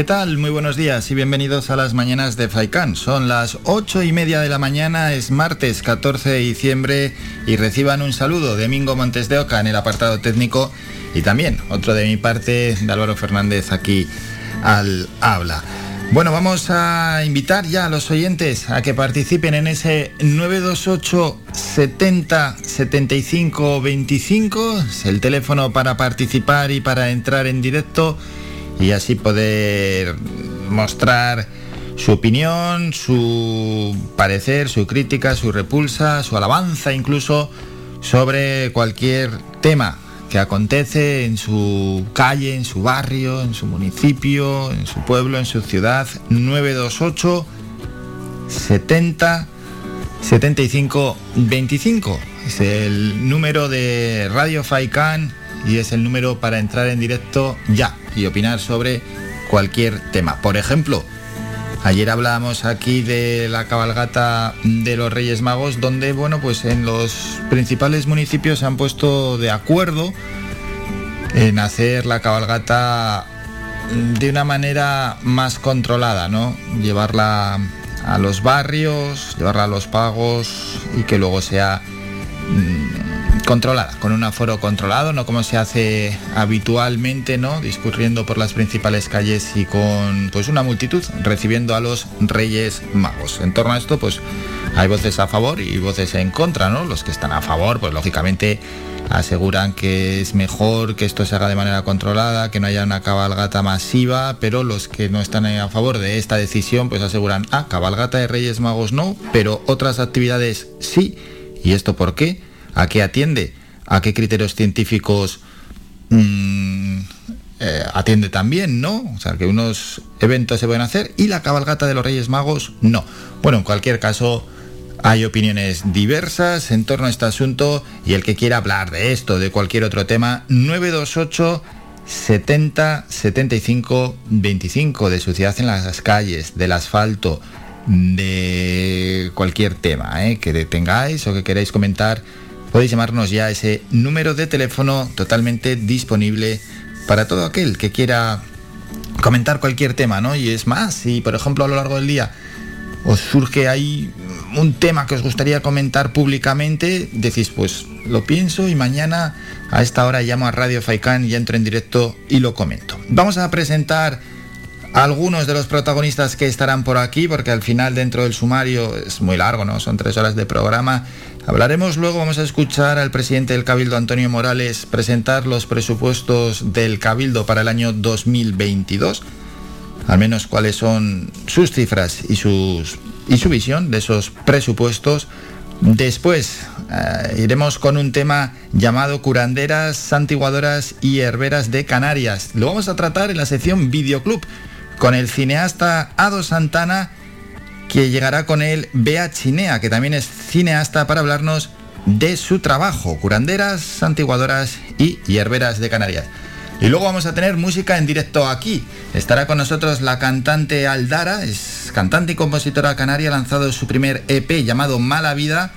¿Qué tal? Muy buenos días y bienvenidos a las mañanas de Faikán. Son las ocho y media de la mañana, es martes 14 de diciembre y reciban un saludo de Mingo Montes de Oca en el apartado técnico y también otro de mi parte de Álvaro Fernández aquí al habla. Bueno, vamos a invitar ya a los oyentes a que participen en ese 928 70 75 25, es el teléfono para participar y para entrar en directo y así poder mostrar su opinión, su parecer, su crítica, su repulsa, su alabanza incluso sobre cualquier tema que acontece en su calle, en su barrio, en su municipio, en su pueblo, en su ciudad. 928 70 75 25 es el número de Radio Faikan y es el número para entrar en directo ya y opinar sobre cualquier tema. Por ejemplo, ayer hablábamos aquí de la cabalgata de los Reyes Magos, donde, bueno, pues en los principales municipios se han puesto de acuerdo en hacer la cabalgata de una manera más controlada, ¿no? Llevarla a los barrios, llevarla a los pagos y que luego sea mm, controlada, con un aforo controlado, no como se hace habitualmente, ¿no? Discurriendo por las principales calles y con pues una multitud recibiendo a los Reyes Magos. En torno a esto, pues hay voces a favor y voces en contra, ¿no? Los que están a favor, pues lógicamente aseguran que es mejor que esto se haga de manera controlada, que no haya una cabalgata masiva, pero los que no están a favor de esta decisión, pues aseguran, ah, cabalgata de Reyes Magos no, pero otras actividades sí. ¿Y esto por qué? ¿A qué atiende? ¿A qué criterios científicos mm, eh, atiende también? ¿No? O sea, que unos eventos se pueden hacer y la cabalgata de los Reyes Magos no. Bueno, en cualquier caso, hay opiniones diversas en torno a este asunto y el que quiera hablar de esto, de cualquier otro tema, 928 70 75 25 de ciudad en las calles, del asfalto, de cualquier tema ¿eh? que tengáis o que queráis comentar podéis llamarnos ya ese número de teléfono totalmente disponible para todo aquel que quiera comentar cualquier tema, ¿no? Y es más, si por ejemplo a lo largo del día os surge ahí un tema que os gustaría comentar públicamente, decís, pues lo pienso y mañana a esta hora llamo a Radio Faikan y entro en directo y lo comento. Vamos a presentar algunos de los protagonistas que estarán por aquí, porque al final dentro del sumario es muy largo, ¿no? Son tres horas de programa Hablaremos luego, vamos a escuchar al presidente del Cabildo, Antonio Morales, presentar los presupuestos del Cabildo para el año 2022, al menos cuáles son sus cifras y, sus, y su visión de esos presupuestos. Después eh, iremos con un tema llamado curanderas, santiguadoras y herberas de Canarias. Lo vamos a tratar en la sección Videoclub con el cineasta Ado Santana que llegará con él Bea Chinea, que también es cineasta, para hablarnos de su trabajo, curanderas, santiguadoras y hierberas de Canarias. Y luego vamos a tener música en directo aquí. Estará con nosotros la cantante Aldara, es cantante y compositora canaria, ha lanzado su primer EP llamado Mala Vida,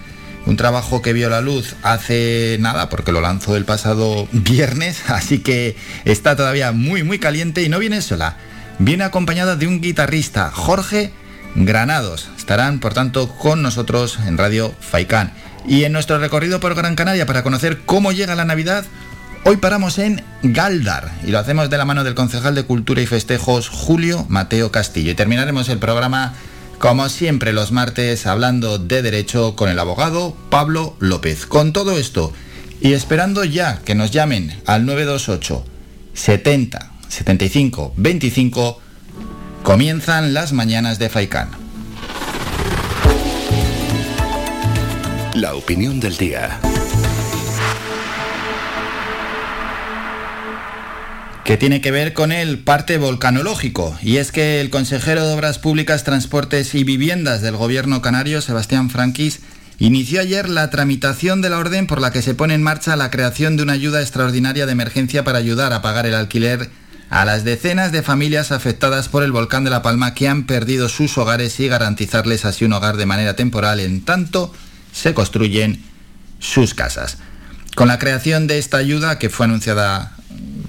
un trabajo que vio la luz hace nada, porque lo lanzó el pasado viernes, así que está todavía muy muy caliente y no viene sola. Viene acompañada de un guitarrista, Jorge Granados. Estarán, por tanto, con nosotros en Radio Faicán. Y en nuestro recorrido por Gran Canaria para conocer cómo llega la Navidad, hoy paramos en Galdar y lo hacemos de la mano del concejal de Cultura y Festejos, Julio Mateo Castillo. Y terminaremos el programa, como siempre, los martes, hablando de derecho con el abogado Pablo López. Con todo esto y esperando ya que nos llamen al 928 70 75 25 Comienzan las mañanas de Faikán. La opinión del día. que tiene que ver con el parte volcanológico. Y es que el consejero de Obras Públicas, Transportes y Viviendas del Gobierno canario, Sebastián Franquis, inició ayer la tramitación de la orden por la que se pone en marcha la creación de una ayuda extraordinaria de emergencia para ayudar a pagar el alquiler a las decenas de familias afectadas por el volcán de La Palma que han perdido sus hogares y garantizarles así un hogar de manera temporal en tanto se construyen sus casas. Con la creación de esta ayuda que fue anunciada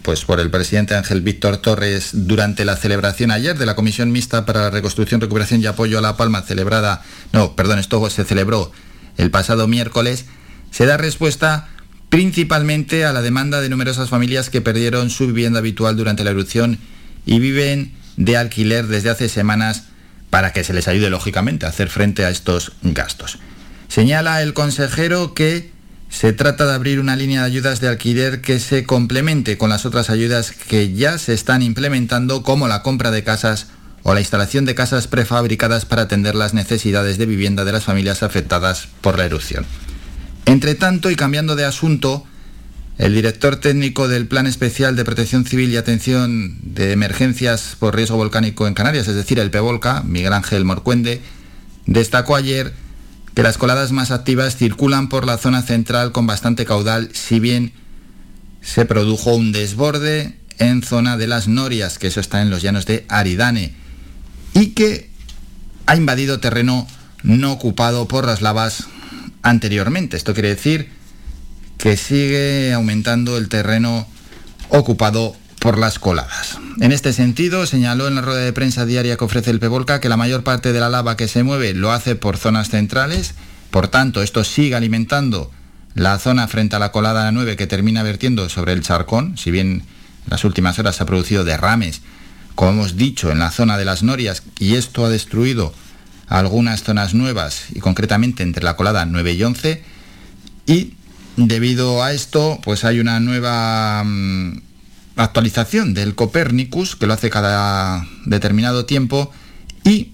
pues por el presidente Ángel Víctor Torres durante la celebración ayer de la Comisión Mixta para la Reconstrucción, Recuperación y Apoyo a La Palma celebrada, no, perdón, esto se celebró el pasado miércoles, se da respuesta principalmente a la demanda de numerosas familias que perdieron su vivienda habitual durante la erupción y viven de alquiler desde hace semanas para que se les ayude lógicamente a hacer frente a estos gastos. Señala el consejero que se trata de abrir una línea de ayudas de alquiler que se complemente con las otras ayudas que ya se están implementando como la compra de casas o la instalación de casas prefabricadas para atender las necesidades de vivienda de las familias afectadas por la erupción. Entre tanto, y cambiando de asunto, el director técnico del Plan Especial de Protección Civil y Atención de Emergencias por Riesgo Volcánico en Canarias, es decir, el PEVOLCA, Miguel Ángel Morcuende, destacó ayer que las coladas más activas circulan por la zona central con bastante caudal, si bien se produjo un desborde en zona de las Norias, que eso está en los llanos de Aridane y que ha invadido terreno no ocupado por las lavas anteriormente. Esto quiere decir que sigue aumentando el terreno ocupado por las coladas. En este sentido, señaló en la rueda de prensa diaria que ofrece el Pevolca que la mayor parte de la lava que se mueve lo hace por zonas centrales, por tanto, esto sigue alimentando la zona frente a la colada 9 que termina vertiendo sobre el charcón, si bien en las últimas horas se ha producido derrames como hemos dicho, en la zona de las Norias, y esto ha destruido algunas zonas nuevas, y concretamente entre la colada 9 y 11, y debido a esto, pues hay una nueva mm, actualización del Copernicus, que lo hace cada determinado tiempo, y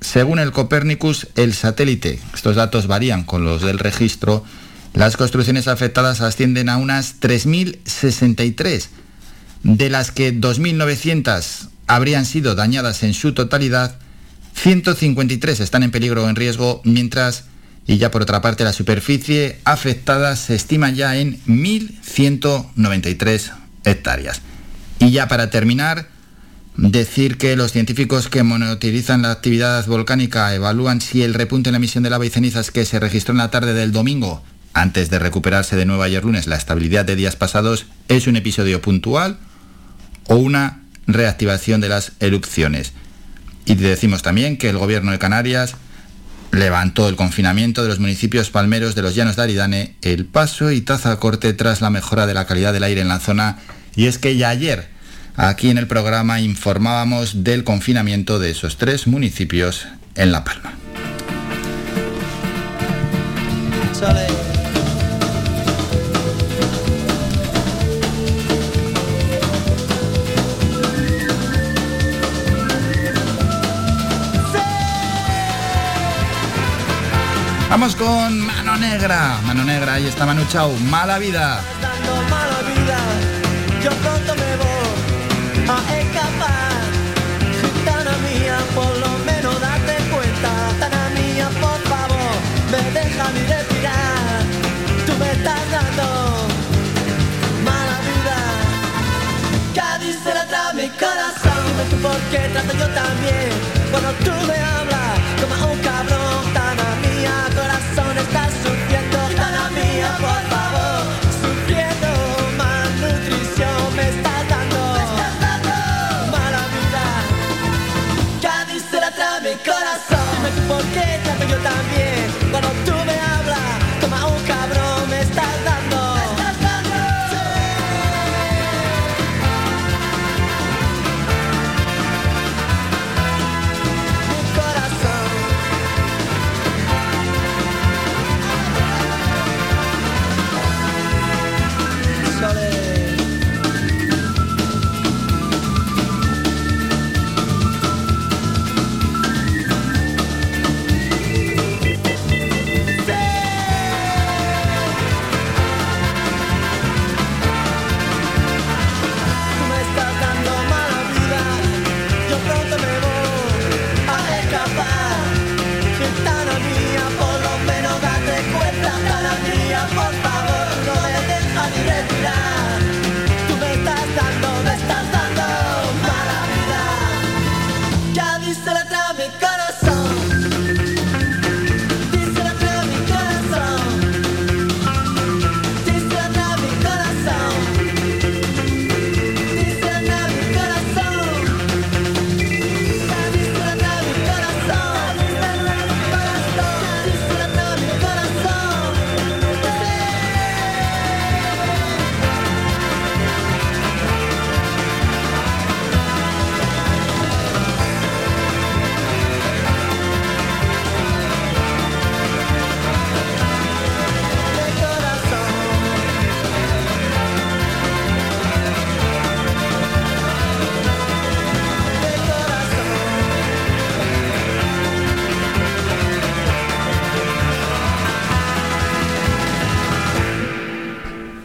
según el Copernicus, el satélite, estos datos varían con los del registro, las construcciones afectadas ascienden a unas 3.063 de las que 2.900 habrían sido dañadas en su totalidad, 153 están en peligro o en riesgo, mientras, y ya por otra parte, la superficie afectada se estima ya en 1.193 hectáreas. Y ya para terminar, decir que los científicos que monitorizan la actividad volcánica evalúan si el repunte en la emisión de lava y cenizas que se registró en la tarde del domingo, antes de recuperarse de nuevo ayer lunes la estabilidad de días pasados, es un episodio puntual o una reactivación de las erupciones. Y decimos también que el gobierno de Canarias levantó el confinamiento de los municipios palmeros de los Llanos de Aridane, El Paso y Tazacorte tras la mejora de la calidad del aire en la zona. Y es que ya ayer, aquí en el programa, informábamos del confinamiento de esos tres municipios en La Palma. Vamos con Mano Negra. Mano Negra, ahí está Manu Chao. Mala vida. Dando mala vida, yo pronto me voy a escapar. Gitana mía, por lo menos date cuenta. Gitana mía, por favor, me deja ni respirar. Tú me estás dando mala vida. Cádiz se la trae mi corazón. Tú por qué trato yo también. Cuando tú me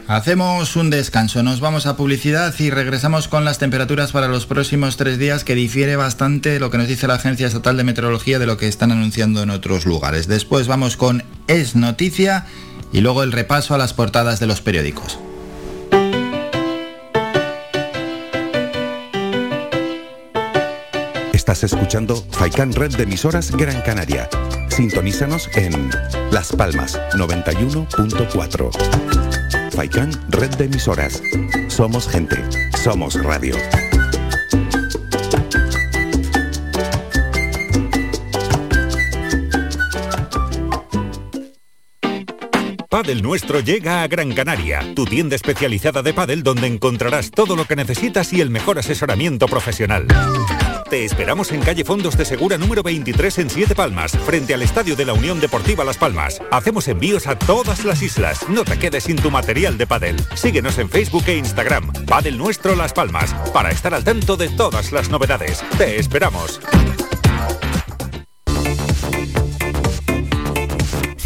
Hacemos un descanso, nos vamos a publicidad y regresamos con las temperaturas para los próximos tres días que difiere bastante lo que nos dice la Agencia Estatal de Meteorología de lo que están anunciando en otros lugares. Después vamos con Es Noticia y luego el repaso a las portadas de los periódicos. Estás escuchando Faikan Red de emisoras Gran Canaria. Sintonízanos en Las Palmas 91.4. Red de Emisoras. Somos gente, somos radio. Padel Nuestro llega a Gran Canaria, tu tienda especializada de pádel donde encontrarás todo lo que necesitas y el mejor asesoramiento profesional. Te esperamos en calle Fondos de Segura número 23 en Siete Palmas, frente al Estadio de la Unión Deportiva Las Palmas. Hacemos envíos a todas las islas. No te quedes sin tu material de pádel. Síguenos en Facebook e Instagram. Padel Nuestro Las Palmas, para estar al tanto de todas las novedades. Te esperamos.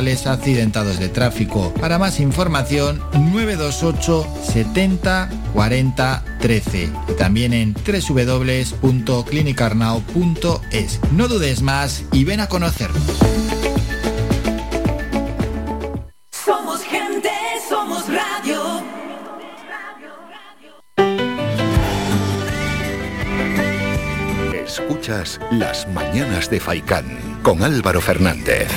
laborales accidentados de tráfico. Para más información, 928 70 40 13 y también en www.clinicarnao.es. No dudes más y ven a conocernos. Somos gente, somos radio. Escuchas las mañanas de Faicán con Álvaro Fernández.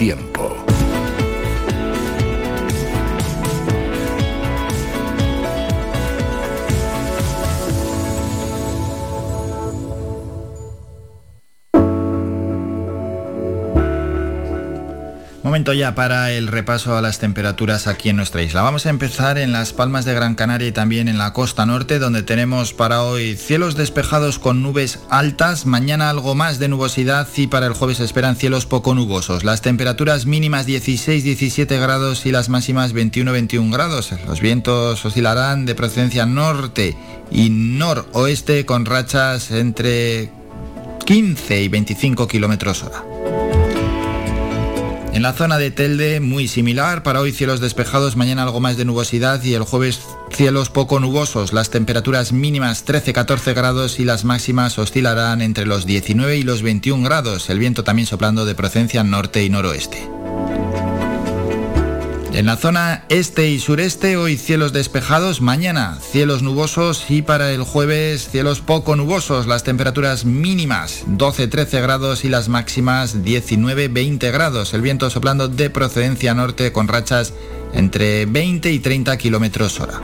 Tiempo. Momento ya para el repaso a las temperaturas aquí en nuestra isla. Vamos a empezar en las Palmas de Gran Canaria y también en la costa norte, donde tenemos para hoy cielos despejados con nubes altas, mañana algo más de nubosidad y para el jueves esperan cielos poco nubosos. Las temperaturas mínimas 16-17 grados y las máximas 21-21 grados. Los vientos oscilarán de procedencia norte y noroeste con rachas entre 15 y 25 kilómetros hora. En la zona de Telde, muy similar, para hoy cielos despejados, mañana algo más de nubosidad y el jueves cielos poco nubosos. Las temperaturas mínimas 13-14 grados y las máximas oscilarán entre los 19 y los 21 grados. El viento también soplando de procedencia norte y noroeste. En la zona este y sureste hoy cielos despejados, mañana cielos nubosos y para el jueves cielos poco nubosos, las temperaturas mínimas 12-13 grados y las máximas 19-20 grados, el viento soplando de procedencia norte con rachas entre 20 y 30 kilómetros hora.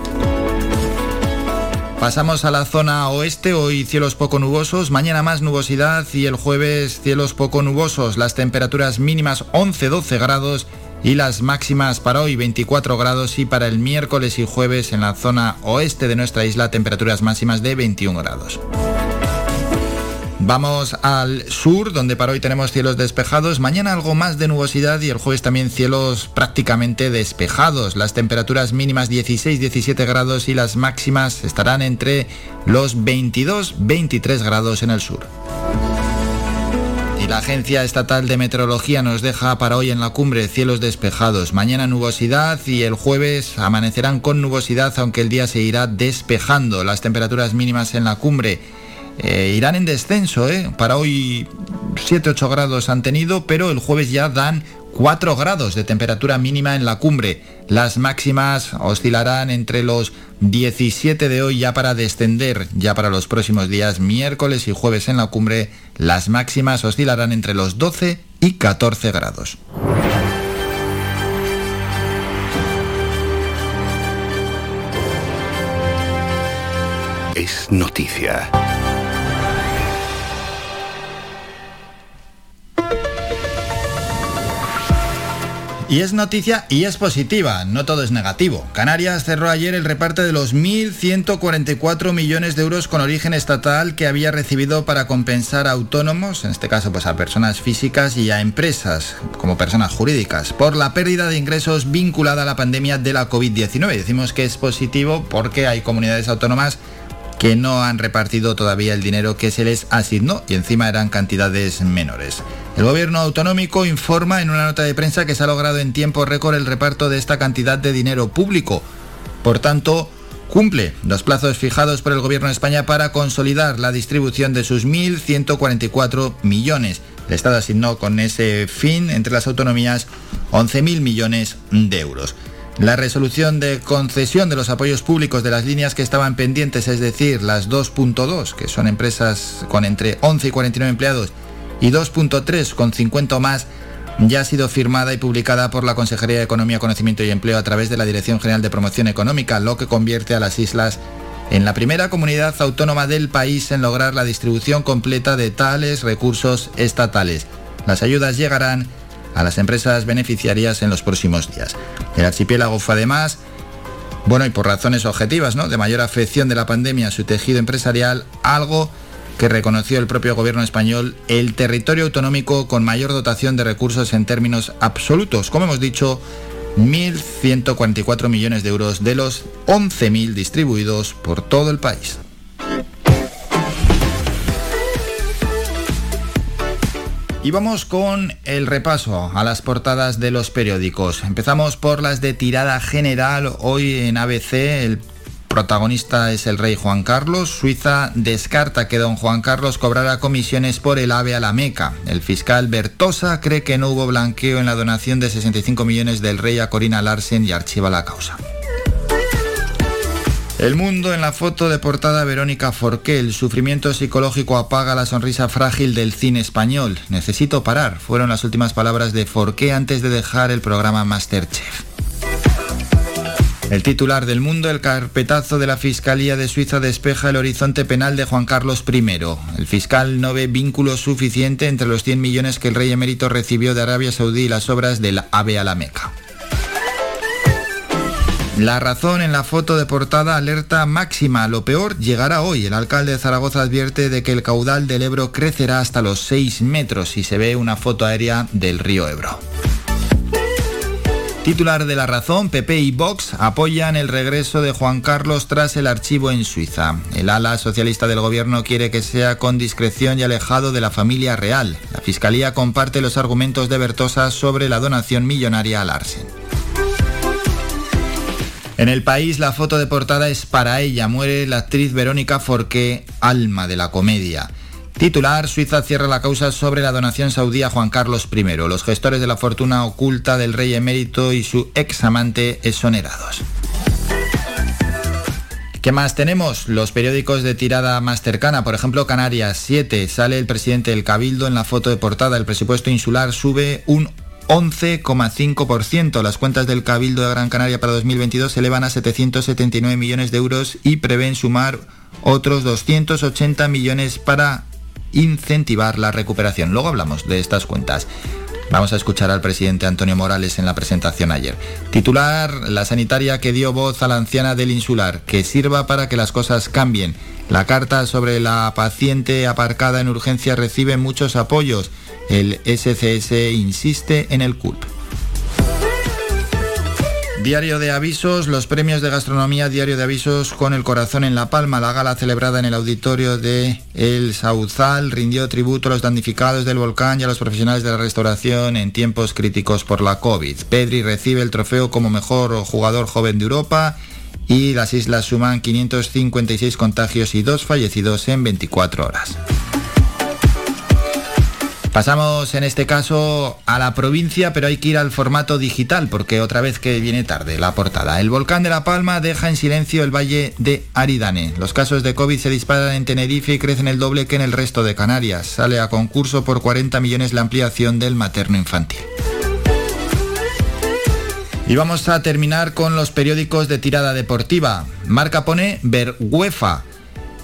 Pasamos a la zona oeste, hoy cielos poco nubosos, mañana más nubosidad y el jueves cielos poco nubosos, las temperaturas mínimas 11-12 grados y las máximas para hoy 24 grados y para el miércoles y jueves en la zona oeste de nuestra isla temperaturas máximas de 21 grados. Vamos al sur, donde para hoy tenemos cielos despejados, mañana algo más de nubosidad y el jueves también cielos prácticamente despejados. Las temperaturas mínimas 16-17 grados y las máximas estarán entre los 22-23 grados en el sur. Y la Agencia Estatal de Meteorología nos deja para hoy en la cumbre cielos despejados. Mañana nubosidad y el jueves amanecerán con nubosidad, aunque el día se irá despejando. Las temperaturas mínimas en la cumbre eh, irán en descenso. ¿eh? Para hoy 7-8 grados han tenido, pero el jueves ya dan 4 grados de temperatura mínima en la cumbre. Las máximas oscilarán entre los 17 de hoy ya para descender, ya para los próximos días, miércoles y jueves en la cumbre, las máximas oscilarán entre los 12 y 14 grados. Es noticia. Y es noticia y es positiva, no todo es negativo. Canarias cerró ayer el reparto de los 1.144 millones de euros con origen estatal que había recibido para compensar a autónomos, en este caso pues a personas físicas y a empresas como personas jurídicas, por la pérdida de ingresos vinculada a la pandemia de la COVID-19. Decimos que es positivo porque hay comunidades autónomas que no han repartido todavía el dinero que se les asignó y encima eran cantidades menores. El gobierno autonómico informa en una nota de prensa que se ha logrado en tiempo récord el reparto de esta cantidad de dinero público. Por tanto, cumple los plazos fijados por el gobierno de España para consolidar la distribución de sus 1.144 millones. El Estado asignó con ese fin entre las autonomías 11.000 millones de euros. La resolución de concesión de los apoyos públicos de las líneas que estaban pendientes, es decir, las 2.2, que son empresas con entre 11 y 49 empleados, y 2.3 con 50 o más ya ha sido firmada y publicada por la Consejería de Economía, Conocimiento y Empleo a través de la Dirección General de Promoción Económica, lo que convierte a las islas en la primera comunidad autónoma del país en lograr la distribución completa de tales recursos estatales. Las ayudas llegarán a las empresas beneficiarias en los próximos días. El archipiélago fue además, bueno, y por razones objetivas, ¿no? De mayor afección de la pandemia a su tejido empresarial, algo que reconoció el propio gobierno español, el territorio autonómico con mayor dotación de recursos en términos absolutos. Como hemos dicho, 1.144 millones de euros de los 11.000 distribuidos por todo el país. Y vamos con el repaso a las portadas de los periódicos. Empezamos por las de tirada general. Hoy en ABC el protagonista es el rey Juan Carlos. Suiza descarta que don Juan Carlos cobrara comisiones por el AVE a la Meca. El fiscal Bertosa cree que no hubo blanqueo en la donación de 65 millones del rey a Corina Larsen y archiva la causa. El mundo en la foto de portada Verónica Forqué. El sufrimiento psicológico apaga la sonrisa frágil del cine español. Necesito parar. Fueron las últimas palabras de Forqué antes de dejar el programa Masterchef. El titular del mundo, el carpetazo de la Fiscalía de Suiza despeja el horizonte penal de Juan Carlos I. El fiscal no ve vínculo suficiente entre los 100 millones que el rey emérito recibió de Arabia Saudí y las obras del AVE a la Meca. La razón en la foto de portada alerta máxima. Lo peor llegará hoy. El alcalde de Zaragoza advierte de que el caudal del Ebro crecerá hasta los 6 metros y se ve una foto aérea del río Ebro. Titular de La Razón, PP y Vox apoyan el regreso de Juan Carlos tras el archivo en Suiza. El ala socialista del gobierno quiere que sea con discreción y alejado de la familia real. La Fiscalía comparte los argumentos de Bertosa sobre la donación millonaria al Larsen. En el país la foto de portada es para ella. Muere la actriz Verónica Forqué, alma de la comedia. Titular, Suiza cierra la causa sobre la donación saudí a Juan Carlos I. Los gestores de la fortuna oculta del rey emérito y su ex amante exonerados. ¿Qué más tenemos? Los periódicos de tirada más cercana, por ejemplo Canarias 7, sale el presidente del Cabildo en la foto de portada, el presupuesto insular sube un 11,5%. Las cuentas del Cabildo de Gran Canaria para 2022 se elevan a 779 millones de euros y prevén sumar otros 280 millones para incentivar la recuperación. Luego hablamos de estas cuentas. Vamos a escuchar al presidente Antonio Morales en la presentación ayer. Titular, la sanitaria que dio voz a la anciana del insular, que sirva para que las cosas cambien. La carta sobre la paciente aparcada en urgencia recibe muchos apoyos. El SCS insiste en el CULP. diario de avisos, los premios de gastronomía, diario de avisos con el corazón en La Palma. La gala celebrada en el auditorio de El Sauzal rindió tributo a los damnificados del volcán y a los profesionales de la restauración en tiempos críticos por la COVID. Pedri recibe el trofeo como mejor jugador joven de Europa y las islas suman 556 contagios y dos fallecidos en 24 horas. Pasamos en este caso a la provincia, pero hay que ir al formato digital porque otra vez que viene tarde la portada. El volcán de La Palma deja en silencio el valle de Aridane. Los casos de COVID se disparan en Tenerife y crecen el doble que en el resto de Canarias. Sale a concurso por 40 millones la ampliación del materno infantil. Y vamos a terminar con los periódicos de tirada deportiva. Marca pone Vergüefa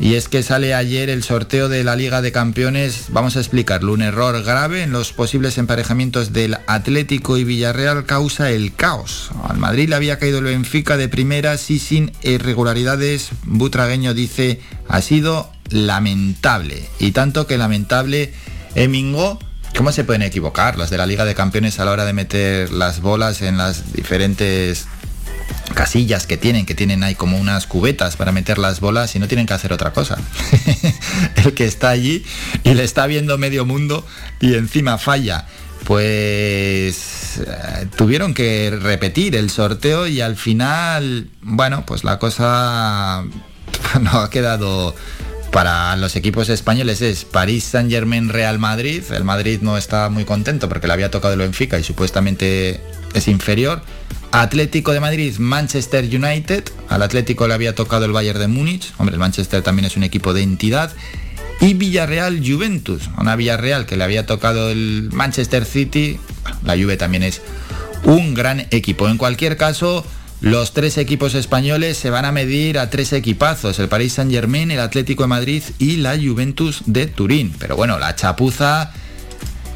y es que sale ayer el sorteo de la Liga de Campeones, vamos a explicarlo, un error grave en los posibles emparejamientos del Atlético y Villarreal causa el caos. Al Madrid le había caído el Benfica de primeras y sin irregularidades, Butragueño dice, ha sido lamentable. Y tanto que lamentable, Emingo, ¿cómo se pueden equivocar los de la Liga de Campeones a la hora de meter las bolas en las diferentes casillas que tienen, que tienen ahí como unas cubetas para meter las bolas y no tienen que hacer otra cosa. el que está allí y le está viendo medio mundo y encima falla. Pues eh, tuvieron que repetir el sorteo y al final, bueno, pues la cosa no ha quedado para los equipos españoles es París Saint Germain Real Madrid. El Madrid no está muy contento porque le había tocado el Benfica y supuestamente es inferior. Atlético de Madrid, Manchester United. Al Atlético le había tocado el Bayern de Múnich. Hombre, el Manchester también es un equipo de entidad. Y Villarreal Juventus. Una Villarreal que le había tocado el Manchester City. La Juve también es un gran equipo. En cualquier caso, los tres equipos españoles se van a medir a tres equipazos. El Paris Saint Germain, el Atlético de Madrid y la Juventus de Turín. Pero bueno, la chapuza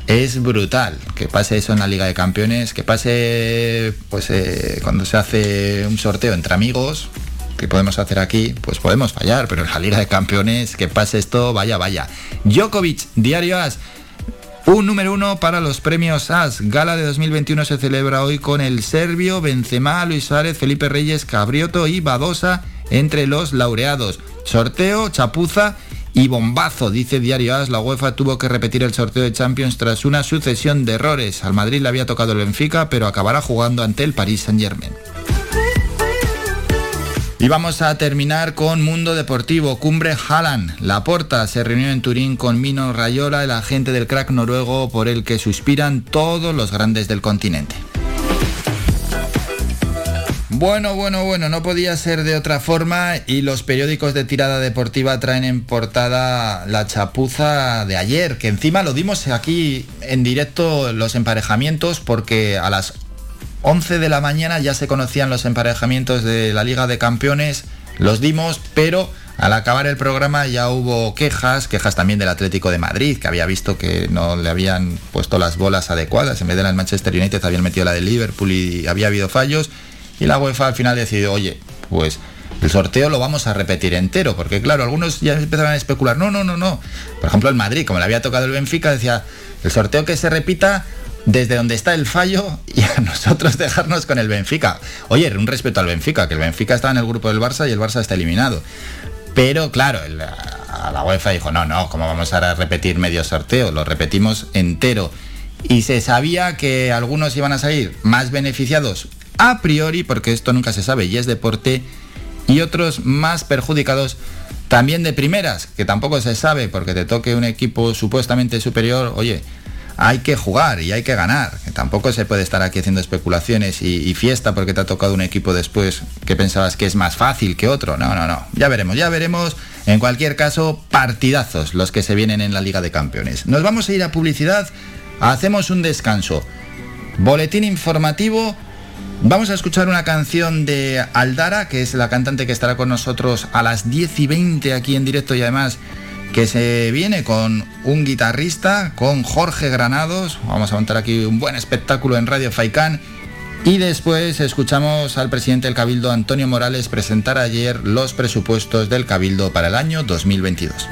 es brutal que pase eso en la Liga de Campeones, que pase pues eh, cuando se hace un sorteo entre amigos, que podemos hacer aquí, pues podemos fallar, pero en la Liga de Campeones que pase esto, vaya, vaya. Djokovic, Diario As, un número uno para los premios As. Gala de 2021 se celebra hoy con el serbio, Benzema, Luis Suárez, Felipe Reyes, Cabrioto y Badosa entre los laureados. Sorteo, chapuza y bombazo, dice Diario As, la UEFA tuvo que repetir el sorteo de Champions tras una sucesión de errores. Al Madrid le había tocado el Benfica, pero acabará jugando ante el Paris Saint-Germain. Y vamos a terminar con Mundo Deportivo, Cumbre Haaland. La Porta se reunió en Turín con Mino Rayola, el agente del crack noruego por el que suspiran todos los grandes del continente. Bueno, bueno, bueno, no podía ser de otra forma y los periódicos de tirada deportiva traen en portada la chapuza de ayer, que encima lo dimos aquí en directo los emparejamientos porque a las 11 de la mañana ya se conocían los emparejamientos de la Liga de Campeones, los dimos, pero al acabar el programa ya hubo quejas, quejas también del Atlético de Madrid, que había visto que no le habían puesto las bolas adecuadas, en vez de la del Manchester United habían metido la del Liverpool y había habido fallos y la UEFA al final decidió, oye, pues el sorteo lo vamos a repetir entero, porque claro, algunos ya empezaron a especular, no, no, no, no. Por ejemplo, el Madrid, como le había tocado el Benfica, decía, el sorteo que se repita desde donde está el fallo y a nosotros dejarnos con el Benfica. Oye, un respeto al Benfica, que el Benfica está en el grupo del Barça y el Barça está eliminado. Pero claro, la UEFA dijo, no, no, ¿cómo vamos a repetir medio sorteo? Lo repetimos entero. Y se sabía que algunos iban a salir más beneficiados a priori, porque esto nunca se sabe y es deporte, y otros más perjudicados también de primeras, que tampoco se sabe porque te toque un equipo supuestamente superior, oye, hay que jugar y hay que ganar, que tampoco se puede estar aquí haciendo especulaciones y, fiesta porque te ha tocado un equipo después que pensabas que es más fácil que otro, no, no, no, ya veremos, ya veremos, en cualquier caso, partidazos los que se vienen en la Liga de Campeones. Nos vamos a ir a publicidad, hacemos un descanso, boletín informativo, Vamos a escuchar una canción de Aldara, que es la cantante que estará con nosotros a las 10 y 20 aquí en directo y además que se viene con un guitarrista, con Jorge Granados. Vamos a montar aquí un buen espectáculo en Radio Faicán. Y después escuchamos al presidente del Cabildo, Antonio Morales, presentar ayer los presupuestos del Cabildo para el año 2022.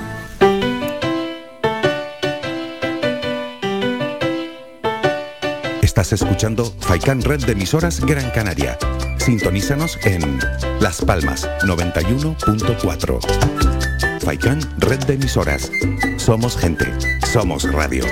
Estás escuchando Faikan Red de emisoras Gran Canaria. Sintonízanos en Las Palmas 91.4. Faikán, red de emisoras. Somos gente, somos radio.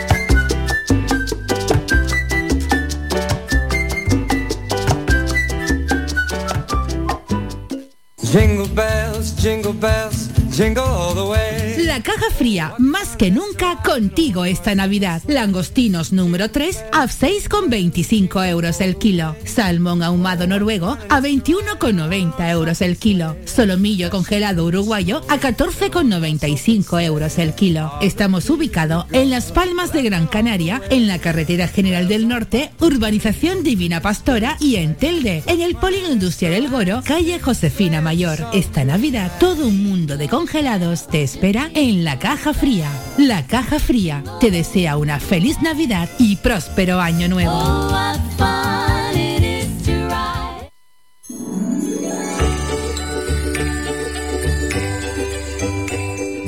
Jingle bells, jingle bells, jingle all the way. La caja fría, más que nunca contigo esta Navidad. Langostinos número 3 a 6,25 euros el kilo. Salmón ahumado noruego a 21,90 euros el kilo. Solomillo congelado uruguayo a 14,95 euros el kilo. Estamos ubicados en Las Palmas de Gran Canaria, en la Carretera General del Norte, Urbanización Divina Pastora y en Telde, en el Polígono Industrial El Goro, calle Josefina Mayor. Esta Navidad, todo un mundo de congelados te espera en la caja fría. La caja fría te desea una feliz Navidad y próspero año nuevo.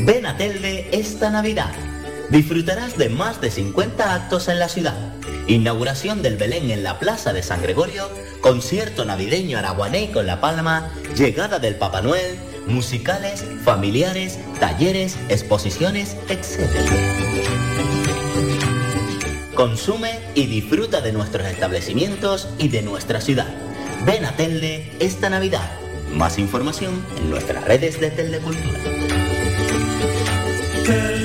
Ven a Telde esta Navidad. Disfrutarás de más de 50 actos en la ciudad. Inauguración del Belén en la Plaza de San Gregorio, concierto navideño araguané con La Palma, llegada del Papá Noel, musicales, familiares, talleres, exposiciones, etc. Consume y disfruta de nuestros establecimientos y de nuestra ciudad. Ven a Telde esta Navidad. Más información en nuestras redes de Telecultura. De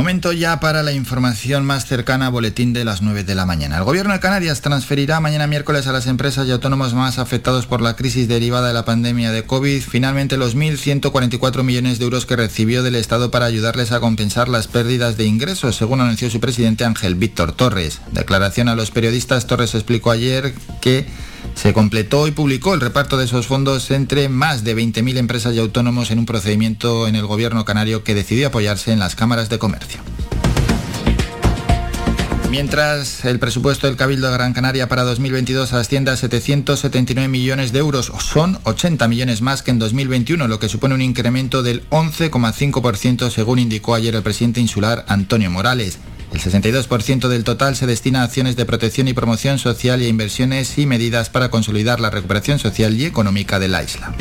Momento ya para la información más cercana, boletín de las 9 de la mañana. El gobierno de Canarias transferirá mañana miércoles a las empresas y autónomos más afectados por la crisis derivada de la pandemia de COVID finalmente los 1.144 millones de euros que recibió del Estado para ayudarles a compensar las pérdidas de ingresos, según anunció su presidente Ángel Víctor Torres. Declaración a los periodistas, Torres explicó ayer que se completó y publicó el reparto de esos fondos entre más de 20.000 empresas y autónomos en un procedimiento en el gobierno canario que decidió apoyarse en las cámaras de comercio. Mientras el presupuesto del Cabildo de Gran Canaria para 2022 asciende a 779 millones de euros, son 80 millones más que en 2021, lo que supone un incremento del 11,5% según indicó ayer el presidente insular Antonio Morales. El 62% del total se destina a acciones de protección y promoción social y a inversiones y medidas para consolidar la recuperación social y económica de la isla.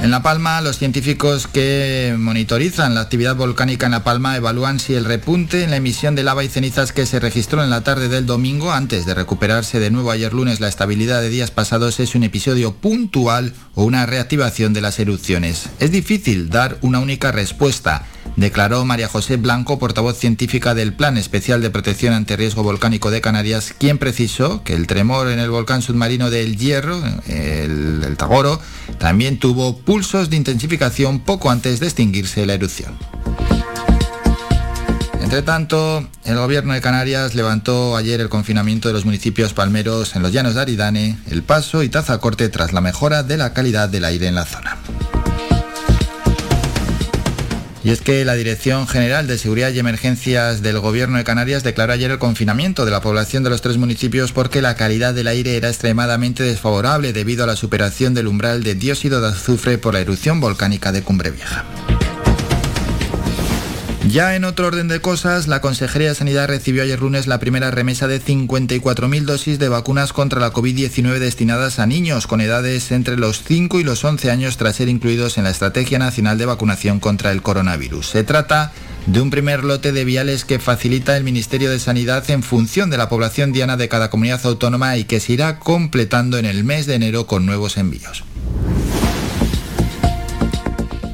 En La Palma, los científicos que monitorizan la actividad volcánica en La Palma evalúan si el repunte en la emisión de lava y cenizas que se registró en la tarde del domingo, antes de recuperarse de nuevo ayer lunes la estabilidad de días pasados, es un episodio puntual o una reactivación de las erupciones. Es difícil dar una única respuesta declaró María José Blanco, portavoz científica del Plan Especial de Protección ante Riesgo Volcánico de Canarias, quien precisó que el tremor en el volcán submarino del Hierro, el, Tagoro, también tuvo pulsos de intensificación poco antes de extinguirse la erupción. Entre tanto, el gobierno de Canarias levantó ayer el confinamiento de los municipios palmeros en los llanos de Aridane, El Paso y Tazacorte tras la mejora de la calidad del aire en la zona. Y es que la Dirección General de Seguridad y Emergencias del Gobierno de Canarias declaró ayer el confinamiento de la población de los tres municipios porque la calidad del aire era extremadamente desfavorable debido a la superación del umbral de dióxido de azufre por la erupción volcánica de Cumbre Vieja. Ya en otro orden de cosas, la Consejería de Sanidad recibió ayer lunes la primera remesa de 54.000 dosis de vacunas contra la COVID-19 destinadas a niños con edades entre los 5 y los 11 años tras ser incluidos en la Estrategia Nacional de Vacunación contra el Coronavirus. Se trata de un primer lote de viales que facilita el Ministerio de Sanidad en función de la población diana de cada comunidad autónoma y que se irá completando en el mes de enero con nuevos envíos.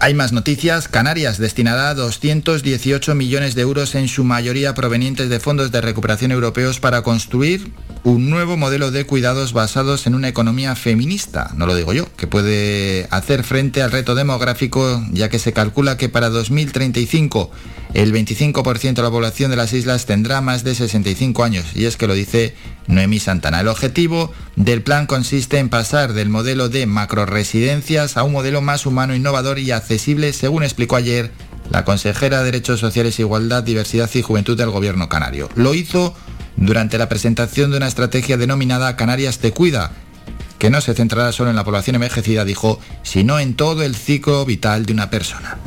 Hay más noticias. Canarias destinará 218 millones de euros, en su mayoría provenientes de fondos de recuperación europeos, para construir un nuevo modelo de cuidados basados en una economía feminista, no lo digo yo, que puede hacer frente al reto demográfico, ya que se calcula que para 2035 el 25% de la población de las islas tendrá más de 65 años, y es que lo dice Noemí Santana. El objetivo del plan consiste en pasar del modelo de macroresidencias a un modelo más humano, innovador y accesible, según explicó ayer la consejera de Derechos Sociales, Igualdad, Diversidad y Juventud del Gobierno Canario. Lo hizo durante la presentación de una estrategia denominada Canarias te cuida, que no se centrará solo en la población envejecida, dijo, sino en todo el ciclo vital de una persona.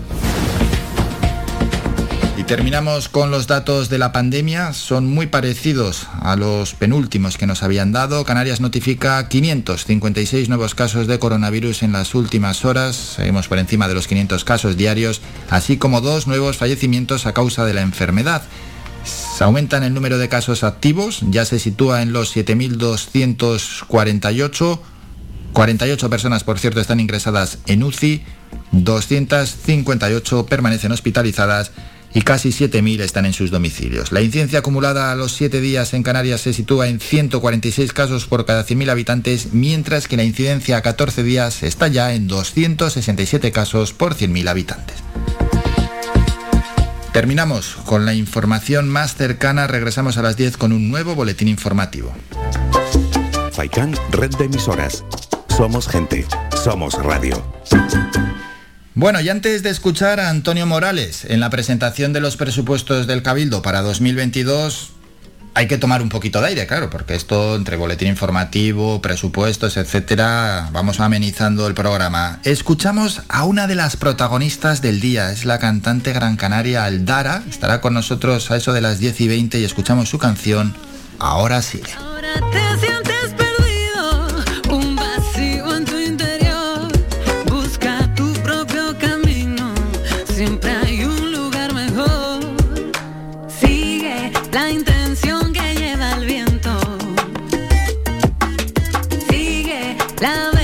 Terminamos con los datos de la pandemia. Son muy parecidos a los penúltimos que nos habían dado. Canarias notifica 556 nuevos casos de coronavirus en las últimas horas. Seguimos por encima de los 500 casos diarios, así como dos nuevos fallecimientos a causa de la enfermedad. Se aumentan el número de casos activos, ya se sitúa en los 7.248. 48 personas, por cierto, están ingresadas en UCI, 258 permanecen hospitalizadas y casi 7.000 están en sus domicilios. La incidencia acumulada a los 7 días en Canarias se sitúa en 146 casos por cada 100.000 habitantes, mientras que la incidencia a 14 días está ya en 267 casos por 100.000 habitantes. Terminamos con la información más cercana, regresamos a las 10 con un nuevo boletín informativo. Faikan, red de emisoras. Somos gente, somos radio. Bueno, y antes de escuchar a Antonio Morales en la presentación de los presupuestos del Cabildo para 2022, hay que tomar un poquito de aire, claro, porque esto entre boletín informativo, presupuestos, etcétera, vamos amenizando el programa. Escuchamos a una de las protagonistas del día, es la cantante gran canaria Aldara, estará con nosotros a eso de las 10 y 20 y escuchamos su canción Ahora sí. La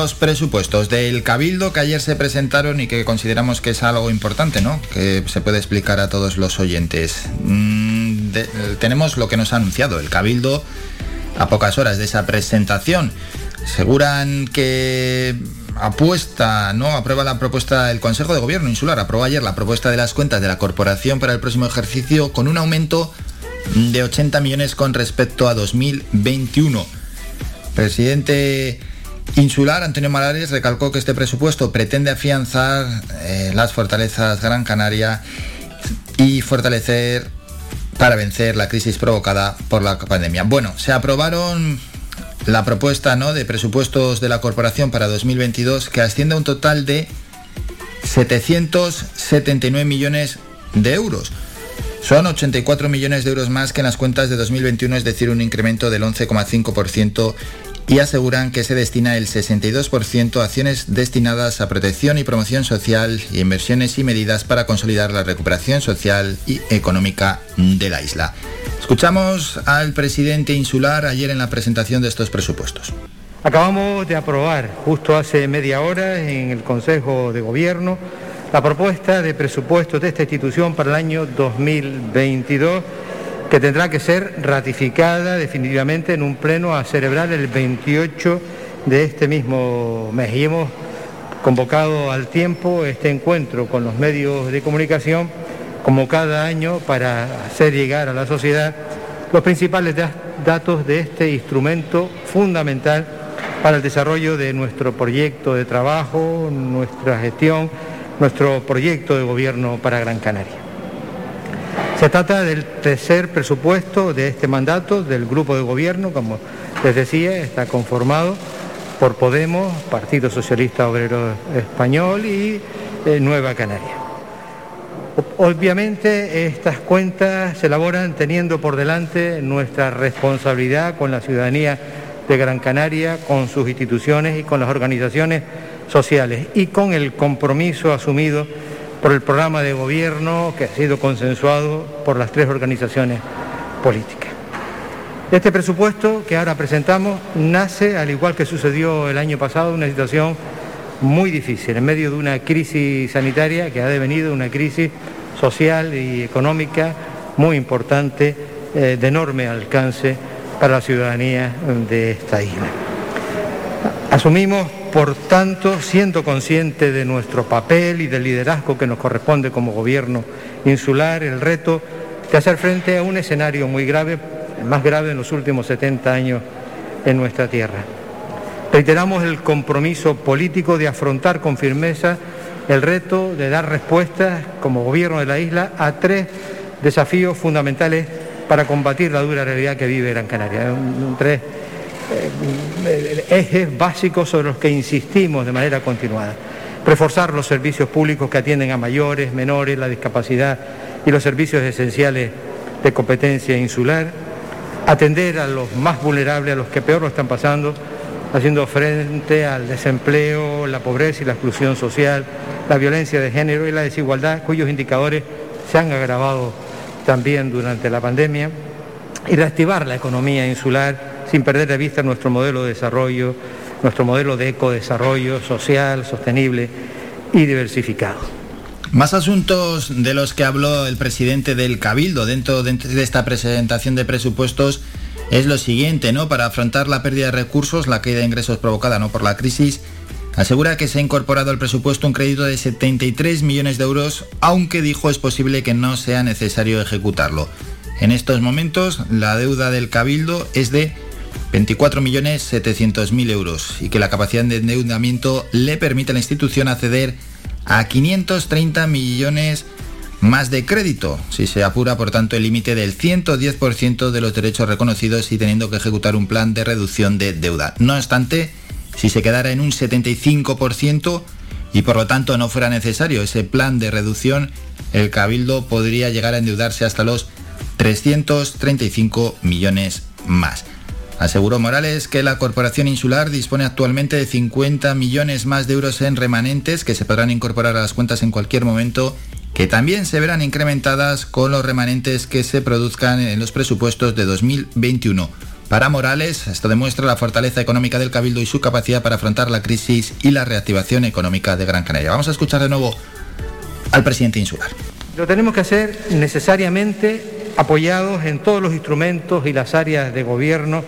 los presupuestos del Cabildo que ayer se presentaron y que consideramos que es algo importante, ¿no? Que se puede explicar a todos los oyentes. Mm, tenemos lo que nos ha anunciado el Cabildo a pocas horas de esa presentación. Aseguran que apuesta, ¿no? Aprueba la propuesta del Consejo de Gobierno Insular, aprobó ayer la propuesta de las cuentas de la corporación para el próximo ejercicio con un aumento de 80 millones con respecto a 2021. Presidente Insular, Antonio Malares, recalcó que este presupuesto pretende afianzar eh, las fortalezas Gran Canaria y fortalecer para vencer la crisis provocada por la pandemia. Bueno, se aprobaron la propuesta ¿no? de presupuestos de la corporación para 2022 que asciende a un total de 779 millones de euros. Son 84 millones de euros más que en las cuentas de 2021, es decir, un incremento del 11,5% y aseguran que se destina el 62% a acciones destinadas a protección y promoción social y inversiones y medidas para consolidar la recuperación social y económica de la isla. Escuchamos al presidente insular ayer en la presentación de estos presupuestos. Acabamos de aprobar justo hace media hora en el Consejo de Gobierno la propuesta de presupuestos de esta institución para el año 2022 que tendrá que ser ratificada definitivamente en un pleno a celebrar el 28 de este mismo mes. Y hemos convocado al tiempo este encuentro con los medios de comunicación como cada año para hacer llegar a la sociedad los principales da- datos de este instrumento fundamental para el desarrollo de nuestro proyecto de trabajo, nuestra gestión, nuestro proyecto de gobierno para Gran Canaria. Se trata del tercer presupuesto de este mandato del grupo de gobierno, como les decía, está conformado por Podemos, Partido Socialista Obrero Español y eh, Nueva Canaria. Obviamente estas cuentas se elaboran teniendo por delante nuestra responsabilidad con la ciudadanía de Gran Canaria, con sus instituciones y con las organizaciones sociales y con el compromiso asumido por el programa de gobierno que ha sido consensuado por las tres organizaciones políticas. Este presupuesto que ahora presentamos nace, al igual que sucedió el año pasado, una situación muy difícil, en medio de una crisis sanitaria que ha devenido una crisis social y económica muy importante, eh, de enorme alcance para la ciudadanía de esta isla. Asumimos, por tanto, siendo conscientes de nuestro papel y del liderazgo que nos corresponde como gobierno insular, el reto de hacer frente a un escenario muy grave, más grave en los últimos 70 años en nuestra tierra. Reiteramos el compromiso político de afrontar con firmeza el reto de dar respuestas como gobierno de la isla a tres desafíos fundamentales para combatir la dura realidad que vive Gran Canaria. Un- tres ejes básicos sobre los que insistimos de manera continuada. Reforzar los servicios públicos que atienden a mayores, menores, la discapacidad y los servicios esenciales de competencia insular. Atender a los más vulnerables, a los que peor lo están pasando, haciendo frente al desempleo, la pobreza y la exclusión social, la violencia de género y la desigualdad, cuyos indicadores se han agravado también durante la pandemia, y reactivar la economía insular sin perder de vista nuestro modelo de desarrollo, nuestro modelo de ecodesarrollo social, sostenible y diversificado. Más asuntos de los que habló el presidente del Cabildo dentro de esta presentación de presupuestos es lo siguiente, ¿no? Para afrontar la pérdida de recursos, la caída de ingresos provocada ¿no? por la crisis, asegura que se ha incorporado al presupuesto un crédito de 73 millones de euros, aunque dijo es posible que no sea necesario ejecutarlo. En estos momentos, la deuda del Cabildo es de 24.700.000 euros y que la capacidad de endeudamiento le permite a la institución acceder a 530 millones más de crédito, si se apura por tanto el límite del 110% de los derechos reconocidos y teniendo que ejecutar un plan de reducción de deuda. No obstante, si se quedara en un 75% y por lo tanto no fuera necesario ese plan de reducción, el Cabildo podría llegar a endeudarse hasta los 335 millones más. Aseguró Morales que la Corporación Insular dispone actualmente de 50 millones más de euros en remanentes que se podrán incorporar a las cuentas en cualquier momento, que también se verán incrementadas con los remanentes que se produzcan en los presupuestos de 2021. Para Morales, esto demuestra la fortaleza económica del Cabildo y su capacidad para afrontar la crisis y la reactivación económica de Gran Canaria. Vamos a escuchar de nuevo al presidente insular. Lo tenemos que hacer necesariamente apoyados en todos los instrumentos y las áreas de gobierno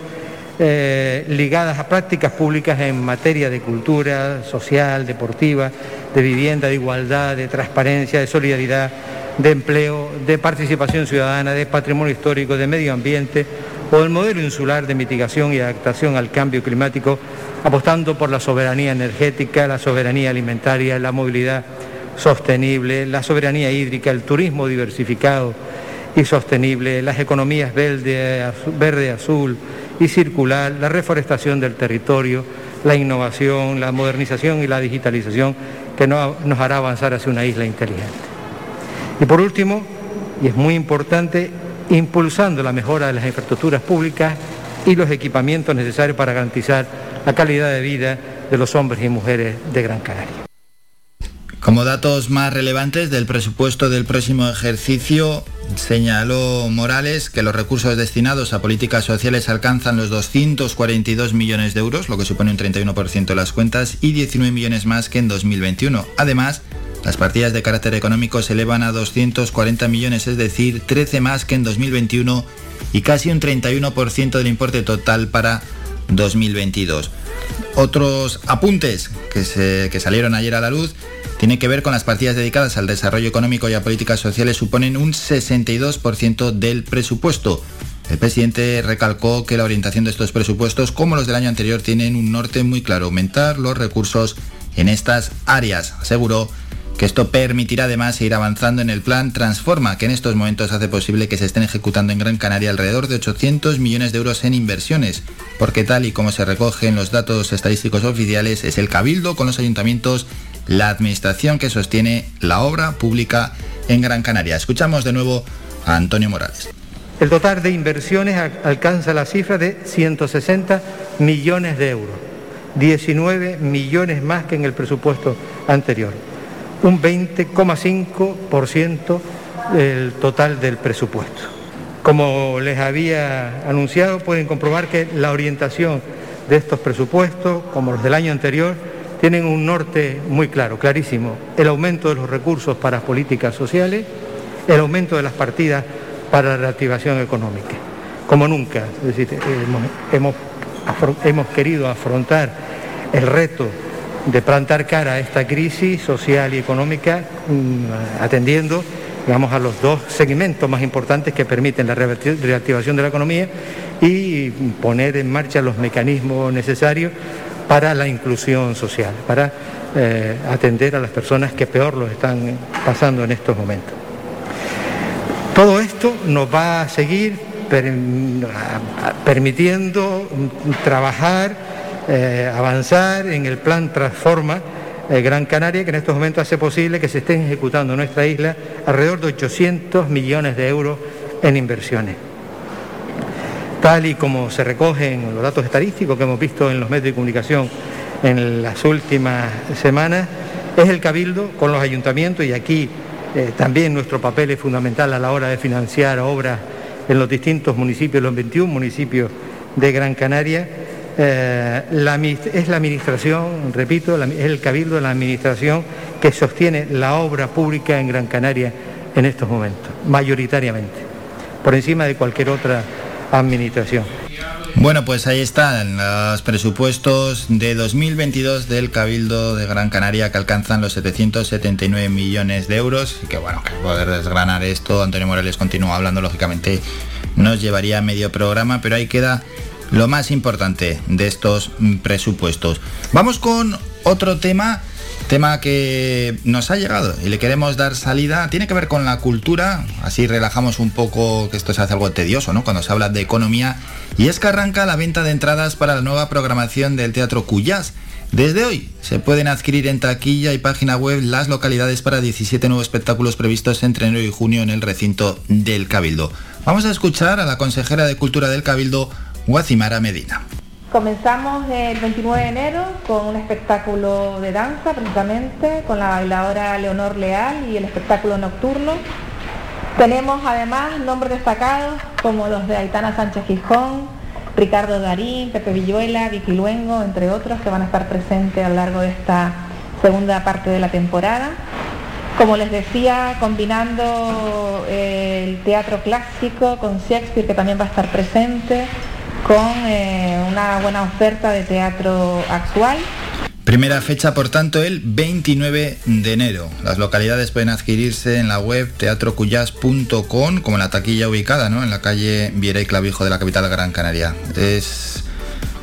eh, ligadas a prácticas públicas en materia de cultura, social, deportiva, de vivienda, de igualdad, de transparencia, de solidaridad, de empleo, de participación ciudadana, de patrimonio histórico, de medio ambiente o del modelo insular de mitigación y adaptación al cambio climático, apostando por la soberanía energética, la soberanía alimentaria, la movilidad sostenible, la soberanía hídrica, el turismo diversificado y sostenible, las economías verde, verde, azul y circular, la reforestación del territorio, la innovación, la modernización y la digitalización que no- nos hará avanzar hacia una isla inteligente. Y por último, y es muy importante, impulsando la mejora de las infraestructuras públicas y los equipamientos necesarios para garantizar la calidad de vida de los hombres y mujeres de Gran Canaria. Como datos más relevantes del presupuesto del próximo ejercicio, señaló Morales que los recursos destinados a políticas sociales alcanzan los 242 millones de euros, lo que supone un 31% de las cuentas, y 19 millones más que en 2021. Además, las partidas de carácter económico se elevan a 240 millones, es decir, 13 más que en 2021 y casi un 31% del importe total para 2022. Otros apuntes que, se- que salieron ayer a la luz tienen que ver con las partidas dedicadas al desarrollo económico y a políticas sociales, suponen un 62% del presupuesto. El presidente recalcó que la orientación de estos presupuestos, como los del año anterior, tienen un norte muy claro, aumentar los recursos en estas áreas. Aseguró que esto permitirá además ir avanzando en el plan Transforma, que en estos momentos hace posible que se estén ejecutando en Gran Canaria alrededor de 800 millones de euros en inversiones, porque tal y como se recoge en los datos estadísticos oficiales, es el cabildo con los ayuntamientos la administración que sostiene la obra pública en Gran Canaria. Escuchamos de nuevo a Antonio Morales. El total de inversiones alcanza la cifra de 160 millones de euros, 19 millones más que en el presupuesto anterior, un 20,5% del total del presupuesto. Como les había anunciado, pueden comprobar que la orientación de estos presupuestos, como los del año anterior, tienen un norte muy claro, clarísimo. El aumento de los recursos para políticas sociales, el aumento de las partidas para la reactivación económica. Como nunca, es decir, hemos, hemos querido afrontar el reto de plantar cara a esta crisis social y económica mm, atendiendo digamos, a los dos segmentos más importantes que permiten la reactivación de la economía y poner en marcha los mecanismos necesarios para la inclusión social, para eh, atender a las personas que peor lo están pasando en estos momentos. Todo esto nos va a seguir permitiendo trabajar, eh, avanzar en el plan Transforma eh, Gran Canaria, que en estos momentos hace posible que se estén ejecutando en nuestra isla alrededor de 800 millones de euros en inversiones. Tal y como se recogen los datos estadísticos que hemos visto en los medios de comunicación en las últimas semanas, es el Cabildo con los ayuntamientos y aquí eh, también nuestro papel es fundamental a la hora de financiar obras en los distintos municipios, los 21 municipios de Gran Canaria. Eh, es la administración, repito, es el Cabildo de la administración que sostiene la obra pública en Gran Canaria en estos momentos, mayoritariamente, por encima de cualquier otra administración. Bueno, pues ahí están los presupuestos de 2022 del Cabildo de Gran Canaria que alcanzan los 779 millones de euros. Y que bueno, que poder desgranar esto, Antonio Morales continúa hablando, lógicamente nos llevaría medio programa, pero ahí queda lo más importante de estos presupuestos. Vamos con otro tema, tema que nos ha llegado y le queremos dar salida. Tiene que ver con la cultura, así relajamos un poco que esto se hace algo tedioso, ¿no? Cuando se habla de economía. Y es que arranca la venta de entradas para la nueva programación del Teatro Cuyás. Desde hoy se pueden adquirir en taquilla y página web las localidades para 17 nuevos espectáculos previstos entre enero y junio en el recinto del Cabildo. Vamos a escuchar a la consejera de Cultura del Cabildo, Guacimara Medina. Comenzamos el 29 de enero con un espectáculo de danza, precisamente, con la bailadora Leonor Leal y el espectáculo nocturno. Tenemos además nombres destacados como los de Aitana Sánchez Gijón, Ricardo Darín, Pepe Villuela, Vicky Luengo, entre otros, que van a estar presentes a lo largo de esta segunda parte de la temporada. Como les decía, combinando eh, el teatro clásico con Shakespeare, que también va a estar presente, con eh, una buena oferta de teatro actual. Primera fecha, por tanto, el 29 de enero. Las localidades pueden adquirirse en la web teatrocuyas.com, como en la taquilla ubicada ¿no? en la calle Viera y Clavijo de la capital Gran Canaria. Es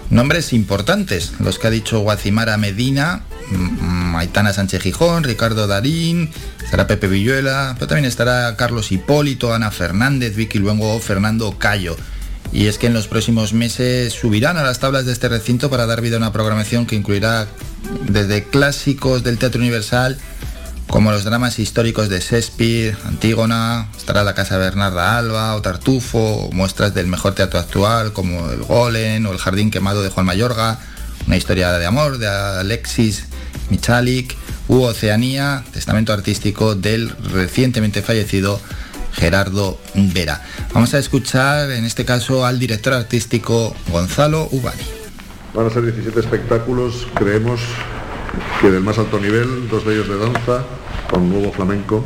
nombres importantes, los que ha dicho Guacimara Medina, Maitana Sánchez Gijón, Ricardo Darín, estará Pepe Villuela, pero también estará Carlos Hipólito, Ana Fernández, Vicky Luengo, Fernando Cayo. Y es que en los próximos meses subirán a las tablas de este recinto para dar vida a una programación que incluirá desde clásicos del teatro universal como los dramas históricos de Shakespeare, Antígona, estará la Casa Bernarda Alba o Tartufo, muestras del mejor teatro actual como El Golem o El Jardín Quemado de Juan Mayorga, una historia de amor de Alexis Michalik, u Oceanía, testamento artístico del recientemente fallecido Gerardo Vera. Vamos a escuchar en este caso al director artístico Gonzalo Ubani. Van a ser 17 espectáculos, creemos que del más alto nivel, dos de ellos de danza, con nuevo flamenco,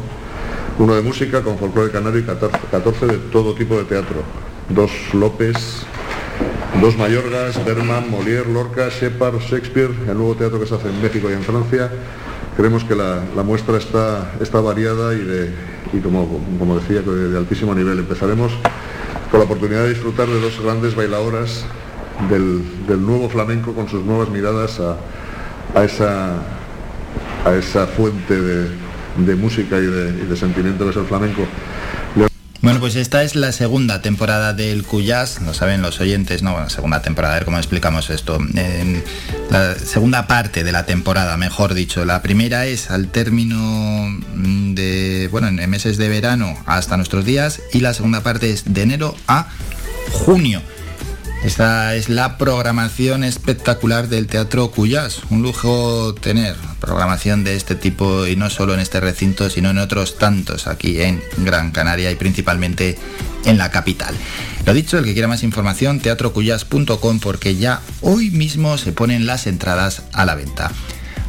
uno de música con folclore canario y 14 de todo tipo de teatro. Dos López, dos Mayorgas, Berman, Molière, Lorca, Shepard, Shakespeare, el nuevo teatro que se hace en México y en Francia. Creemos que la, muestra está, variada y, de, como, decía, de, de altísimo nivel. Empezaremos con la oportunidad de disfrutar de dos grandes bailadoras del, nuevo flamenco con sus nuevas miradas a, esa, fuente de, música y de, sentimiento que es el flamenco. Bueno, pues esta es la segunda temporada del Cuyas, lo saben los oyentes, no, bueno, segunda temporada, a ver cómo explicamos esto. La segunda parte de la temporada, mejor dicho. La primera es al término de, bueno, en meses de verano hasta nuestros días y la segunda parte es de enero a junio. Esta es la programación espectacular del Teatro Cuyas. Un lujo tener programación de este tipo y no solo en este recinto, sino en otros tantos aquí en Gran Canaria y principalmente en la capital. Lo dicho, el que quiera más información, teatrocuyas.com porque ya hoy mismo se ponen las entradas a la venta.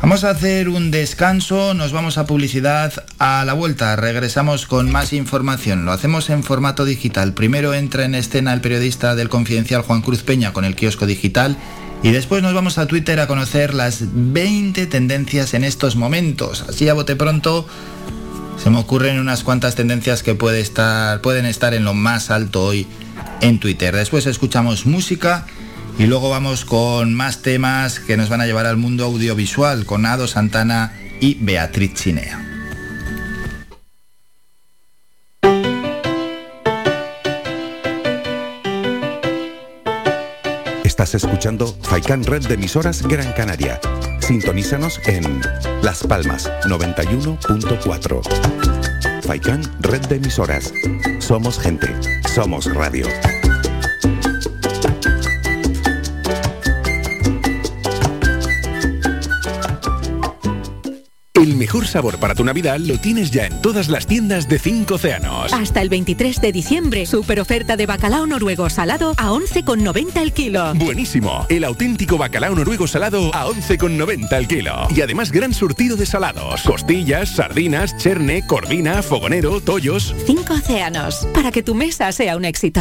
Vamos a hacer un descanso, nos vamos a publicidad a la vuelta, regresamos con más información, lo hacemos en formato digital. Primero entra en escena el periodista del Confidencial Juan Cruz Peña con el kiosco digital y después nos vamos a Twitter a conocer las 20 tendencias en estos momentos. Así a bote pronto se me ocurren unas cuantas tendencias que puede estar, pueden estar en lo más alto hoy en Twitter. Después escuchamos música y luego vamos con más temas que nos van a llevar al mundo audiovisual con Ado Santana y Beatriz Chinea. Estás escuchando Faikan Red de emisoras Gran Canaria. Sintonízanos en Las Palmas 91.4. Faikan Red de emisoras. Somos gente. Somos radio. El mejor sabor para tu Navidad lo tienes ya en todas las tiendas de 5 océanos. Hasta el 23 de diciembre, super oferta de bacalao noruego salado a 11,90 el kilo. Buenísimo. El auténtico bacalao noruego salado a 11,90 el kilo. Y además gran surtido de salados. Costillas, sardinas, cherne, cordina, fogonero, tollos. 5 océanos. Para que tu mesa sea un éxito.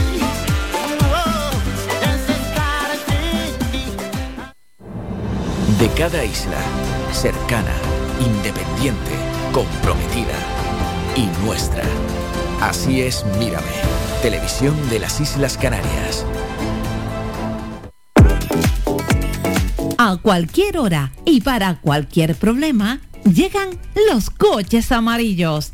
De cada isla, cercana, independiente, comprometida y nuestra. Así es Mírame, televisión de las Islas Canarias. A cualquier hora y para cualquier problema, llegan los coches amarillos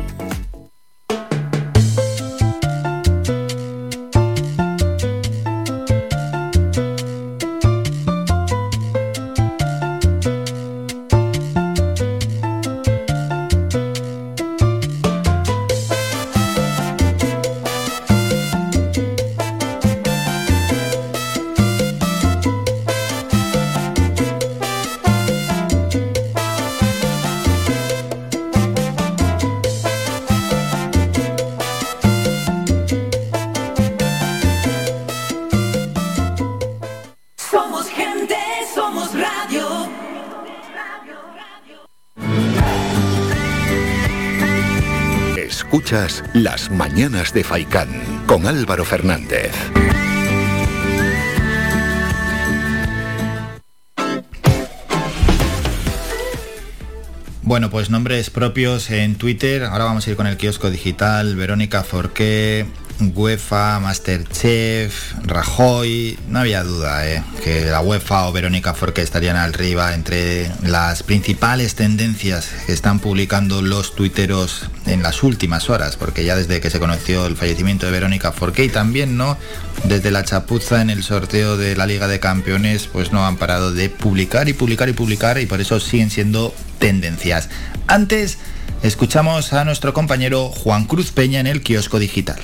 Las Mañanas de Faicán con Álvaro Fernández. Bueno, pues nombres propios en Twitter. Ahora vamos a ir con el kiosco digital. Verónica Forqué, UEFA, Masterchef, Rajoy. No había duda ¿eh? que la UEFA o Verónica Forqué estarían arriba entre las principales tendencias que están publicando los tuiteros en las últimas horas, porque ya desde que se conoció el fallecimiento de Verónica Forqué y también no desde la chapuza en el sorteo de la Liga de Campeones, pues no han parado de publicar y publicar y publicar y por eso siguen siendo tendencias. Antes escuchamos a nuestro compañero Juan Cruz Peña en el kiosco digital.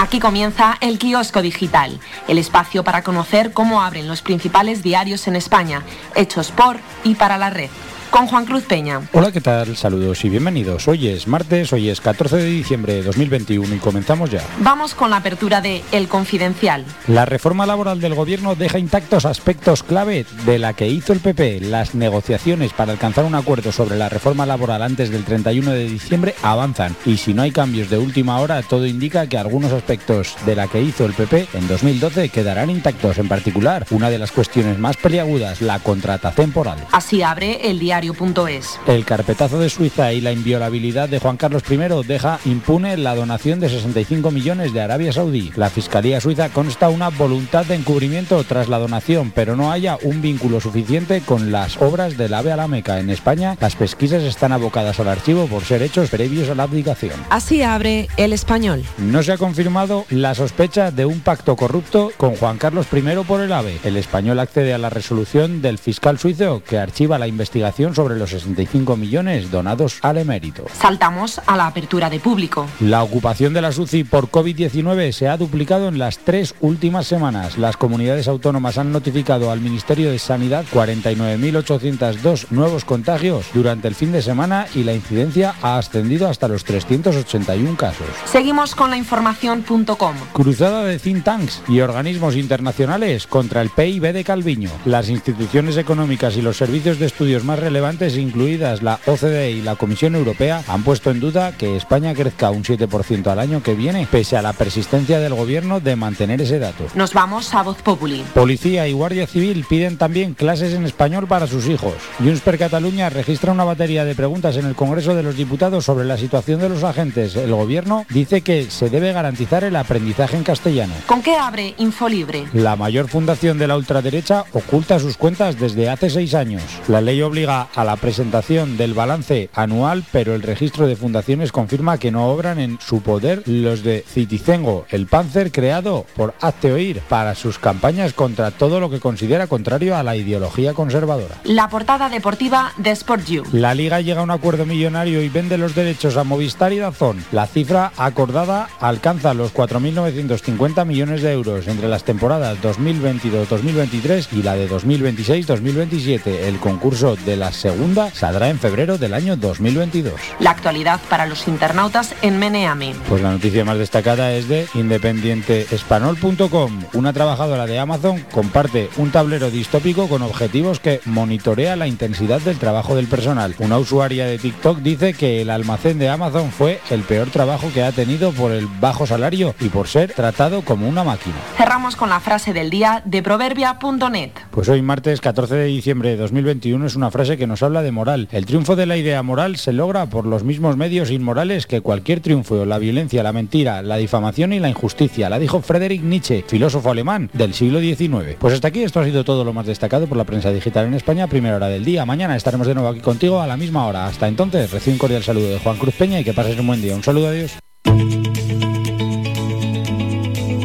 Aquí comienza el kiosco digital, el espacio para conocer cómo abren los principales diarios en España, hechos por y para la red. Con Juan Cruz Peña. Hola, ¿qué tal? Saludos y bienvenidos. Hoy es martes, hoy es 14 de diciembre de 2021 y comenzamos ya. Vamos con la apertura de El Confidencial. La reforma laboral del gobierno deja intactos aspectos clave de la que hizo el PP. Las negociaciones para alcanzar un acuerdo sobre la reforma laboral antes del 31 de diciembre avanzan y si no hay cambios de última hora, todo indica que algunos aspectos de la que hizo el PP en 2012 quedarán intactos. En particular, una de las cuestiones más peliagudas, la contrata temporal. Así abre el diario.es. El carpetazo de Suiza y la inviolabilidad de Juan Carlos I deja impune la donación de 65 millones de Arabia Saudí. La Fiscalía Suiza consta una voluntad de encubrimiento tras la donación, pero no haya un vínculo suficiente con las obras del AVE a la Meca. En España, las pesquisas están abocadas al archivo por ser hechos previos a la abdicación. Así abre El Español. No se ha confirmado la sospecha de un pacto corrupto con Juan Carlos I por el AVE. El español accede a la resolución del fiscal suizo que archiva la investigación sobre los 65 millones donados al emérito. Saltamos a la apertura de público. La ocupación de la SUCI por COVID-19 se ha duplicado en las tres últimas semanas. Las comunidades autónomas han notificado al Ministerio de Sanidad 49.802 nuevos contagios durante el fin de semana y la incidencia ha ascendido hasta los 381 casos. Seguimos con la información.com. Cruzada de think tanks y organismos internacionales contra el PIB de Calviño. Las instituciones económicas y los servicios de estudios más relevantes, incluidas la OCDE y la Comisión Europea, han puesto en duda que España crezca un 7% al año que viene, pese a la persistencia del gobierno de mantener ese dato. Nos vamos a Voz Populi. Policía y Guardia Civil piden también clases en español para sus hijos. Junts per Cataluña registra una batería de preguntas en el Congreso de los Diputados sobre la situación de los agentes. El gobierno dice que se debe garantizar el aprendizaje en castellano. ¿Con qué abre Infolibre? La mayor fundación de la ultraderecha oculta sus cuentas desde hace seis años. La ley obliga a la presentación del balance anual, pero el registro de fundaciones confirma que no obran en su poder los de Citizengo, el Panzer creado por Hazte Oír para sus campañas contra todo lo que considera contrario a la ideología conservadora. La portada deportiva de Sport You. La liga llega a un acuerdo millonario y vende los derechos a Movistar y Dazón. La cifra acordada alcanza los 4.950 millones de euros entre las temporadas 2022-2023 y la de 2026-2027. El concurso de la La segunda saldrá en febrero del año 2022. La actualidad para los internautas en Meneame. Pues la noticia más destacada es de independienteespanol.com. Una trabajadora de Amazon comparte un tablero distópico con objetivos que monitorea la intensidad del trabajo del personal. Una usuaria de TikTok dice que el almacén de Amazon fue el peor trabajo que ha tenido por el bajo salario y por ser tratado como una máquina. Cerramos con la frase del día de proverbia.net. Pues hoy martes 14 de diciembre de 2021 es una frase que nos habla de moral. El triunfo de la idea moral se logra por los mismos medios inmorales que cualquier triunfo, la violencia, la mentira, la difamación y la injusticia. La dijo Friedrich Nietzsche, filósofo alemán del siglo XIX. Pues hasta aquí esto ha sido todo lo más destacado por la prensa digital en España, primera hora del día. Mañana estaremos de nuevo aquí contigo a la misma hora. Hasta entonces, recibe un cordial saludo de Juan Cruz Peña y que pases un buen día. Un saludo, adiós.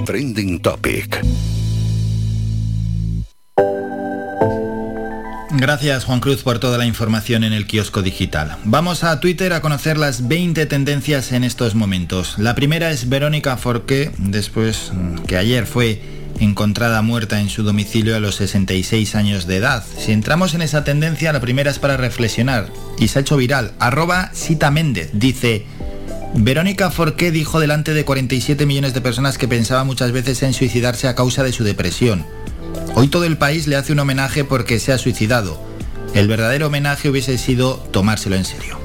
Trending Topic. Gracias Juan Cruz por toda la información en el kiosco digital. Vamos a Twitter a conocer las 20 tendencias en estos momentos. La primera es Verónica Forqué, después mm, que ayer fue encontrada muerta en su domicilio a los 66 años de edad. Si entramos en esa tendencia, la primera es para reflexionar y se ha hecho viral. Arroba Sita Méndez dice... Verónica Forqué dijo delante de 47 millones de personas que pensaba muchas veces en suicidarse a causa de su depresión. Hoy todo el país le hace un homenaje porque se ha suicidado. El verdadero homenaje hubiese sido tomárselo en serio.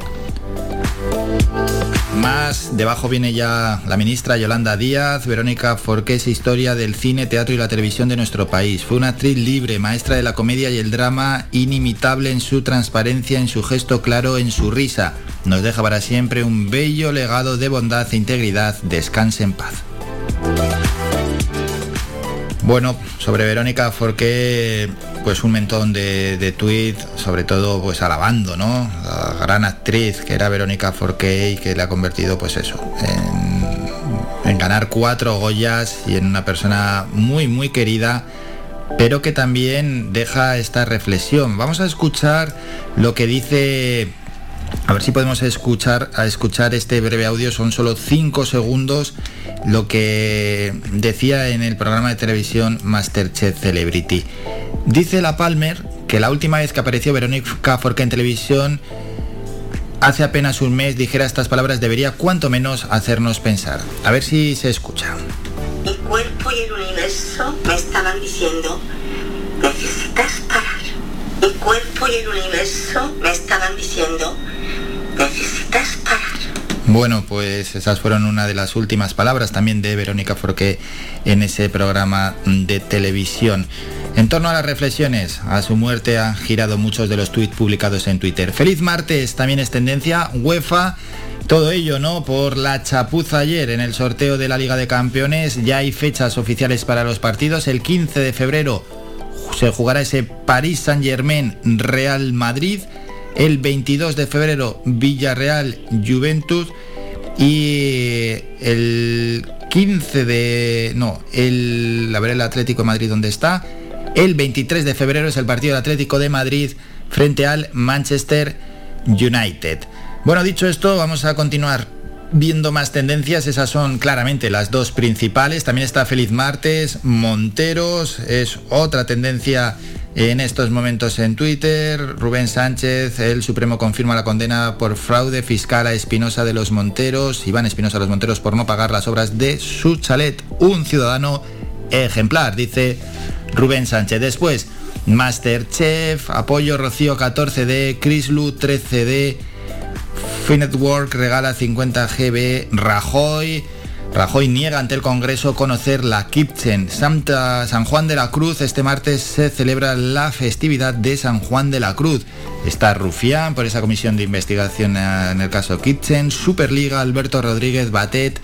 Más, debajo viene ya la ministra Yolanda Díaz. Verónica Forqué es historia del cine, teatro y la televisión de nuestro país. Fue una actriz libre, maestra de la comedia y el drama, inimitable en su transparencia, en su gesto claro, en su risa. Nos deja para siempre un bello legado de bondad e integridad. Descanse en paz. Bueno, sobre Verónica Forqué, pues un montón de, de tweets, sobre todo pues alabando, ¿no? La gran actriz que era Verónica Forqué y que le ha convertido, pues eso, en, en ganar cuatro Goyas y en una persona muy, muy querida, pero que también deja esta reflexión. Vamos a escuchar lo que dice a ver si podemos escuchar, a escuchar este breve audio, son solo 5 segundos, lo que decía en el programa de televisión Masterchef Celebrity. Dice la Palmer que la última vez que apareció Verónica Forqué en televisión, hace apenas un mes, dijera estas palabras, debería cuanto menos hacernos pensar. A ver si se escucha. Mi cuerpo y el universo me estaban diciendo, necesitas parar. Mi cuerpo y el universo me estaban diciendo, necesitas. Bueno, pues esas fueron una de las últimas palabras también de Verónica Forqué en ese programa de televisión. En torno a las reflexiones, a su muerte han girado muchos de los tweets publicados en Twitter. Feliz martes, también es tendencia, UEFA, todo ello, ¿no? Por la chapuza ayer en el sorteo de la Liga de Campeones, ya hay fechas oficiales para los partidos. El 15 de febrero se jugará ese París Saint-Germain Real Madrid el 22 de febrero Villarreal Juventud y el 15 de no el a ver el Atlético de Madrid dónde está el 23 de febrero es el partido del Atlético de Madrid frente al Manchester United. Bueno dicho esto vamos a continuar viendo más tendencias, esas son claramente las dos principales. También está Feliz Martes, Monteros, es otra tendencia en estos momentos en Twitter. Rubén Sánchez, el Supremo confirma la condena por fraude fiscal a Espinosa de los Monteros, Iván Espinosa de los Monteros por no pagar las obras de su chalet. Un ciudadano ejemplar, dice Rubén Sánchez. Después, Masterchef, apoyo Rocío 14D, Crislu 13D. Finetwork regala 50 GB, Rajoy. Rajoy niega ante el Congreso conocer la Kitchen. Santa San Juan de la Cruz. Este martes se celebra la festividad de San Juan de la Cruz. Está Rufián por esa comisión de investigación en el caso Kitchen. Superliga, Alberto Rodríguez, Batet.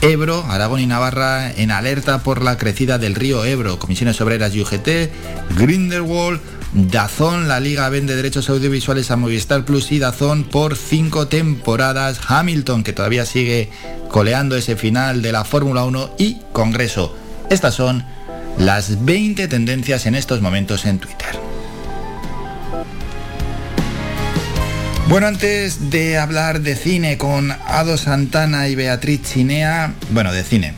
Ebro, Aragón y Navarra en alerta por la crecida del río Ebro. Comisiones Obreras y UGT. Grindelwald. Dazón, la liga vende derechos audiovisuales a Movistar Plus y Dazón por cinco temporadas. Hamilton, que todavía sigue coleando ese final de la Fórmula 1 y Congreso. Estas son las 20 tendencias en estos momentos en Twitter. Bueno, antes de hablar de cine con Ado Santana y Beatriz Chinea, bueno, de cine,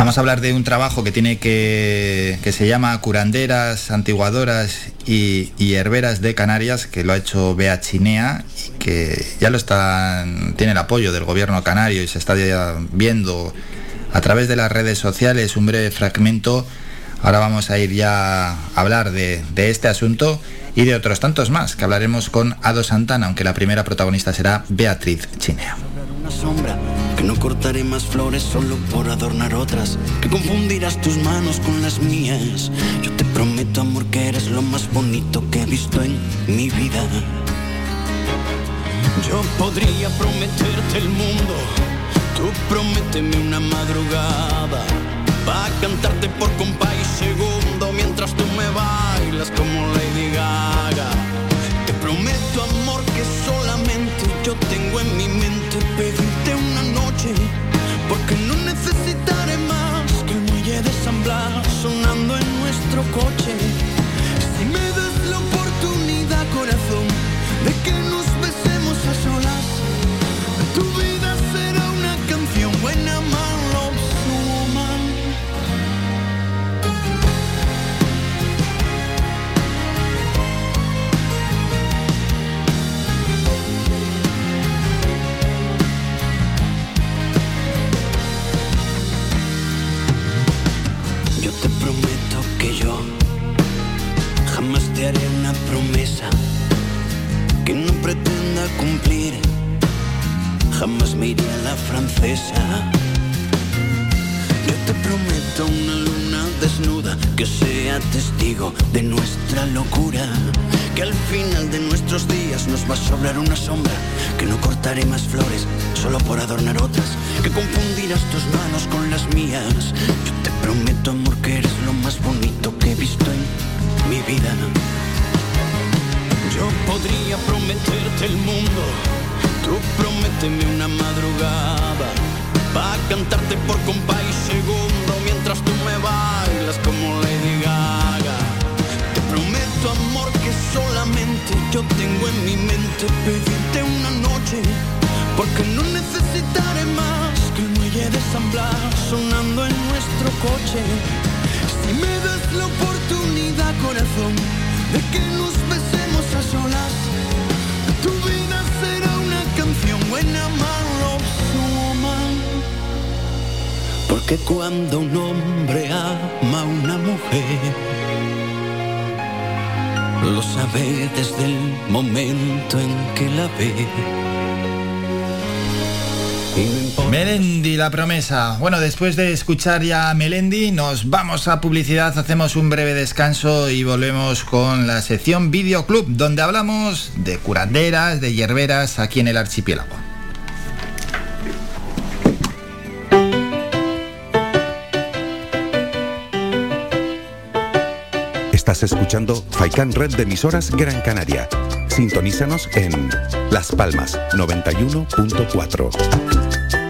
Vamos a hablar de un trabajo que tiene que, que se llama Curanderas, Antiguadoras y, y Herberas de Canarias, que lo ha hecho Bea Chinea y que ya lo están, tiene el apoyo del gobierno canario y se está viendo a través de las redes sociales un breve fragmento. Ahora vamos a ir ya a hablar de, de este asunto y de otros tantos más que hablaremos con Ado Santana, aunque la primera protagonista será Beatriz Chinea. Que no cortaré más flores solo por adornar otras. Que confundirás tus manos con las mías. Yo te prometo amor que eres lo más bonito que he visto en mi vida. Yo podría prometerte el mundo. Tú prométeme una madrugada. Pa cantarte por compás y segundo mientras tú me bailas como Lady Gaga. Te prometo amor que solamente yo tengo en mi coche. La promesa. Bueno, después de escuchar ya a Melendi, nos vamos a publicidad, hacemos un breve descanso y volvemos con la sección Videoclub, donde hablamos de curanderas, de hierberas aquí en el archipiélago. Estás escuchando Faikan Red de emisoras Gran Canaria. Sintonízanos en Las Palmas 91.4.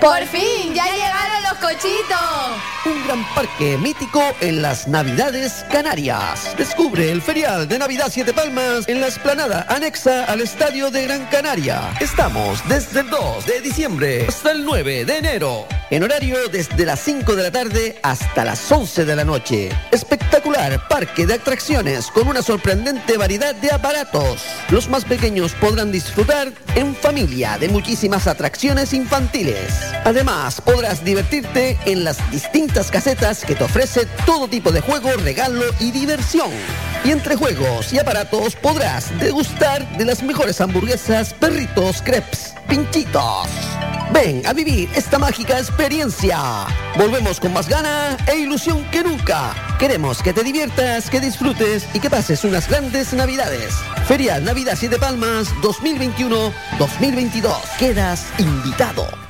Por fin, ya llegaron los cochitos. Un gran parque mítico en las Navidades Canarias. Descubre el ferial de Navidad Siete Palmas en la esplanada anexa al Estadio de Gran Canaria. Estamos desde el 2 de diciembre hasta el 9 de enero. En horario desde las 5 de la tarde hasta las 11 de la noche. Espectacular parque de atracciones con una sorprendente variedad de aparatos. Los más pequeños podrán disfrutar en familia de muchísimas atracciones infantiles. Además, podrás divertirte en las distintas casetas que te ofrece todo tipo de juego, regalo y diversión. Y entre juegos y aparatos podrás degustar de las mejores hamburguesas, perritos, crepes, pinchitos. Ven a vivir esta mágica experiencia. Volvemos con más gana e ilusión que nunca. Queremos que te diviertas, que disfrutes y que pases unas grandes navidades. Feria Navidad Siete Palmas 2021-2022. Quedas invitado.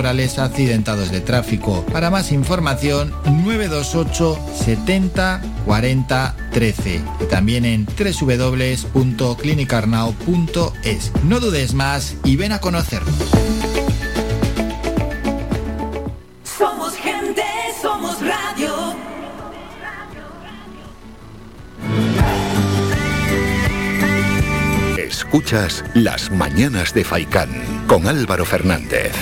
accidentados de tráfico. Para más información, 928 70 40 13 y también en www.clinicarnao.es. No dudes más y ven a conocernos. Somos gente, somos radio. Escuchas Las Mañanas de Faicán con Álvaro Fernández.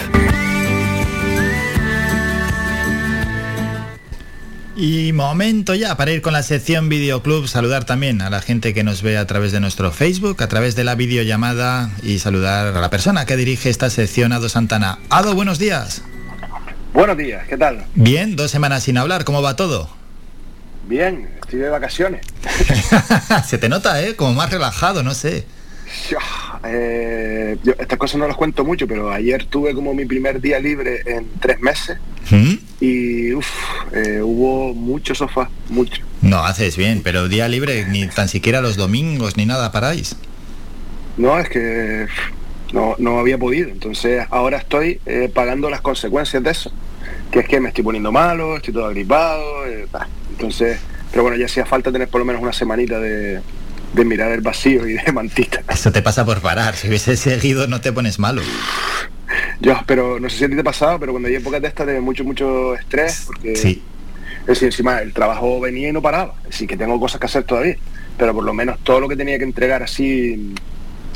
Y momento ya para ir con la sección Videoclub, saludar también a la gente que nos ve a través de nuestro Facebook, a través de la videollamada y saludar a la persona que dirige esta sección, Ado Santana. Ado, buenos días. Buenos días, ¿qué tal? Bien, dos semanas sin hablar, ¿cómo va todo? Bien, estoy de vacaciones. Se te nota, ¿eh? Como más relajado, no sé. Eh, yo estas cosas no las cuento mucho, pero ayer tuve como mi primer día libre en tres meses ¿Mm? Eh, hubo mucho sofá, mucho. No, haces bien, pero día libre, ni tan siquiera los domingos, ni nada paráis. No, es que no, no había podido, entonces ahora estoy eh, pagando las consecuencias de eso, que es que me estoy poniendo malo, estoy todo agripado, eh, entonces, pero bueno, ya hacía falta tener por lo menos una semanita de, de mirar el vacío y de mantita. Eso te pasa por parar, si hubieses seguido no te pones malo. Yo, pero no sé si a ti te ha pasado, pero cuando hay épocas de estas de mucho, mucho estrés, porque Sí. es decir, encima el trabajo venía y no paraba, así que tengo cosas que hacer todavía, pero por lo menos todo lo que tenía que entregar así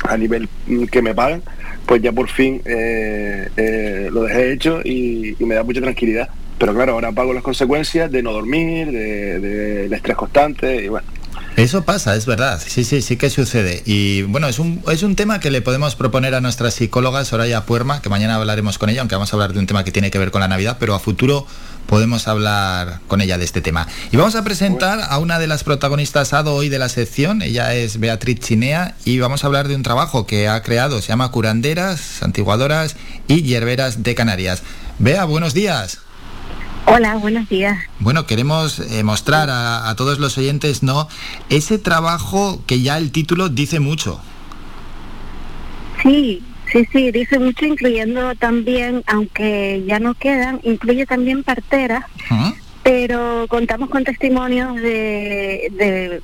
a nivel mm, que me pagan, pues ya por fin eh, eh, lo dejé hecho y, y me da mucha tranquilidad. Pero claro, ahora pago las consecuencias de no dormir, de- del estrés constante y bueno. Eso pasa, es verdad, sí, sí, sí que sucede. Y bueno, es un, es un tema que le podemos proponer a nuestra psicóloga Soraya Puerma, que mañana hablaremos con ella, aunque vamos a hablar de un tema que tiene que ver con la Navidad, pero a futuro podemos hablar con ella de este tema. Y vamos a presentar a una de las protagonistas ADO hoy de la sección, ella es Beatriz Chinea, y vamos a hablar de un trabajo que ha creado, se llama Curanderas, Santiguadoras y Hierberas de Canarias. Bea, buenos días. Hola, buenos días. Bueno, queremos eh, mostrar a, a todos los oyentes, ¿no? Ese trabajo que ya el título dice mucho. Sí, sí, sí, dice mucho, incluyendo también, aunque ya no quedan, incluye también parteras, pero contamos con testimonios de, de,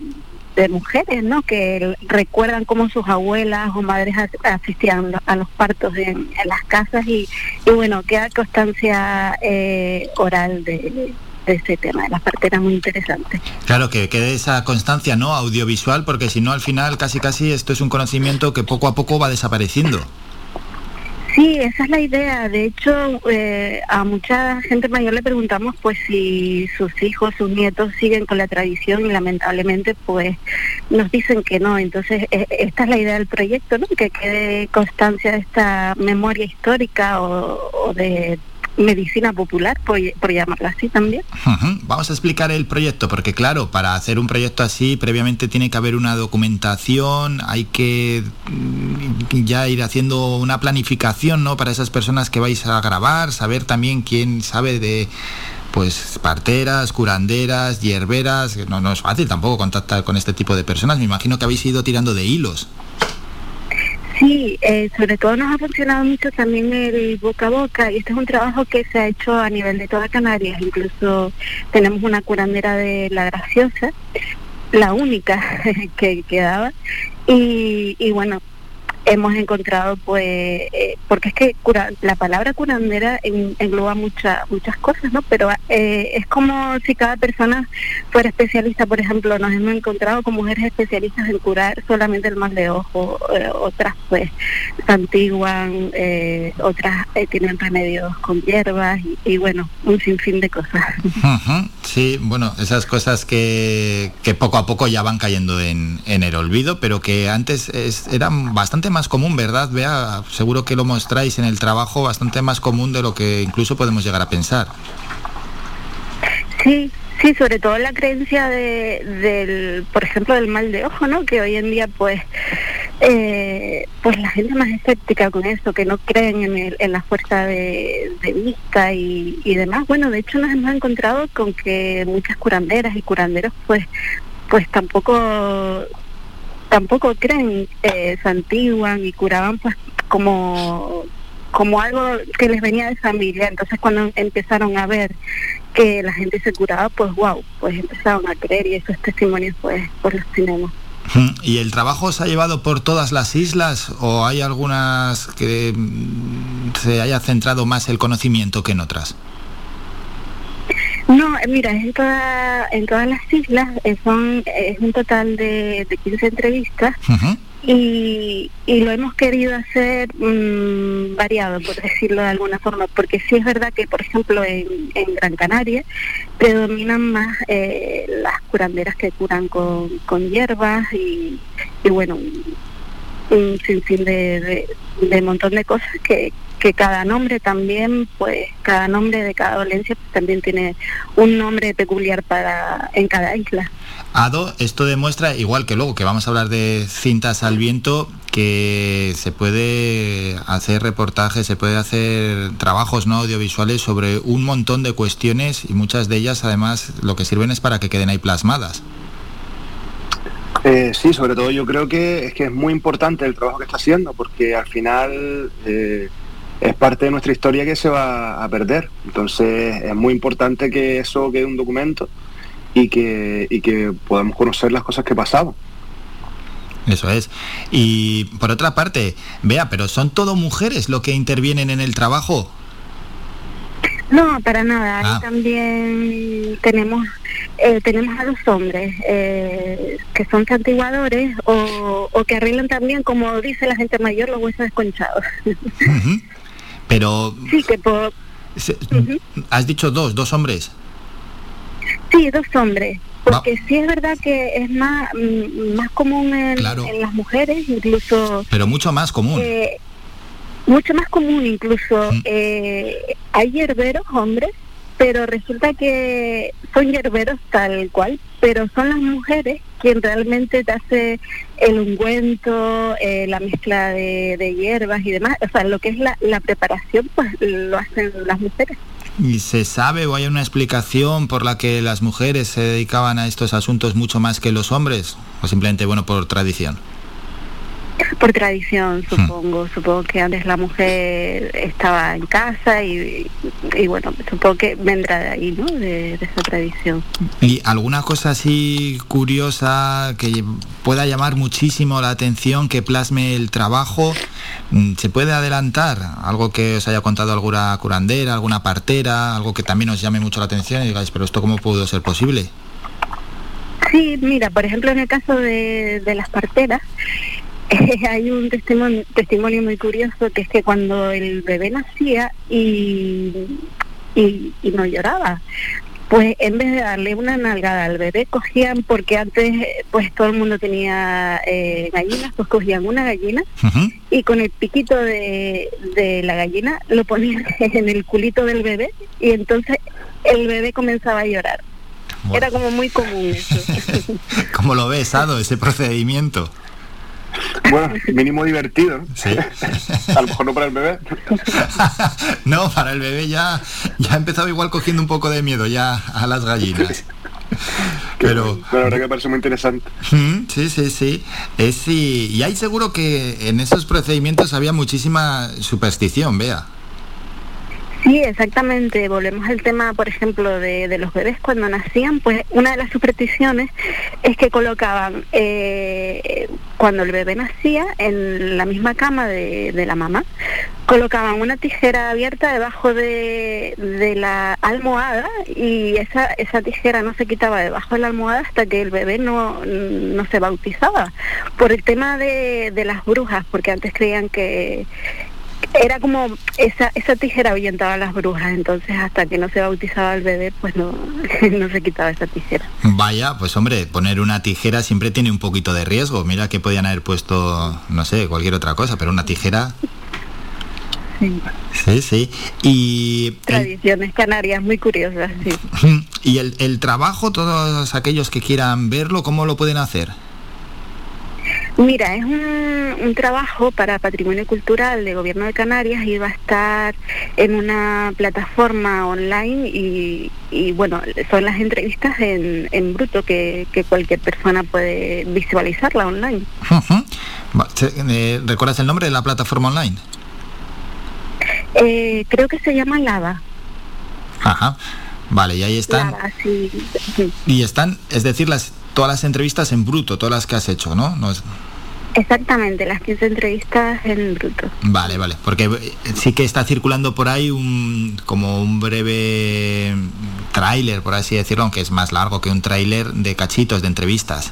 de mujeres, ¿no? Que recuerdan cómo sus abuelas o madres as- asistían a los partos en, las casas y, y bueno, queda constancia eh, oral de, de ese tema, de las parteras muy interesante. Claro, que quede esa constancia, ¿no? Audiovisual, porque si no, al final, casi casi esto es un conocimiento que poco a poco va desapareciendo. Sí, esa es la idea. De hecho, eh, a mucha gente mayor le preguntamos pues si sus hijos, sus nietos siguen con la tradición y lamentablemente pues nos dicen que no. Entonces, eh, esta es la idea del proyecto, ¿no? Que quede constancia de esta memoria histórica o, o de medicina popular, por, llamarla así también. Vamos a explicar el proyecto, porque claro, para hacer un proyecto así, previamente tiene que haber una documentación, hay que mm, ya ir haciendo una planificación, ¿no? Para esas personas que vais a grabar, saber también quién sabe de pues parteras, curanderas, hierberas, no, no es fácil tampoco contactar con este tipo de personas, me imagino que habéis ido tirando de hilos. Sí, eh, sobre todo nos ha funcionado mucho también el boca a boca y este es un trabajo que se ha hecho a nivel de toda Canarias. Incluso tenemos una curandera de La Graciosa, la única que quedaba. Y, y bueno, hemos encontrado pues eh, porque es que cura, la palabra curandera en- engloba muchas muchas cosas no pero eh, es como si cada persona fuera especialista. Por ejemplo nos hemos encontrado con mujeres especialistas en curar solamente el mal de ojo eh, otras pues santiguan eh, otras tienen remedios con hierbas y, y bueno un sinfín de cosas. Sí, bueno, esas cosas que, que poco a poco ya van cayendo en, en el olvido, pero que antes es- eran bastante más común, ¿verdad? Vea, seguro que lo mostráis en el trabajo bastante más común de lo que incluso podemos llegar a pensar. Sí, sí, sobre todo la creencia de, del, por ejemplo, del mal de ojo, ¿no? Que hoy en día, pues, eh, pues la gente más escéptica con eso, que no creen en, el- en la fuerza de, vista y demás. Bueno, de hecho nos hemos encontrado con que muchas curanderas y curanderos, pues, pues tampoco tampoco creen, eh, se antiguan y curaban pues como como algo que les venía de familia. Entonces cuando empezaron a ver que la gente se curaba, pues wow, pues empezaron a creer y esos testimonios pues, pues los tenemos. ¿Y el trabajo se ha llevado por todas las islas o hay algunas que mm, se haya centrado más el conocimiento que en otras? No, mira, es en, toda, en todas las islas eh, son es un total de, de 15 entrevistas y, y lo hemos querido hacer mm, variado, por decirlo de alguna forma, porque sí es verdad que, por ejemplo, en, en Gran Canaria predominan más eh, las curanderas que curan con, con hierbas y, y bueno, un sinfín de, de, de montón de cosas que, que cada nombre también, pues cada nombre de cada dolencia pues, también tiene un nombre peculiar para en cada isla. Ado, esto demuestra, igual que luego que vamos a hablar de cintas al viento, que se puede hacer reportajes, se puede hacer trabajos no audiovisuales sobre un montón de cuestiones y muchas de ellas además lo que sirven es para que queden ahí plasmadas. Eh, sí, sobre todo yo creo que es que es muy importante el trabajo que está haciendo, porque al final eh, es parte de nuestra historia que se va a perder. Entonces es muy importante que eso quede un documento y que, y que podamos conocer las cosas que pasaban. Eso es. Y por otra parte, vea, pero son todo mujeres lo que intervienen en el trabajo. No, para nada. Ahí Ah. también tenemos eh, tenemos a los hombres eh, que son santiguadores o, o que arreglan también, como dice la gente mayor, los huesos desconchados. Pero sí, que por, se- has dicho dos, dos hombres. sí, dos hombres. Porque sí es verdad que es más mm, más común en, Claro. en las mujeres, incluso Pero mucho más común. Eh, mucho más común incluso. eh, hay hierberos hombres, pero resulta que son hierberos tal cual, pero son las mujeres quien realmente te hace el ungüento, eh, la mezcla de, hierbas y demás. O sea, lo que es la, la preparación, pues lo hacen las mujeres. ¿Y se sabe o hay una explicación por la que las mujeres se dedicaban a estos asuntos mucho más que los hombres? ¿O simplemente, bueno, por tradición? Por tradición, supongo. Supongo que antes la mujer estaba en casa y, y bueno, supongo que vendrá de ahí, ¿no? De, de esa tradición. ¿Y alguna cosa así curiosa que pueda llamar muchísimo la atención, que plasme el trabajo? Mm, ¿Se puede adelantar? ¿Algo que os haya contado alguna curandera, alguna partera, algo que también os llame mucho la atención y digáis, pero esto cómo pudo ser posible? Sí, mira, por ejemplo, en el caso de, de las parteras, hay un testimonio, testimonio muy curioso que es que cuando el bebé nacía y, y, y no lloraba, pues en vez de darle una nalgada al bebé, cogían, porque antes pues todo el mundo tenía eh, gallinas, pues cogían una gallina y con el piquito de, de la gallina lo ponían en el culito del bebé y entonces el bebé comenzaba a llorar. Era como muy común eso. ¿Cómo lo ves, Ado, ese procedimiento? Bueno, mínimo divertido. ¿no? Sí. A lo mejor no para el bebé. No, para el bebé ya, ya ha empezado igual cogiendo un poco de miedo ya a las gallinas. Pero La verdad que parece muy interesante. Sí, sí, sí. Es, sí. Y hay seguro que en esos procedimientos había muchísima superstición, vea. Sí, exactamente. Volvemos al tema, por ejemplo, de, de los bebés cuando nacían, pues una de las supersticiones es que colocaban, eh, cuando el bebé nacía, en la misma cama de, la mamá, colocaban una tijera abierta debajo de, de la almohada y esa, esa tijera no se quitaba debajo de la almohada hasta que el bebé no, no se bautizaba. Por el tema de, de las brujas, porque antes creían que era como esa esa tijera ahuyentaba a las brujas, entonces hasta que no se bautizaba el bebé, pues no, no se quitaba esa tijera. Vaya, pues hombre, poner una tijera siempre tiene un poquito de riesgo. Mira que podían haber puesto, no sé, cualquier otra cosa, pero una tijera... Sí, sí. Y el, Tradiciones canarias muy curiosas, sí. y el, el trabajo, todos aquellos que quieran verlo, ¿cómo lo pueden hacer? Mira, es un, un trabajo para patrimonio cultural de Gobierno de Canarias y va a estar en una plataforma online y, y, bueno, son las entrevistas en, en bruto que, que cualquier persona puede visualizarla online. Eh, ¿Recuerdas el nombre de la plataforma online? Eh, creo que se llama Lava. Ajá. Vale, y ahí están. Lava, sí. Y están, es decir, las todas las entrevistas en bruto, todas las que has hecho, ¿no? no es- Exactamente, las 15 entrevistas en bruto. Vale, vale, porque eh, sí que está circulando por ahí un como un breve tráiler, por así decirlo, aunque es más largo que un tráiler de cachitos de entrevistas.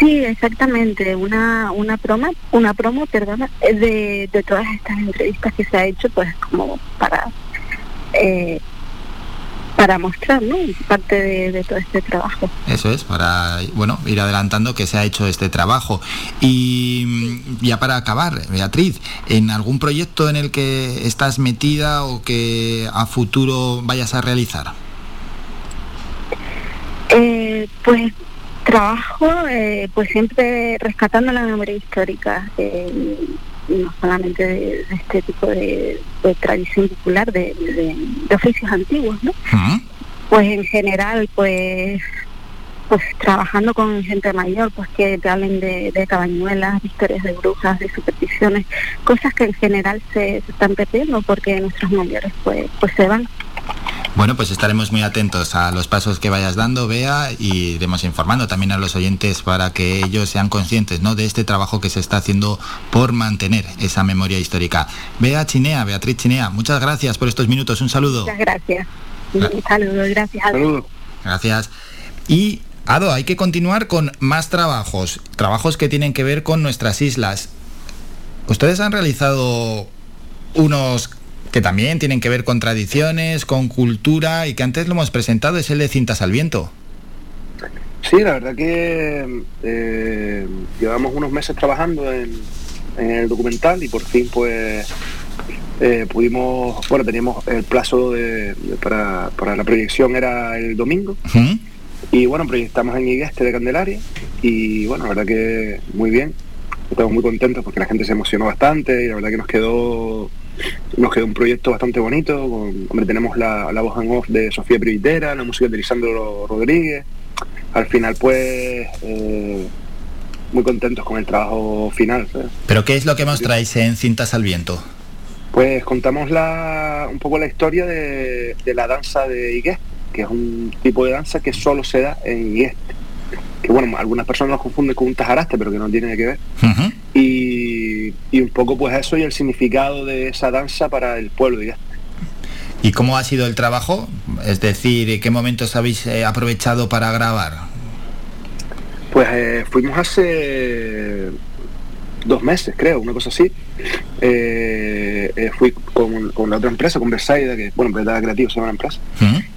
Sí, exactamente, una una promo, una promo, perdona, eh, de, de todas estas entrevistas que se ha hecho, pues como para eh, para mostrar, ¿no? Parte de, de todo este trabajo. Eso es, para bueno, ir adelantando que se ha hecho este trabajo. Y mm, ya para acabar, Beatriz, ¿en algún proyecto en el que estás metida o que a futuro vayas a realizar? Eh, pues trabajo, eh, pues siempre rescatando la memoria histórica, eh, no solamente de, de este tipo de, de tradición popular, de, oficios antiguos, ¿no? Pues en general, pues pues trabajando con gente mayor, pues que te hablen de, de cabañuelas, de historias de brujas, de supersticiones, cosas que en general se, se están perdiendo porque nuestros mayores pues pues se van. Bueno, pues estaremos muy atentos a los pasos que vayas dando, Bea, y iremos informando también a los oyentes para que ellos sean conscientes ¿no? de este trabajo que se está haciendo por mantener esa memoria histórica. Bea Chinea, Beatriz Chinea, muchas gracias por estos minutos. Un saludo. Muchas gracias. Un saludo, gracias. a Gracias. Y, Ado, hay que continuar con más trabajos, trabajos que tienen que ver con nuestras islas. Ustedes han realizado unos que también tienen que ver con tradiciones, con cultura y que antes lo hemos presentado, es el de Cintas al Viento. Sí, la verdad que eh, llevamos unos meses trabajando en, en el documental y por fin pues eh, pudimos, bueno, teníamos el plazo de, de- para, para la proyección era el domingo. Y bueno, proyectamos en Igueste de Candelaria y bueno, la verdad que muy bien, estamos muy contentos porque la gente se emocionó bastante y la verdad que nos quedó nos quedó un proyecto bastante bonito, con- hombre, tenemos la, la voz en off de Sofía Privitera, la música de Lisandro Rodríguez, al final pues eh, muy contentos con el trabajo final. ¿sabes? ¿Pero qué es lo que mostráis en Cintas al Viento? Pues contamos la, un poco la historia de, de la danza de Igueste, que es un tipo de danza que solo se da en Igueste. Que bueno, algunas personas confunden con un tajaraste, pero que no tiene que ver. Y, y un poco pues eso y el significado de esa danza para el pueblo Igueste. ¿Y cómo ha sido el trabajo? Es decir, ¿qué momentos habéis eh, aprovechado para grabar? Pues eh, fuimos hace dos meses, creo, una cosa así. Eh, eh, fui con, con la otra empresa, con Versailles, que bueno, Verdad Creativo se llama la empresa.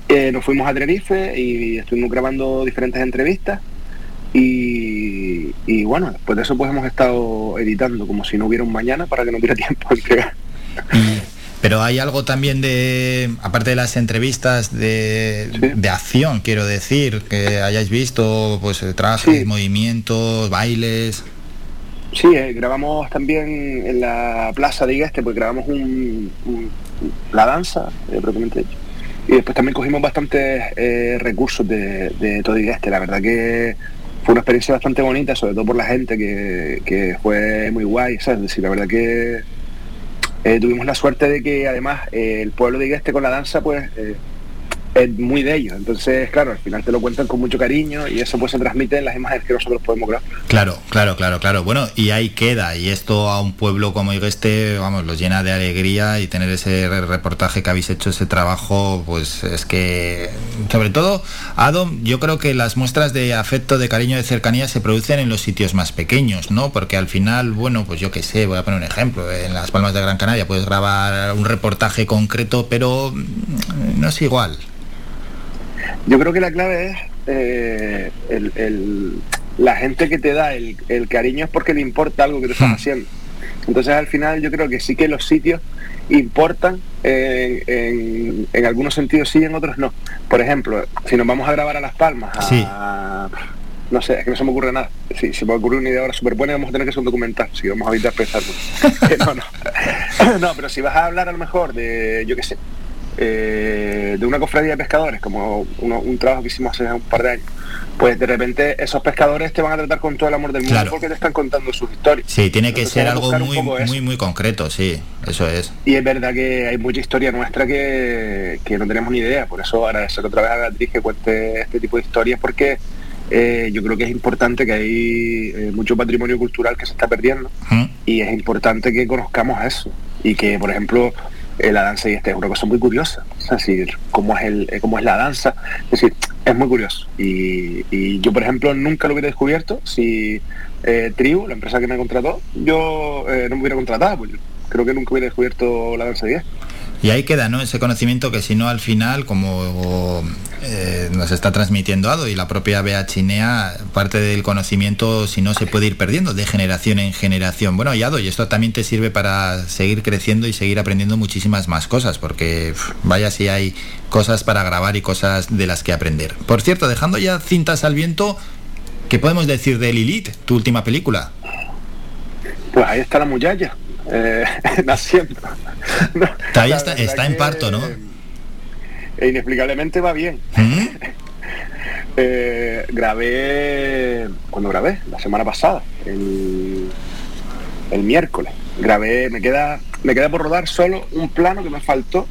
Eh, nos fuimos a Tenerife y estuvimos grabando diferentes entrevistas y, y bueno, después de eso pues hemos estado editando como si no hubiera un mañana para que no hubiera tiempo de entregar. Pero hay algo también de, aparte de las entrevistas de, de acción, quiero decir, que hayáis visto, pues trajes, movimientos, bailes. Sí, eh, grabamos también en la plaza de Igueste, pues grabamos un, un- la danza, eh, propiamente dicho. y después también cogimos bastantes eh, recursos de, de todo y este. La verdad que fue una experiencia bastante bonita, sobre todo por la gente, que, fue muy guay, ¿sabes? Es decir, la verdad que eh, tuvimos la suerte de que además eh, el pueblo de Igueste con la danza, pues eh, es muy de ellos. Entonces, claro, al final te lo cuentan con mucho cariño y eso pues se transmite en las imágenes que nosotros podemos grabar. Claro, claro, claro, claro. Bueno, y ahí queda. Y esto a un pueblo como este, vamos, los llena de alegría y tener ese reportaje que habéis hecho, ese trabajo, pues es que, sobre todo, Adam, yo creo que las muestras de afecto, de cariño, de cercanía se producen en los sitios más pequeños, ¿no? Porque al final, bueno, pues yo qué sé, voy a poner un ejemplo. En las Palmas de Gran Canaria puedes grabar un reportaje concreto, pero mm, no es igual. Yo creo que la clave es eh, el, el- la gente que te da el, el cariño es porque le importa algo que tú estás haciendo. Entonces al final yo creo que sí que los sitios importan, eh, en, en algunos sentidos sí, en otros no. Por ejemplo, si nos vamos a grabar a Las Palmas, a- no sé, es que no se me ocurre nada. Si se me ocurre una idea ahora súper buena, vamos a tener que hacer un documental, si vamos a evitar pensar no, no. no, pero si vas a hablar a lo mejor de, yo qué sé, eh, de una cofradía de pescadores, como uno- un trabajo que hicimos hace un par de años, pues de repente esos pescadores te van a tratar con todo el amor del mundo Claro. porque te están contando sus historias. Sí, tiene que Entonces, ser algo muy, muy, muy concreto, sí, eso es. Y es verdad que hay mucha historia nuestra que, que no tenemos ni idea. Por eso agradecer otra vez a Beatriz que cuente este tipo de historias porque eh, yo creo que es importante que hay eh, mucho patrimonio cultural que se está perdiendo y es importante que conozcamos eso. Y que, por ejemplo, eh, la danza y este es una cosa muy curiosa. Es decir, cómo es, el, eh, cómo es la danza. Es decir, es muy curioso. Y, y yo, por ejemplo, nunca lo hubiera descubierto si eh, Tribu, la empresa que me contrató, yo eh, no me hubiera contratado. Pues yo creo que nunca hubiera descubierto la danza 10. Y ahí queda, ¿no? Ese conocimiento que si no al final, como eh, nos está transmitiendo Ado y la propia Bea Chinea, parte del conocimiento, si no, se puede ir perdiendo de generación en generación. Bueno, y Ado, y esto también te sirve para seguir creciendo y seguir aprendiendo muchísimas más cosas, porque vaya si hay cosas para grabar y cosas de las que aprender. Por cierto, dejando ya cintas al viento, ¿qué podemos decir de Lilith, tu última película? Pues ahí está la muchacha, eh, naciendo. Todavía La está, está en parto, ¿no? e inexplicablemente va bien. Eh, grabé, cuando grabé, la semana pasada, el, el miércoles. Grabé, me queda, me queda por rodar solo un plano que me faltó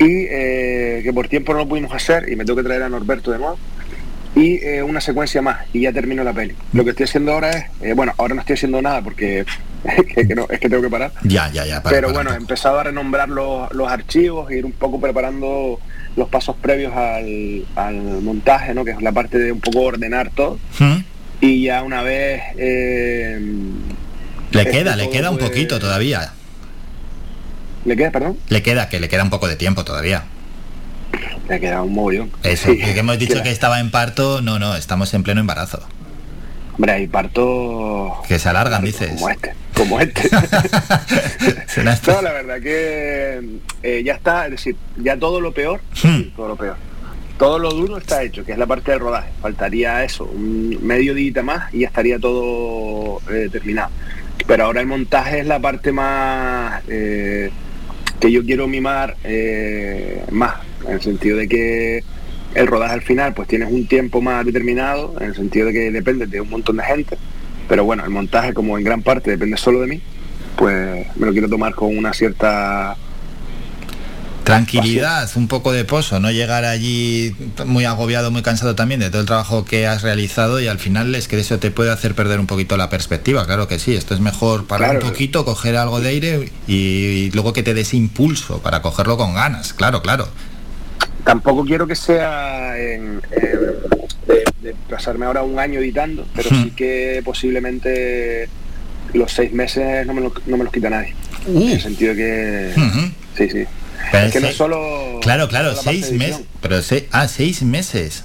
y eh, que por tiempo no lo pudimos hacer y me tengo que traer a Norberto de nuevo. Y eh, una secuencia más y ya termino la peli. Lo que estoy haciendo ahora es, eh, bueno, ahora no estoy haciendo nada porque que- que no, es que tengo que parar. Ya, ya, ya. para, Pero para. bueno, he empezado a renombrar los, los archivos, e ir un poco preparando los pasos previos al, al montaje, ¿no? que es la parte de un poco ordenar todo. ¿Mm? Y ya una vez... eh, Le este queda, le queda un poquito todavía. ¿Le queda, perdón? Le queda, que le queda un poco de tiempo todavía. Le queda un mogollón. Eso, Sí, que hemos dicho queda. que estaba en parto, no, no, estamos en pleno embarazo. Hombre, hay partos... Que se alargan, dices. Como este, como este. no, la verdad que eh, ya está, es decir, ya todo lo peor, Hmm. todo lo peor. Todo lo duro está hecho, que es la parte del rodaje. Faltaría eso, un medio día más y ya estaría todo eh, terminado. Pero ahora el montaje es la parte más eh, que yo quiero mimar más, en el sentido de que el rodaje al final pues tienes un tiempo más determinado, en el sentido de que depende de un montón de gente. Pero bueno, el montaje como en gran parte depende solo de mí, pues me lo quiero tomar con una cierta Tranquilidad, un poco de pozo, no llegar allí muy agobiado, muy cansado también de todo el trabajo que has realizado y al final es que eso te puede hacer perder un poquito la perspectiva, claro que sí, esto es mejor parar Claro. un poquito, coger algo de aire y, y luego que te des impulso para cogerlo con ganas, claro, claro. Tampoco quiero que sea en, en- de, de pasarme ahora un año editando, pero Hmm. sí que posiblemente los seis meses no me, lo- no me los quita nadie. Uh. En el sentido que... Ujú. Sí, sí. Pero es que no solo... Claro, claro, seis meses, pero se, ah, seis meses.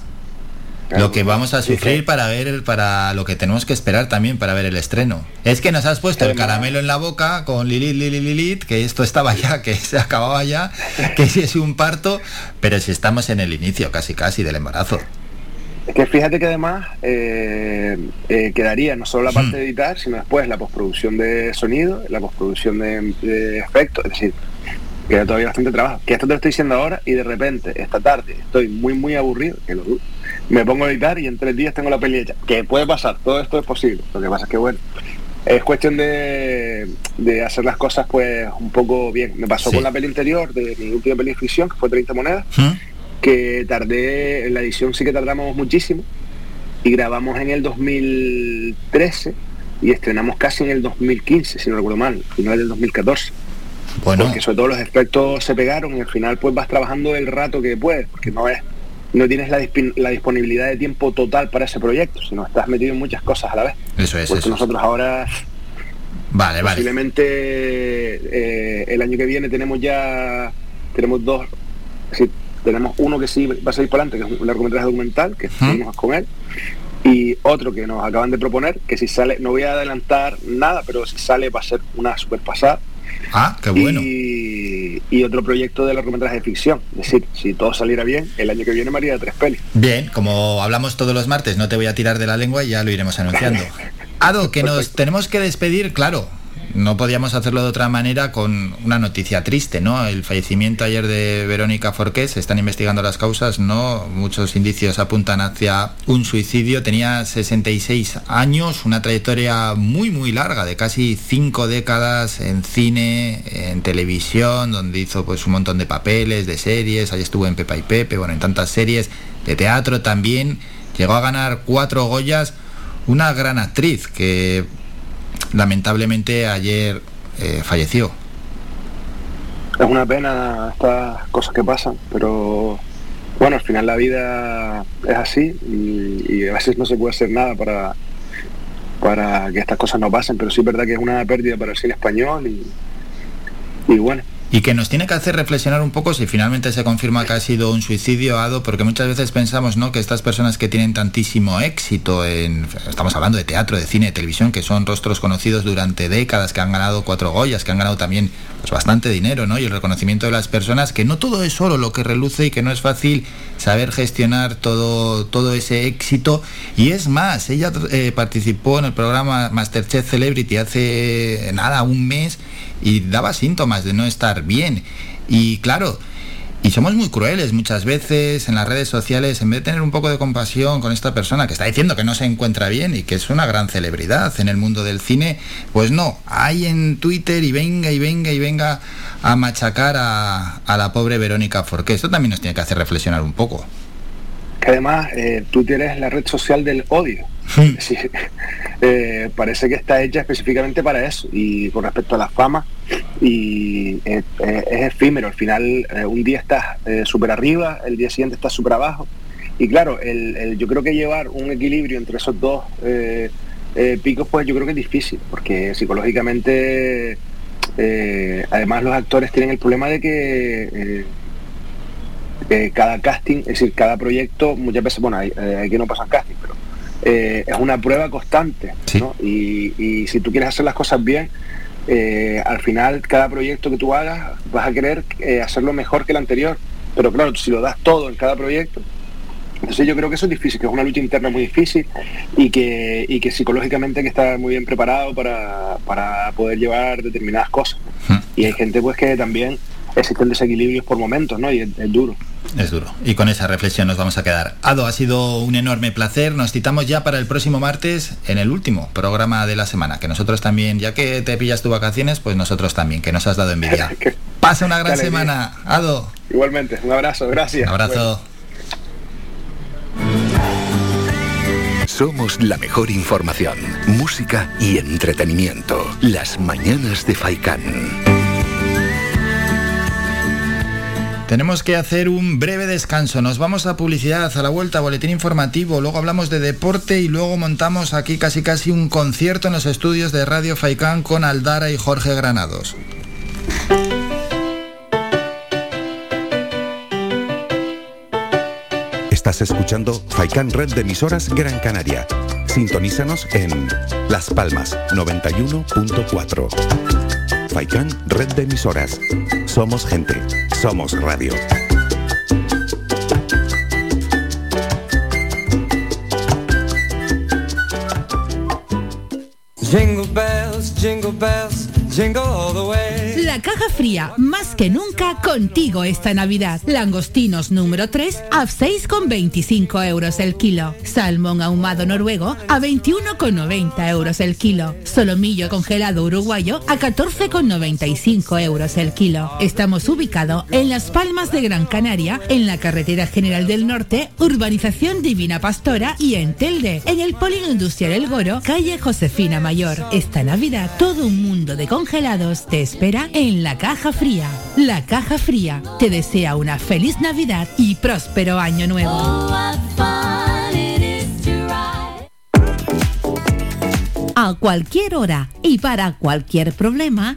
Lo que vamos a sufrir para ver, para lo que tenemos que esperar también para ver el estreno. Es que nos has puesto el caramelo en la boca con Lilith, Lilith, Lilith, que esto estaba ya, que se acababa ya, que si es un parto, pero si estamos en el inicio casi casi del embarazo. Es que fíjate que además eh, eh, quedaría no solo la Hmm. parte de editar, sino después la postproducción de sonido, la postproducción de, de efectos, es decir, queda todavía bastante trabajo. Que esto te lo estoy diciendo ahora y de repente, esta tarde, estoy muy, muy aburrido, que lo dudo. Me pongo a editar y en tres días tengo la peli hecha. Que puede pasar, todo esto es posible. Lo que pasa es que, bueno, es cuestión de, de hacer las cosas pues un poco bien. Me pasó Sí. con la peli anterior de mi última peli de ficción, que fue 30 monedas, que tardé, en la edición sí que tardamos muchísimo, y grabamos en el 2013 y estrenamos casi en el 2015, si no recuerdo mal, final del 2014. Bueno. Porque sobre todo los efectos se pegaron y al final pues vas trabajando el rato que puedes, porque no es no tienes la, la disponibilidad de tiempo total para ese proyecto, sino estás metido en muchas cosas a la vez. Eso es, Porque eso es. nosotros ahora Vale, vale. posiblemente eh, el año que viene tenemos ya tenemos dos tenemos uno que sí va a salir para adelante que es un largometraje documental que seguimos con él y otro que nos acaban de proponer que si sale no voy a adelantar nada pero si sale va a ser una super pasada Ah, qué bueno. y, y otro proyecto de largometraje de ficción es decir si todo saliera bien el año que viene me haría tres pelis Bien, como hablamos todos los martes, no te voy a tirar de la lengua y ya lo iremos anunciando. Ado, que nos tenemos que despedir, claro. No podíamos hacerlo de otra manera con una noticia triste, ¿no? El fallecimiento ayer de Verónica Forqué, se están investigando las causas, ¿no? Muchos indicios apuntan hacia un suicidio. Tenía 66 años, una trayectoria muy, muy larga, de casi cinco décadas en cine, en televisión, donde hizo pues un montón de papeles, de series, ahí estuvo en Pepa y Pepe, bueno, en tantas series, de teatro también. Llegó a ganar cuatro Goyas, una gran actriz que lamentablemente ayer eh, falleció. es una pena estas cosas que pasan, pero bueno, al final la vida es así y, y a veces no se puede hacer nada para, para que estas cosas no pasen, pero sí es verdad que es una pérdida para el cine español y, y bueno, Y que nos tiene que hacer reflexionar un poco si finalmente se confirma que ha sido un suicidio, Ado, porque muchas veces pensamos ¿no? que estas personas que tienen tantísimo éxito en. Estamos hablando de teatro, de cine, de televisión, que son rostros conocidos durante décadas, que han ganado cuatro Goyas, que han ganado también pues, bastante dinero, ¿no? Y el reconocimiento de las personas, que no todo es solo lo que reluce y que no es fácil saber gestionar todo, todo ese éxito. Y es más, ella eh, participó en el programa Masterchef Celebrity hace nada, un mes, y daba síntomas de no estar bien. Y claro, y somos muy crueles muchas veces en las redes sociales, en vez de tener un poco de compasión con esta persona que está diciendo que no se encuentra bien y que es una gran celebridad en el mundo del cine, pues no, hay en Twitter y venga y venga y venga a machacar a, a la pobre Verónica Forqué. Esto también nos tiene que hacer reflexionar un poco. Que además eh, Twitter es la red social del odio. Es decir, eh, parece que está hecha específicamente para eso y con respecto a la fama y eh, eh, es efímero. Al final un día estás súper arriba el día siguiente estás súper abajo. Y claro el, el- yo creo que llevar un equilibrio entre esos dos picos pues yo creo que es difícil porque psicológicamente además los actores tienen el problema de que eh, cada casting, es decir, cada proyecto, muchas veces, bueno, hay, eh, hay que no pasan casting, pero eh, es una prueba constante, ¿no? Y, y si tú quieres hacer las cosas bien, eh, al final cada proyecto que tú hagas vas a querer hacerlo mejor que el anterior, pero claro, si lo das todo en cada proyecto, entonces yo creo que eso es difícil, que es una lucha interna muy difícil y que, y que psicológicamente hay que estar muy bien preparado para, para poder llevar determinadas cosas. Y hay gente pues que también existen desequilibrios por momentos, ¿no? Y es- es duro. Es duro. Y con esa reflexión nos vamos a quedar. Ado, ha sido un enorme placer. Nos citamos ya para el próximo martes en el último programa de la semana. Que nosotros también, ya que te pillas tu vacaciones, pues nosotros también, que nos has dado envidia. Pasa una gran Dale, semana. Ado. Igualmente, un abrazo, gracias. Un abrazo. Somos la mejor información, música y entretenimiento. Las mañanas de Faikán. Tenemos que hacer un breve descanso. Nos vamos a publicidad, a la vuelta, boletín informativo. Luego hablamos de deporte y luego montamos aquí casi casi un concierto en los estudios de Radio Faicán con Aldara y Jorge Granados. Estás escuchando Faikan Red de emisoras Gran Canaria. Sintonízanos en Las Palmas 91.4. Red de emisoras. Somos gente. Somos radio. Jingle bells, jingle bells, La caja fría, más que nunca contigo esta Navidad. Langostinos número 3 a 6,25 euros el kilo. Salmón ahumado noruego a 21,90 euros el kilo. Solomillo congelado uruguayo a 14,95 euros el kilo. Estamos ubicados en Las Palmas de Gran Canaria, en la carretera general del norte, urbanización Divina Pastora y en Telde, en el polígono industrial El Goro, calle Josefina Mayor. Esta Navidad todo un mundo de congelados te espera en la caja fría. La caja fría te desea una feliz Navidad y próspero año nuevo. A cualquier hora y para cualquier problema,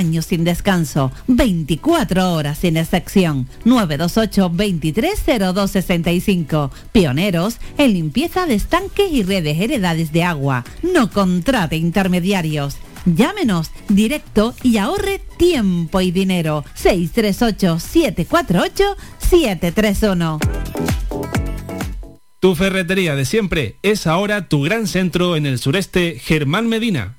sin descanso. 24 horas sin excepción. 928 230265. Pioneros en limpieza de estanques y redes heredades de agua. No contrate intermediarios. Llámenos directo y ahorre tiempo y dinero. 638 748 731. Tu ferretería de siempre es ahora tu gran centro en el sureste Germán Medina.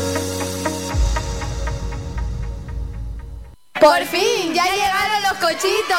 ¡Por fin! ¡Ya llegaron los cochitos!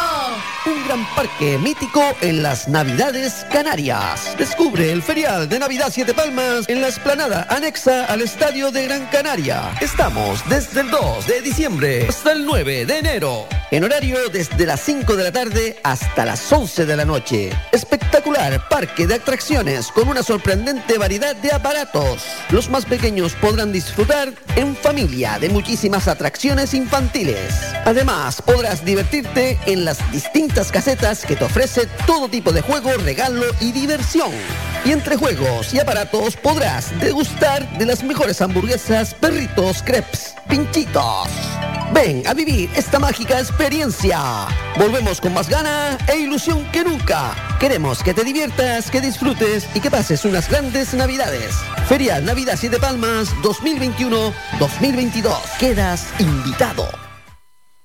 Un gran parque mítico en las Navidades Canarias. Descubre el ferial de Navidad Siete Palmas en la esplanada anexa al Estadio de Gran Canaria. Estamos desde el 2 de diciembre hasta el 9 de enero. En horario desde las 5 de la tarde hasta las 11 de la noche. Espectacular parque de atracciones con una sorprendente variedad de aparatos. Los más pequeños podrán disfrutar en familia de muchísimas atracciones infantiles. Además, podrás divertirte en las distintas casetas que te ofrece todo tipo de juego, regalo y diversión. Y entre juegos y aparatos podrás degustar de las mejores hamburguesas, perritos, crepes, pinchitos. Ven a vivir esta mágica experiencia. Volvemos con más gana e ilusión que nunca. Queremos que te diviertas, que disfrutes y que pases unas grandes navidades. Ferial Navidad Siete Palmas 2021-2022. Quedas invitado.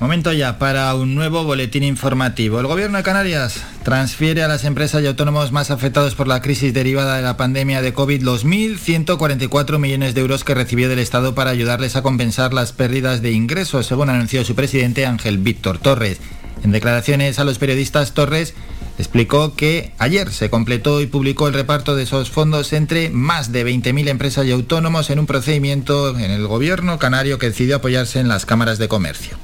Momento ya para un nuevo boletín informativo. El gobierno de Canarias transfiere a las empresas y autónomos más afectados por la crisis derivada de la pandemia de COVID los 1.144 millones de euros que recibió del Estado para ayudarles a compensar las pérdidas de ingresos, según anunció su presidente Ángel Víctor Torres. En declaraciones a los periodistas, Torres explicó que ayer se completó y publicó el reparto de esos fondos entre más de 20.000 empresas y autónomos en un procedimiento en el gobierno canario que decidió apoyarse en las cámaras de comercio.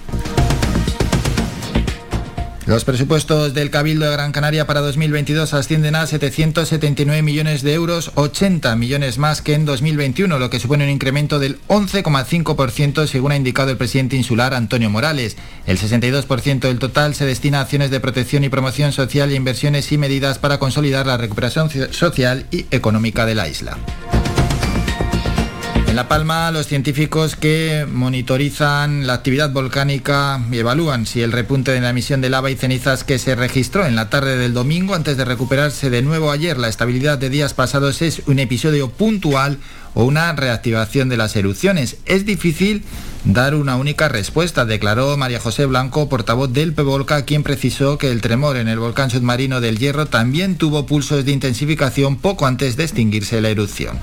Los presupuestos del Cabildo de Gran Canaria para 2022 ascienden a 779 millones de euros, 80 millones más que en 2021, lo que supone un incremento del 11,5% según ha indicado el presidente insular Antonio Morales. El 62% del total se destina a acciones de protección y promoción social e inversiones y medidas para consolidar la recuperación social y económica de la isla. En La Palma, los científicos que monitorizan la actividad volcánica y evalúan si el repunte de la emisión de lava y cenizas que se registró en la tarde del domingo antes de recuperarse de nuevo ayer la estabilidad de días pasados es un episodio puntual o una reactivación de las erupciones. Es difícil dar una única respuesta, declaró María José Blanco, portavoz del PEVOLCA, quien precisó que el tremor en el volcán submarino del Hierro también tuvo pulsos de intensificación poco antes de extinguirse la erupción.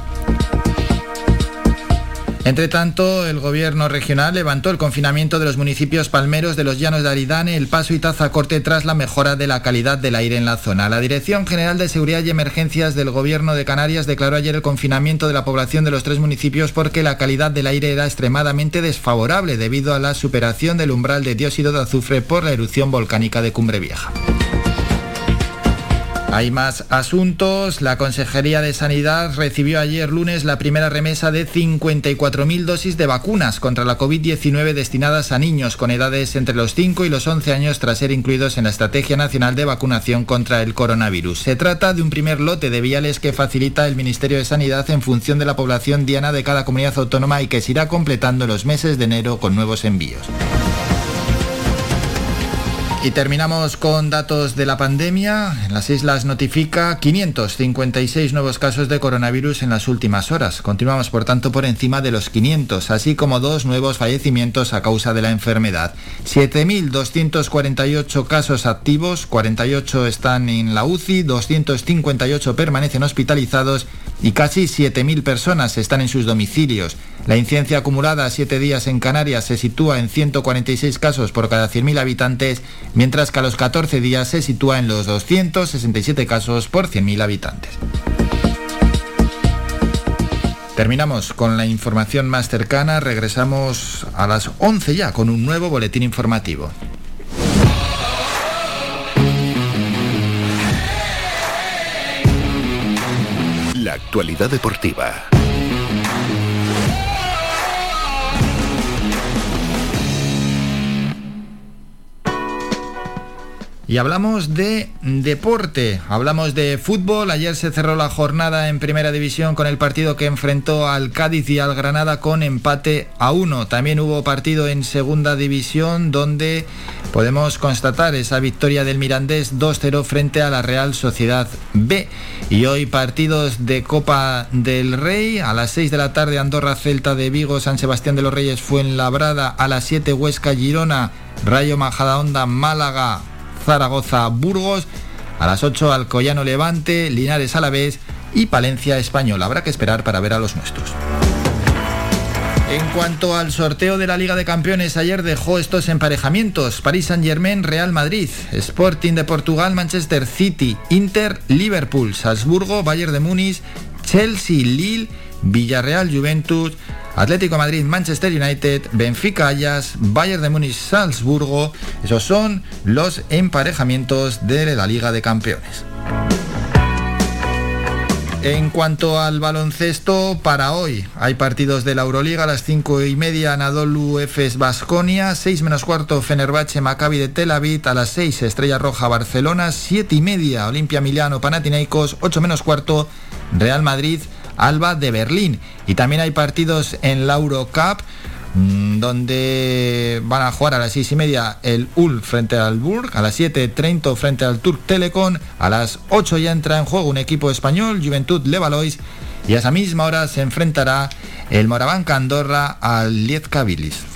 Entre tanto, el gobierno regional levantó el confinamiento de los municipios palmeros de los Llanos de Aridane, El Paso y Tazacorte tras la mejora de la calidad del aire en la zona. La Dirección General de Seguridad y Emergencias del Gobierno de Canarias declaró ayer el confinamiento de la población de los tres municipios porque la calidad del aire era extremadamente desfavorable debido a la superación del umbral de dióxido de azufre por la erupción volcánica de Cumbre Vieja. Hay más asuntos. La Consejería de Sanidad recibió ayer lunes la primera remesa de 54.000 dosis de vacunas contra la COVID-19 destinadas a niños con edades entre los 5 y los 11 años tras ser incluidos en la Estrategia Nacional de Vacunación contra el Coronavirus. Se trata de un primer lote de viales que facilita el Ministerio de Sanidad en función de la población diana de cada comunidad autónoma y que se irá completando los meses de enero con nuevos envíos. Y terminamos con datos de la pandemia. En las islas notifica 556 nuevos casos de coronavirus en las últimas horas. Continuamos, por tanto, por encima de los 500, así como dos nuevos fallecimientos a causa de la enfermedad. 7.248 casos activos, 48 están en la UCI, 258 permanecen hospitalizados y casi 7.000 personas están en sus domicilios. La incidencia acumulada a 7 días en Canarias se sitúa en 146 casos por cada 100.000 habitantes, mientras que a los 14 días se sitúa en los 267 casos por 100.000 habitantes. Terminamos con la información más cercana, regresamos a las 11 ya con un nuevo boletín informativo. La actualidad deportiva. Y hablamos de deporte, hablamos de fútbol. Ayer se cerró la jornada en primera división con el partido que enfrentó al Cádiz y al Granada con empate a uno. También hubo partido en segunda división donde podemos constatar esa victoria del Mirandés 2-0 frente a la Real Sociedad B. Y hoy partidos de Copa del Rey a las 6 de la tarde Andorra Celta de Vigo, San Sebastián de los Reyes Fuenlabrada a las 7 Huesca Girona, Rayo Majadahonda Málaga Zaragoza Burgos, a las 8 Alcoyano Levante, Linares Alavés y Palencia Español. Habrá que esperar para ver a los nuestros. En cuanto al sorteo de la Liga de Campeones, ayer dejó estos emparejamientos. París Saint-Germain, Real Madrid, Sporting de Portugal, Manchester City, Inter, Liverpool, Salzburgo, Bayern de Múnich, Chelsea, Lille, Villarreal, Juventus, Atlético Madrid, Manchester United, Benfica, Ayas, Bayern de Múnich, Salzburgo. Esos son los emparejamientos de la Liga de Campeones. En cuanto al baloncesto, para hoy hay partidos de la Euroliga a las 5 y media, Anadolu Efes Basconia, 6 menos cuarto, Fenerbahce Maccabi de Tel Aviv, a las 6 Estrella Roja Barcelona, 7 y media, Olimpia Milano Panathinaikos, 8 menos cuarto, Real Madrid Alba de Berlín. Y también hay partidos en la Eurocup mm, donde van a jugar a las seis y media el UL frente al Burg, a las 7 Trento frente al Turk Telecom, a las 8 ya entra en juego un equipo español, Juventud Levalois, y a esa misma hora se enfrentará el Morabanca Andorra al Liezca Bilis.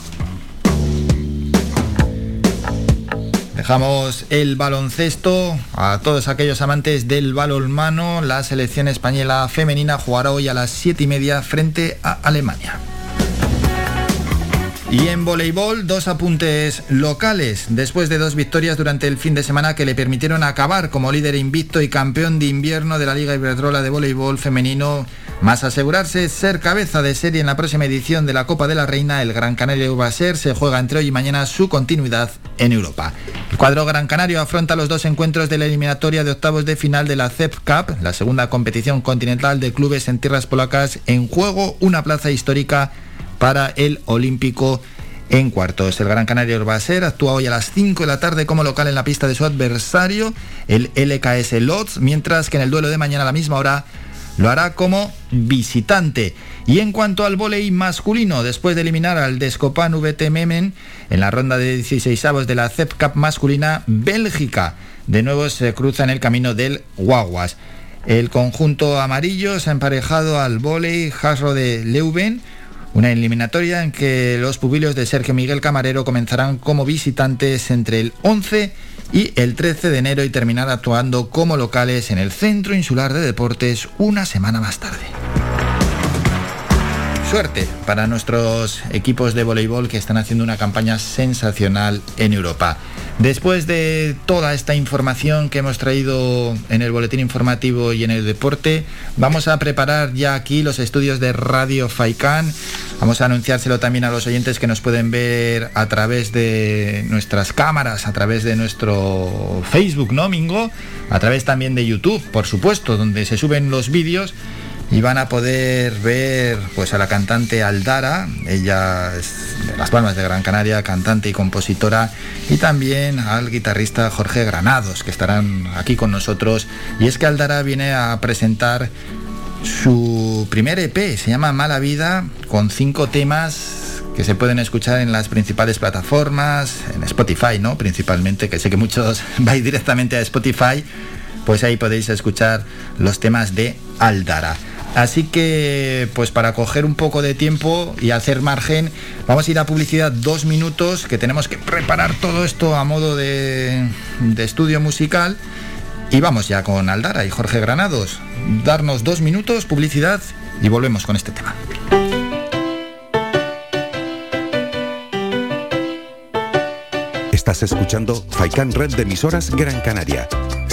Dejamos el baloncesto a todos aquellos amantes del balonmano. La selección española femenina jugará hoy a las 7 y media frente a Alemania. Y en voleibol, dos apuntes locales, después de dos victorias durante el fin de semana que le permitieron acabar como líder invicto y campeón de invierno de la Liga Iberdrola de Voleibol Femenino, más asegurarse ser cabeza de serie en la próxima edición de la Copa de la Reina, el Gran Canaria Ubaser se juega entre hoy y mañana su continuidad en Europa. El cuadro Gran Canario afronta los dos encuentros de la eliminatoria de octavos de final de la CEP Cup, la segunda competición continental de clubes en tierras polacas, en juego una plaza histórica para el Olímpico en cuartos. El Gran Canaria Urbaser actúa hoy a las 5 de la tarde como local en la pista de su adversario, el LKS Lodz, mientras que en el duelo de mañana a la misma hora lo hará como visitante. Y en cuanto al voleibol masculino, después de eliminar al Descopan VT Memen en la ronda de 16 avos de la CEP Cup masculina, Bélgica de nuevo se cruza en el camino del Guaguas. El conjunto amarillo se ha emparejado al volei Jasro de Leuven, una eliminatoria en que los pupilos de Sergio Miguel Camarero comenzarán como visitantes entre el 11 y el 13 de enero y terminar actuando como locales en el Centro Insular de Deportes una semana más tarde suerte para nuestros equipos de voleibol que están haciendo una campaña sensacional en Europa. Después de toda esta información que hemos traído en el boletín informativo y en el deporte, vamos a preparar ya aquí los estudios de Radio Faikan. Vamos a anunciárselo también a los oyentes que nos pueden ver a través de nuestras cámaras, a través de nuestro Facebook, ¿no, Mingo? A través también de YouTube, por supuesto, donde se suben los vídeos y van a poder ver pues a la cantante Aldara, ella es de Las Palmas de Gran Canaria, cantante y compositora, y también al guitarrista Jorge Granados, que estarán aquí con nosotros. Y es que Aldara viene a presentar su primer EP, se llama Mala Vida, con cinco temas que se pueden escuchar en las principales plataformas, en Spotify, ¿no? Principalmente, que sé que muchos vais directamente a Spotify, pues ahí podéis escuchar los temas de Aldara. Así que, pues para coger un poco de tiempo y hacer margen, vamos a ir a publicidad dos minutos, que tenemos que preparar todo esto a modo de, estudio musical. Y vamos ya con Aldara y Jorge Granados. Darnos dos minutos, publicidad y volvemos con este tema. Estás escuchando Faikan Red de emisoras Gran Canaria.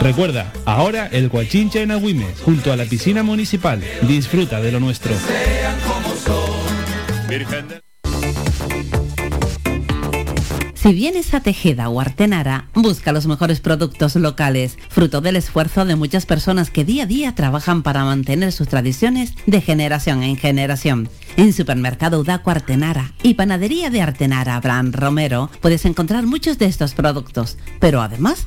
Recuerda, ahora el Guachincha en Agüimes, junto a la piscina municipal. Disfruta de lo nuestro. Si vienes a Tejeda o Artenara, busca los mejores productos locales, fruto del esfuerzo de muchas personas que día a día trabajan para mantener sus tradiciones de generación en generación. En Supermercado Udaco Artenara y Panadería de Artenara Abraham Romero puedes encontrar muchos de estos productos, pero además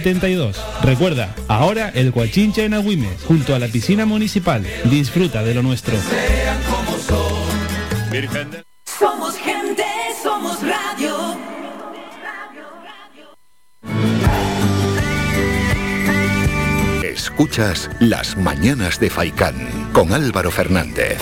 72. Recuerda, ahora el Guachinche en Agüimes, junto a la piscina municipal. Disfruta de lo nuestro. Somos gente, somos radio. Escuchas Las Mañanas de Faicán con Álvaro Fernández.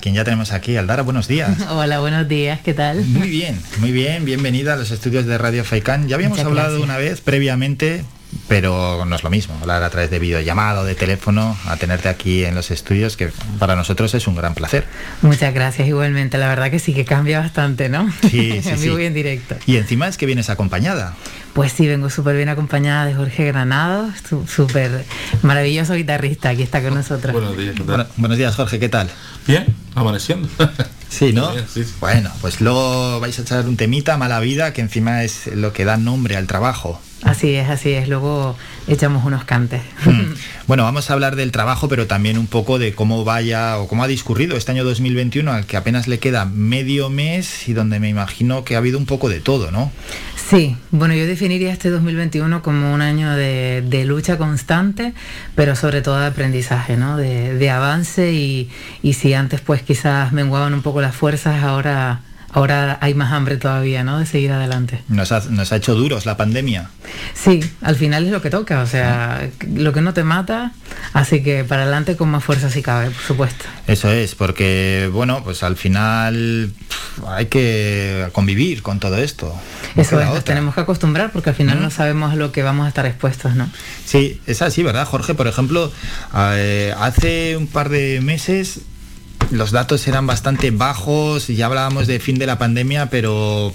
Quien ya tenemos aquí. Aldara, buenos días. Hola, buenos días, ¿qué tal? Muy bien, muy bien, bienvenida a los estudios de Radio Faicán. Ya habíamos Muchas hablado gracias. una vez previamente, pero no es lo mismo, hablar a través de videollamada o de teléfono, a tenerte aquí en los estudios, que para nosotros es un gran placer. Muchas gracias igualmente. La verdad que sí que cambia bastante, ¿no? Sí, sí, en sí. directo. Y encima es que vienes acompañada. Pues sí, vengo súper bien acompañada de Jorge Granado, su- súper maravilloso guitarrista, aquí está con nosotros. Buenos días, ¿qué tal? Bueno, buenos días, Jorge, ¿qué tal? Bien, amaneciendo. Sí, ¿no? Bien, sí, sí. Bueno, pues luego vais a echar un temita, mala vida, que encima es lo que da nombre al trabajo. Así es, así es. Luego echamos unos cantes. Mm. Bueno, vamos a hablar del trabajo, pero también un poco de cómo vaya o cómo ha discurrido este año 2021, al que apenas le queda medio mes y donde me imagino que ha habido un poco de todo, ¿no? Sí, bueno, yo definiría este 2021 como un año de, de lucha constante, pero sobre todo de aprendizaje, ¿no? De, de avance y, y si antes pues quizás menguaban un poco las fuerzas, ahora, ahora hay más hambre todavía, ¿no? De seguir adelante. Nos ha, nos ha hecho duros la pandemia. Sí, al final es lo que toca, o sea, lo que no te mata, así que para adelante con más fuerza si cabe, por supuesto. Eso es, porque bueno, pues al final hay que convivir con todo esto. No Eso es, nos tenemos que acostumbrar porque al final no sabemos a lo que vamos a estar expuestos, ¿no? Sí, es así, ¿verdad, Jorge? Por ejemplo, eh, hace un par de meses los datos eran bastante bajos y ya hablábamos de fin de la pandemia, pero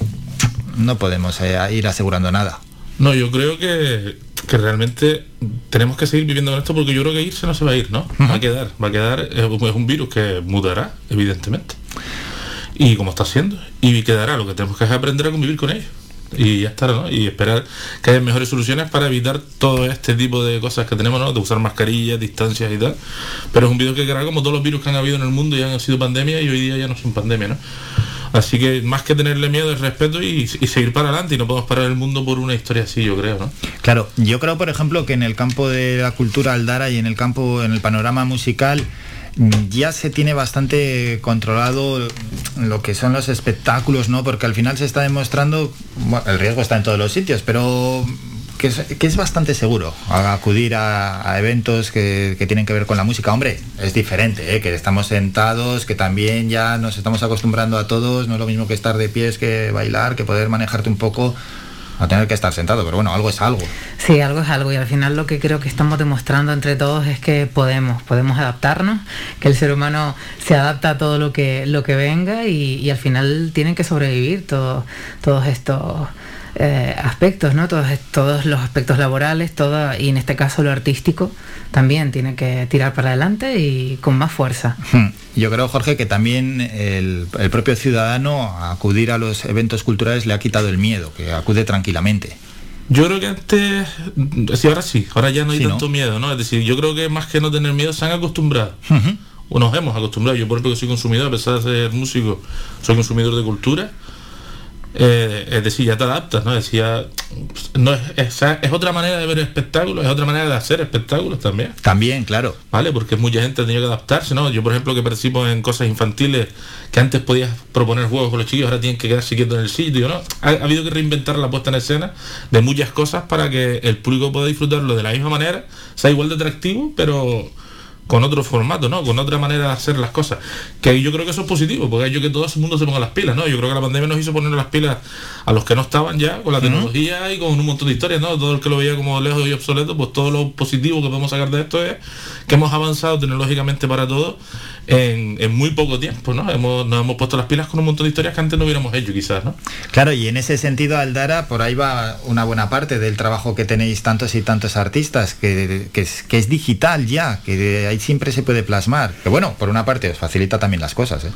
no podemos eh, ir asegurando nada. No, yo creo que, que realmente tenemos que seguir viviendo con esto porque yo creo que irse no se va a ir, ¿no? Va a quedar, va a quedar, es un- virus que mutará, evidentemente. Y como está siendo. Y quedará, lo que tenemos que es aprender a convivir con ello. Y ya está, ¿no? Y esperar que haya mejores soluciones para evitar todo este tipo de cosas que tenemos, ¿no? De usar mascarillas, distancias y tal. Pero es un virus que quedará como todos los virus que han habido en el mundo y han sido pandemia y hoy día ya no son pandemia, ¿no? Así que más que tenerle miedo es respeto y, y seguir para adelante y no podemos parar el mundo por una historia así, yo creo, ¿no? Claro, yo creo, por ejemplo, que en el campo de la cultura aldara y en el campo, en el panorama musical, ya se tiene bastante controlado lo que son los espectáculos, ¿no? Porque al final se está demostrando, bueno, el riesgo está en todos los sitios, pero que es, bastante seguro a- acudir a, eventos que, que tienen que ver con la música. Hombre, es diferente, ¿eh? que estamos sentados, que también ya nos estamos acostumbrando a todos, no es lo mismo que estar de pies que bailar, que poder manejarte un poco a tener que estar sentado, pero bueno, algo es algo. Sí, algo es algo y al final lo que creo que estamos demostrando entre todos es que podemos, podemos adaptarnos, que el ser humano se adapta a todo lo que, lo que venga y, al final tienen que sobrevivir todo- todos estos eh, aspectos, ¿no? Todos, todos los aspectos laborales, todo, y en este caso lo artístico, también tiene que tirar para adelante y con más fuerza. Hmm. Yo creo, Jorge, que también el, el propio ciudadano a acudir a los eventos culturales le ha quitado el miedo, que acude tranquilamente. Yo creo que antes, sí, ahora sí, ahora ya no hay Sí, ¿no? tanto miedo, ¿no? Es decir, yo creo que más que no tener miedo se han acostumbrado. O nos hemos acostumbrado. Yo, por ejemplo, que soy consumidor, a pesar de ser músico, soy consumidor de cultura. Eh, es decir, ya te adaptas, ¿no? Es decir, ya, no es, es, es otra manera de ver espectáculos, es otra manera de hacer espectáculos también. También, claro. ¿Vale? Porque mucha gente ha tenido que adaptarse, ¿no? Yo, por ejemplo, que participo en cosas infantiles, que antes podías proponer juegos con los chiquillos, ahora tienen que quedarse quietos en el sitio, ¿no? Ha, ha habido que reinventar la puesta en escena de muchas cosas para que el público pueda disfrutarlo de la misma manera, sea igual de atractivo, pero con otro formato, ¿no? Con otra manera de hacer las cosas. Que yo creo que eso es positivo, porque yo que todo el mundo se ponga las pilas, ¿no? Yo creo que la pandemia nos hizo poner las pilas a los que no estaban ya con la tecnología y con un montón de historias, ¿no? Todo el que lo veía como lejos y obsoleto, pues todo lo positivo que podemos sacar de esto es que hemos avanzado tecnológicamente para todo en, en muy poco tiempo, ¿no? Hemos, nos hemos puesto las pilas con un montón de historias que antes no hubiéramos hecho, quizás, ¿no? Claro, y en ese sentido, Aldara, por ahí va una buena parte del trabajo que tenéis tantos y tantos artistas, que, que es, que es digital ya, que de ahí siempre se puede plasmar. Que bueno, por una parte os facilita también las cosas, ¿eh?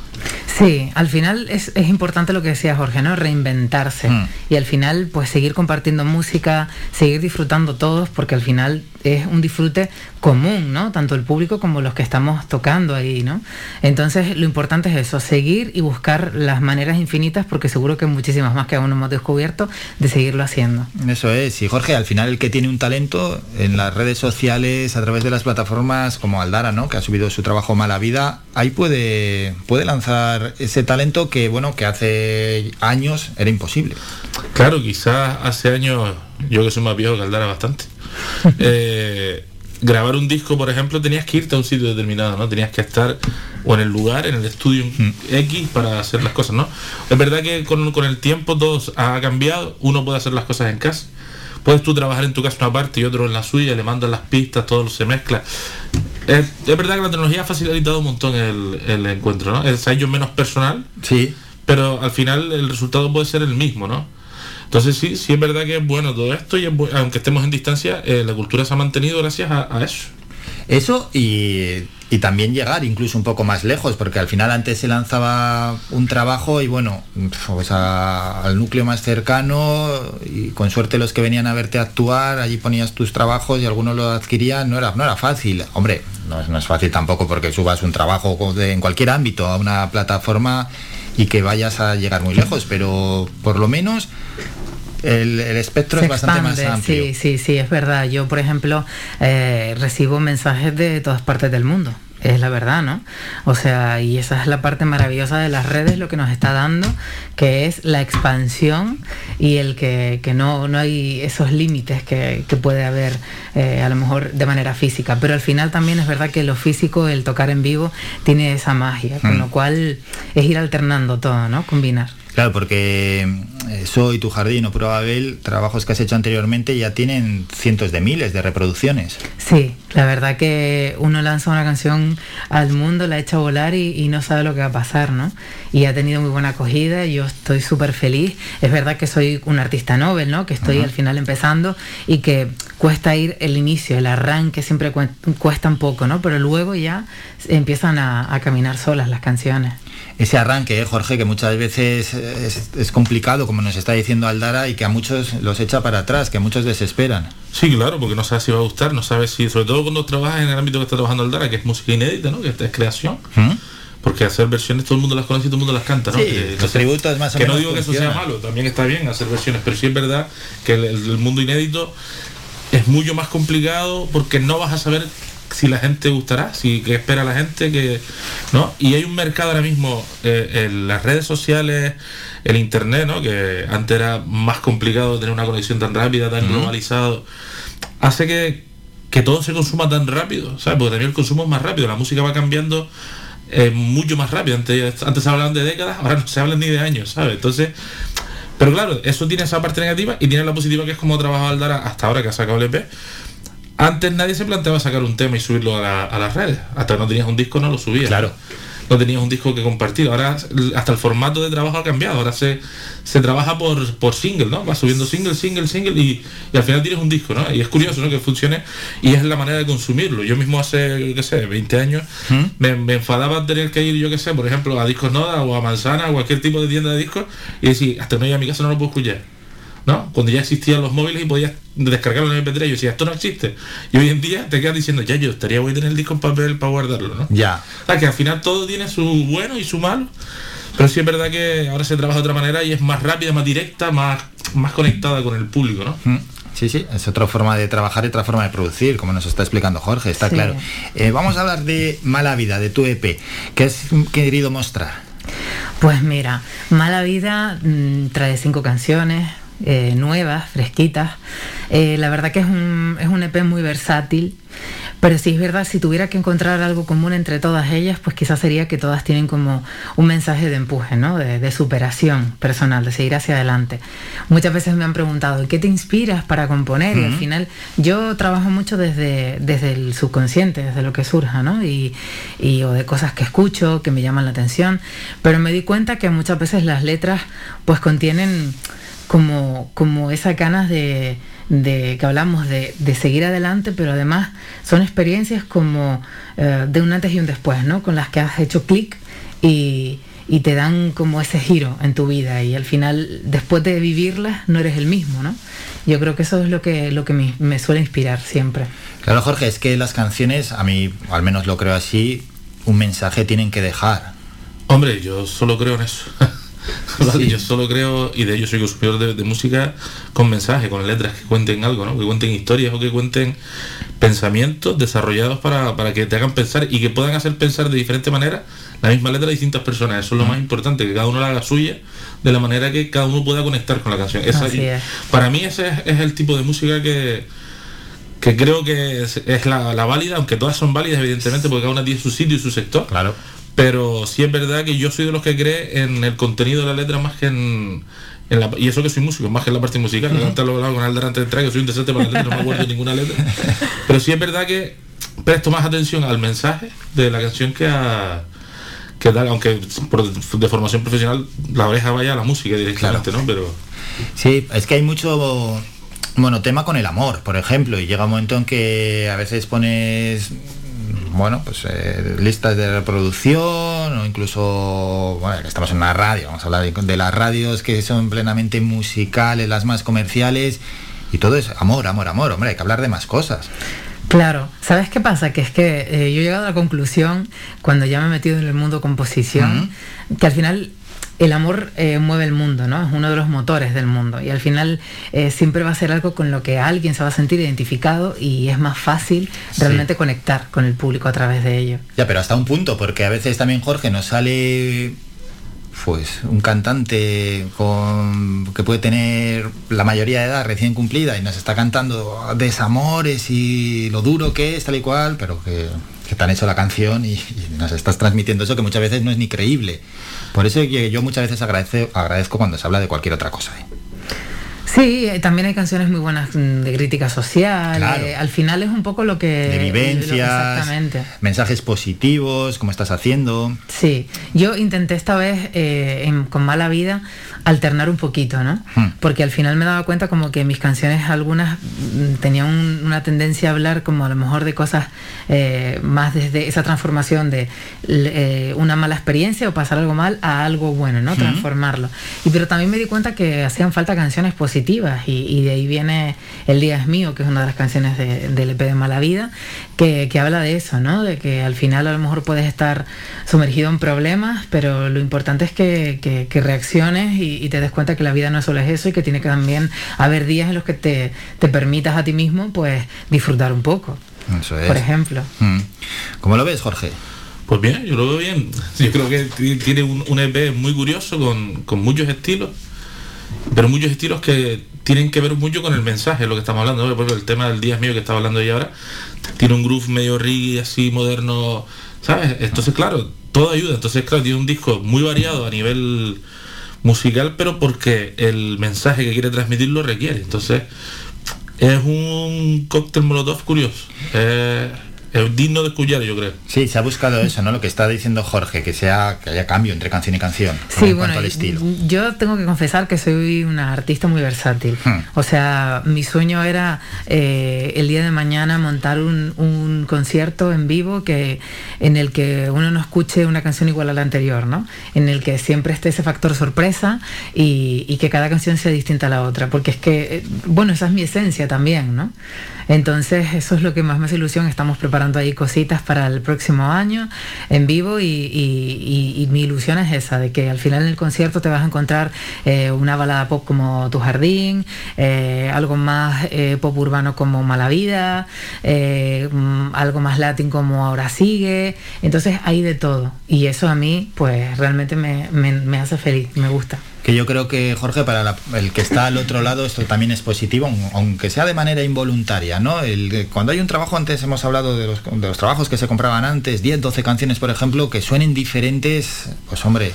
Sí, al final es, es importante lo que decía Jorge, ¿no? Reinventarse. Mm. Y al final, pues seguir compartiendo música, seguir disfrutando todos, porque al final es un disfrute común, ¿no? Tanto el público como los que estamos tocando ahí, ¿no? Entonces, lo importante es eso, seguir y buscar las maneras infinitas, porque seguro que muchísimas más que aún no hemos descubierto, de seguirlo haciendo. Eso es, y Jorge, al final el que tiene un talento en las redes sociales, a través de las plataformas como Aldara, ¿no? Que ha subido su trabajo Mala Vida, ahí puede, puede lanzar ese talento que, bueno, que hace años era imposible. Claro, quizás hace años, yo que soy más viejo que Aldara bastante, eh, grabar un disco, por ejemplo, tenías que irte a un sitio determinado, ¿no? Tenías que estar o en el lugar, en el estudio X para hacer las cosas, ¿no? Es verdad que con, con el tiempo todo ha cambiado, uno puede hacer las cosas en casa. Puedes tú trabajar en tu casa una parte y otro en la suya, le mandas las pistas, todo se mezcla. Es, es verdad que la tecnología ha facilitado un montón el, el encuentro, ¿no? Es a ellos menos personal, Sí. pero al final el resultado puede ser el mismo, ¿no? Entonces sí, sí es verdad que es bueno todo esto y es bu- aunque estemos en distancia, eh, la cultura se ha mantenido gracias a, eso. Eso y, también llegar incluso un poco más lejos, porque al final antes se lanzaba un trabajo y bueno, pues al núcleo más cercano y con suerte los que venían a verte actuar, allí ponías tus trabajos y algunos lo adquirían, no era, no era fácil. Hombre, no es, no es fácil tampoco porque subas un trabajo de- en cualquier ámbito a una plataforma y que vayas a llegar muy lejos, pero por lo menos el, el espectro Se es bastante más amplio. Sí, sí, sí, es verdad. Yo, por ejemplo, eh, recibo mensajes de todas partes del mundo. Es la verdad, ¿no? O sea, y esa es la parte maravillosa de las redes, lo que nos está dando, que es la expansión y el que, que no, no hay esos límites que, que puede haber eh, a lo mejor de manera física. Pero al final también es verdad que lo físico, el tocar en vivo, tiene esa magia, con Mm. lo cual es ir alternando todo, ¿no? Combinar. Claro, porque eh, Soy, Tu Jardín o Prueba trabajos que has hecho anteriormente, ya tienen cientos de miles de reproducciones. Sí, la verdad que uno lanza una canción al mundo, la echa a volar y, y no sabe lo que va a pasar, ¿no? Y ha tenido muy buena acogida, yo estoy súper feliz. Es verdad que soy un artista Nobel, ¿no? Que estoy al final empezando y que cuesta ir el inicio, el arranque siempre cuesta un poco, ¿no? Pero luego ya empiezan a, a caminar solas las canciones. Ese arranque, eh, Jorge, que muchas veces es, es complicado, como nos está diciendo Aldara, y que a muchos los echa para atrás, que a muchos desesperan. Sí, claro, porque no sabes si va a gustar, no sabes si, sobre todo cuando trabajas en el ámbito que está trabajando Aldara, que es música inédita, ¿no? Que es creación. Porque hacer versiones todo el mundo las conoce y todo el mundo las canta, ¿no? Sí, Que- los tributos más o que menos no digo que eso sea malo, también está bien hacer versiones, pero sí es verdad que el, el mundo inédito es mucho más complicado porque no vas a saber si la gente gustará, si qué espera la gente, que no. Y hay un mercado ahora mismo eh, en las redes sociales, el internet, ¿no? Que antes era más complicado tener una conexión tan rápida, tan Ujú. globalizado, hace que que todo se consuma tan rápido, ¿sabes? Porque también el consumo es más rápido, la música va cambiando eh, mucho más rápido. Antes, antes se hablaban de décadas, ahora no se hablan ni de años, ¿sabes? Entonces, pero claro, eso tiene esa parte negativa y tiene la positiva que es como ha trabajado Aldara hasta ahora que ha sacado el EP. Antes nadie se planteaba sacar un tema y subirlo a, la- a las redes. Hasta no tenías un disco no lo subías. Claro. no tenías un disco que compartir. Ahora hasta el formato de trabajo ha cambiado. Ahora se, se trabaja por, por single, ¿no? Va subiendo single, single, single y, y al final tienes un disco, ¿no? Y es curioso, ¿no? Que funcione y es la manera de consumirlo. Yo mismo hace, qué sé, 20 años me, me enfadaba tener que ir, yo qué sé, por ejemplo, a Discos Noda o a Manzana o cualquier tipo de tienda de discos y decir, hasta no llegue a mi casa no lo puedo escuchar. ¿No? Cuando ya existían los móviles y podías descargarlo en MP3, yo decía, esto no existe. Y hoy en día te quedas diciendo, ya yo estaría voy a tener el disco en papel para guardarlo, ¿no? Ya. O sea, que al final todo tiene su bueno y su malo. Pero sí es verdad que ahora se trabaja de otra manera y es más rápida, más directa, más, más conectada con el público, ¿no? Mm. Sí, sí, es otra forma de trabajar y otra forma de producir, como nos está explicando Jorge, está Sí. claro. Eh, vamos a hablar de Mala Vida, de tu EP. ¿Qué has querido mostrar? Pues mira, Mala Vida mm, trae cinco canciones eh, nuevas, fresquitas. Eh, la verdad que es un, es un EP muy versátil, pero sí es verdad, si tuviera que encontrar algo común entre todas ellas, pues quizás sería que todas tienen como un mensaje de empuje, ¿no? De, de superación personal, de seguir hacia adelante. Muchas veces me han preguntado, ¿qué te inspiras para componer? Y al final yo trabajo mucho desde, desde el subconsciente, desde lo que surja, ¿no? Y, y- o de cosas que escucho, que me llaman la atención, pero me di cuenta que muchas veces las letras pues contienen como, como esas ganas de, de que hablamos de, de seguir adelante, pero además son experiencias como eh, de un antes y un después, ¿no? Con las que has hecho clic y, y te dan como ese giro en tu vida y al final, después de vivirlas, no eres el mismo, ¿no? Yo creo que eso es lo que, lo que me, me suele inspirar siempre. Claro, Jorge, es que las canciones, a mí, al menos lo creo así, un mensaje tienen que dejar. Hombre, yo solo creo en eso. Yo solo creo, y de ello soy consumidor de, de música con mensaje, con letras que cuenten algo, ¿no? que cuenten historias o que cuenten pensamientos desarrollados para, para que te hagan pensar y que puedan hacer pensar de diferente manera la misma letra a distintas personas. Eso es lo más importante, que cada uno la haga suya de la manera que cada uno pueda conectar con la canción. Esa- Así es. Para mí ese es, es el tipo de música que, que creo que es, es la, la válida, aunque todas son válidas evidentemente, porque cada una tiene su sitio y su sector. Claro. Pero sí es verdad que yo soy de los que cree en el contenido de la letra más que en, en la, y eso que soy músico, más que en la parte musical. Ujú. Antes lo hablaba con Alder antes de entrar, que soy un desastre para la letra, no me acuerdo de ninguna letra. Pero sí es verdad que presto más atención al mensaje de la canción que a que tal, aunque por, de formación profesional la oreja vaya a la música directamente, ¿no? Pero Sí, es que hay mucho bueno tema con el amor, por ejemplo, y llega un momento en que a veces pones bueno, pues eh, listas de reproducción o incluso, bueno, que estamos en una radio, vamos a hablar de, de las radios que son plenamente musicales, las más comerciales, y todo es amor, amor, amor, hombre, hay que hablar de más cosas. Claro, ¿sabes qué pasa? Que es que eh, yo he llegado a la conclusión, cuando ya me he metido en el mundo composición, que al final el amor eh, mueve el mundo, ¿no? Es uno de los motores del mundo y al final eh, siempre va a ser algo con lo que alguien se va a sentir identificado y es más fácil realmente conectar con el público a través de ello. Ya, pero hasta un punto, porque a veces también Jorge nos sale pues un cantante con que puede tener la mayoría de edad recién cumplida y nos está cantando desamores y lo duro que es tal y cual, pero que, que te han hecho la canción y, y nos estás transmitiendo eso que muchas veces no es ni creíble. Por eso que yo muchas veces agradezco, cuando se habla de cualquier otra cosa. ¿eh? Sí, eh, también hay canciones muy buenas mm, de crítica social. Claro. eh, al final es un poco lo que... De vivencias, exactamente. mensajes positivos, como estás haciendo. Sí, yo intenté esta vez eh, en- con Mala Vida alternar un poquito, ¿no? Hmm. Porque al final me daba cuenta como que mis canciones algunas mm, tenían un- una tendencia a hablar como a lo mejor de cosas eh, más desde esa transformación de eh, una mala experiencia o pasar algo mal a algo bueno, ¿no? Ujú. Transformarlo. Y pero también me di cuenta que hacían falta canciones positivas y, y de ahí viene El Día es Mío, que es una de las canciones de- del EP de Mala Vida, que, que habla de eso, ¿no? De que al final a lo mejor puedes estar sumergido en problemas, pero lo importante es que, que- que reacciones y, y te des cuenta que la vida no solo es eso y que tiene que también haber días en los que te, te permitas a ti mismo pues disfrutar un poco, Eso es. por ejemplo. Mm. ¿Cómo lo ves, Jorge? Pues bien, yo lo veo bien. Yo creo que ti- tiene un, un EP muy curioso con, con muchos estilos, pero muchos estilos que tienen que ver mucho con el mensaje, lo que estamos hablando. Por ejemplo, el tema del día es mío que estaba hablando yo ahora, tiene un groove medio reggae así moderno, ¿sabes? Entonces, claro, todo ayuda. Entonces, claro, tiene un disco muy variado a nivel musical, pero porque el mensaje que quiere transmitir lo requiere. Entonces, es un cóctel molotov curioso. Eh, Es digno de escuchar, yo creo. Sí, se ha buscado eso, ¿no? Lo que está diciendo Jorge, que sea que haya cambio entre canción y canción Sí, en bueno, cuanto al estilo. yo tengo que confesar que soy una artista muy versátil. Hmm. O sea, mi sueño era eh, el día de mañana montar un, un concierto en vivo que en el que uno no escuche una canción igual a la anterior, ¿no? En el que siempre esté ese factor sorpresa y, y que cada canción sea distinta a la otra, porque es que, eh, bueno, esa es mi esencia también, ¿no? Entonces, eso es lo que más me hace ilusión. Estamos preparando ahí cositas para el próximo año en vivo y, y- mi ilusión es esa, de que al final en el concierto te vas a encontrar eh, una balada pop como Tu Jardín, eh, algo más eh, pop urbano como Mala Vida, mm, algo más latín como Ahora Sigue. Entonces, hay de todo. Y eso a mí, pues realmente me, me- me hace feliz, me gusta. Que yo creo que, Jorge, para la- el que está al otro lado, esto también es positivo, aun- aunque sea de manera involuntaria, ¿no? El- cuando hay un trabajo, antes hemos hablado de los, de los trabajos que se compraban antes, 10, 12 canciones, por ejemplo, que suenen diferentes, pues hombre,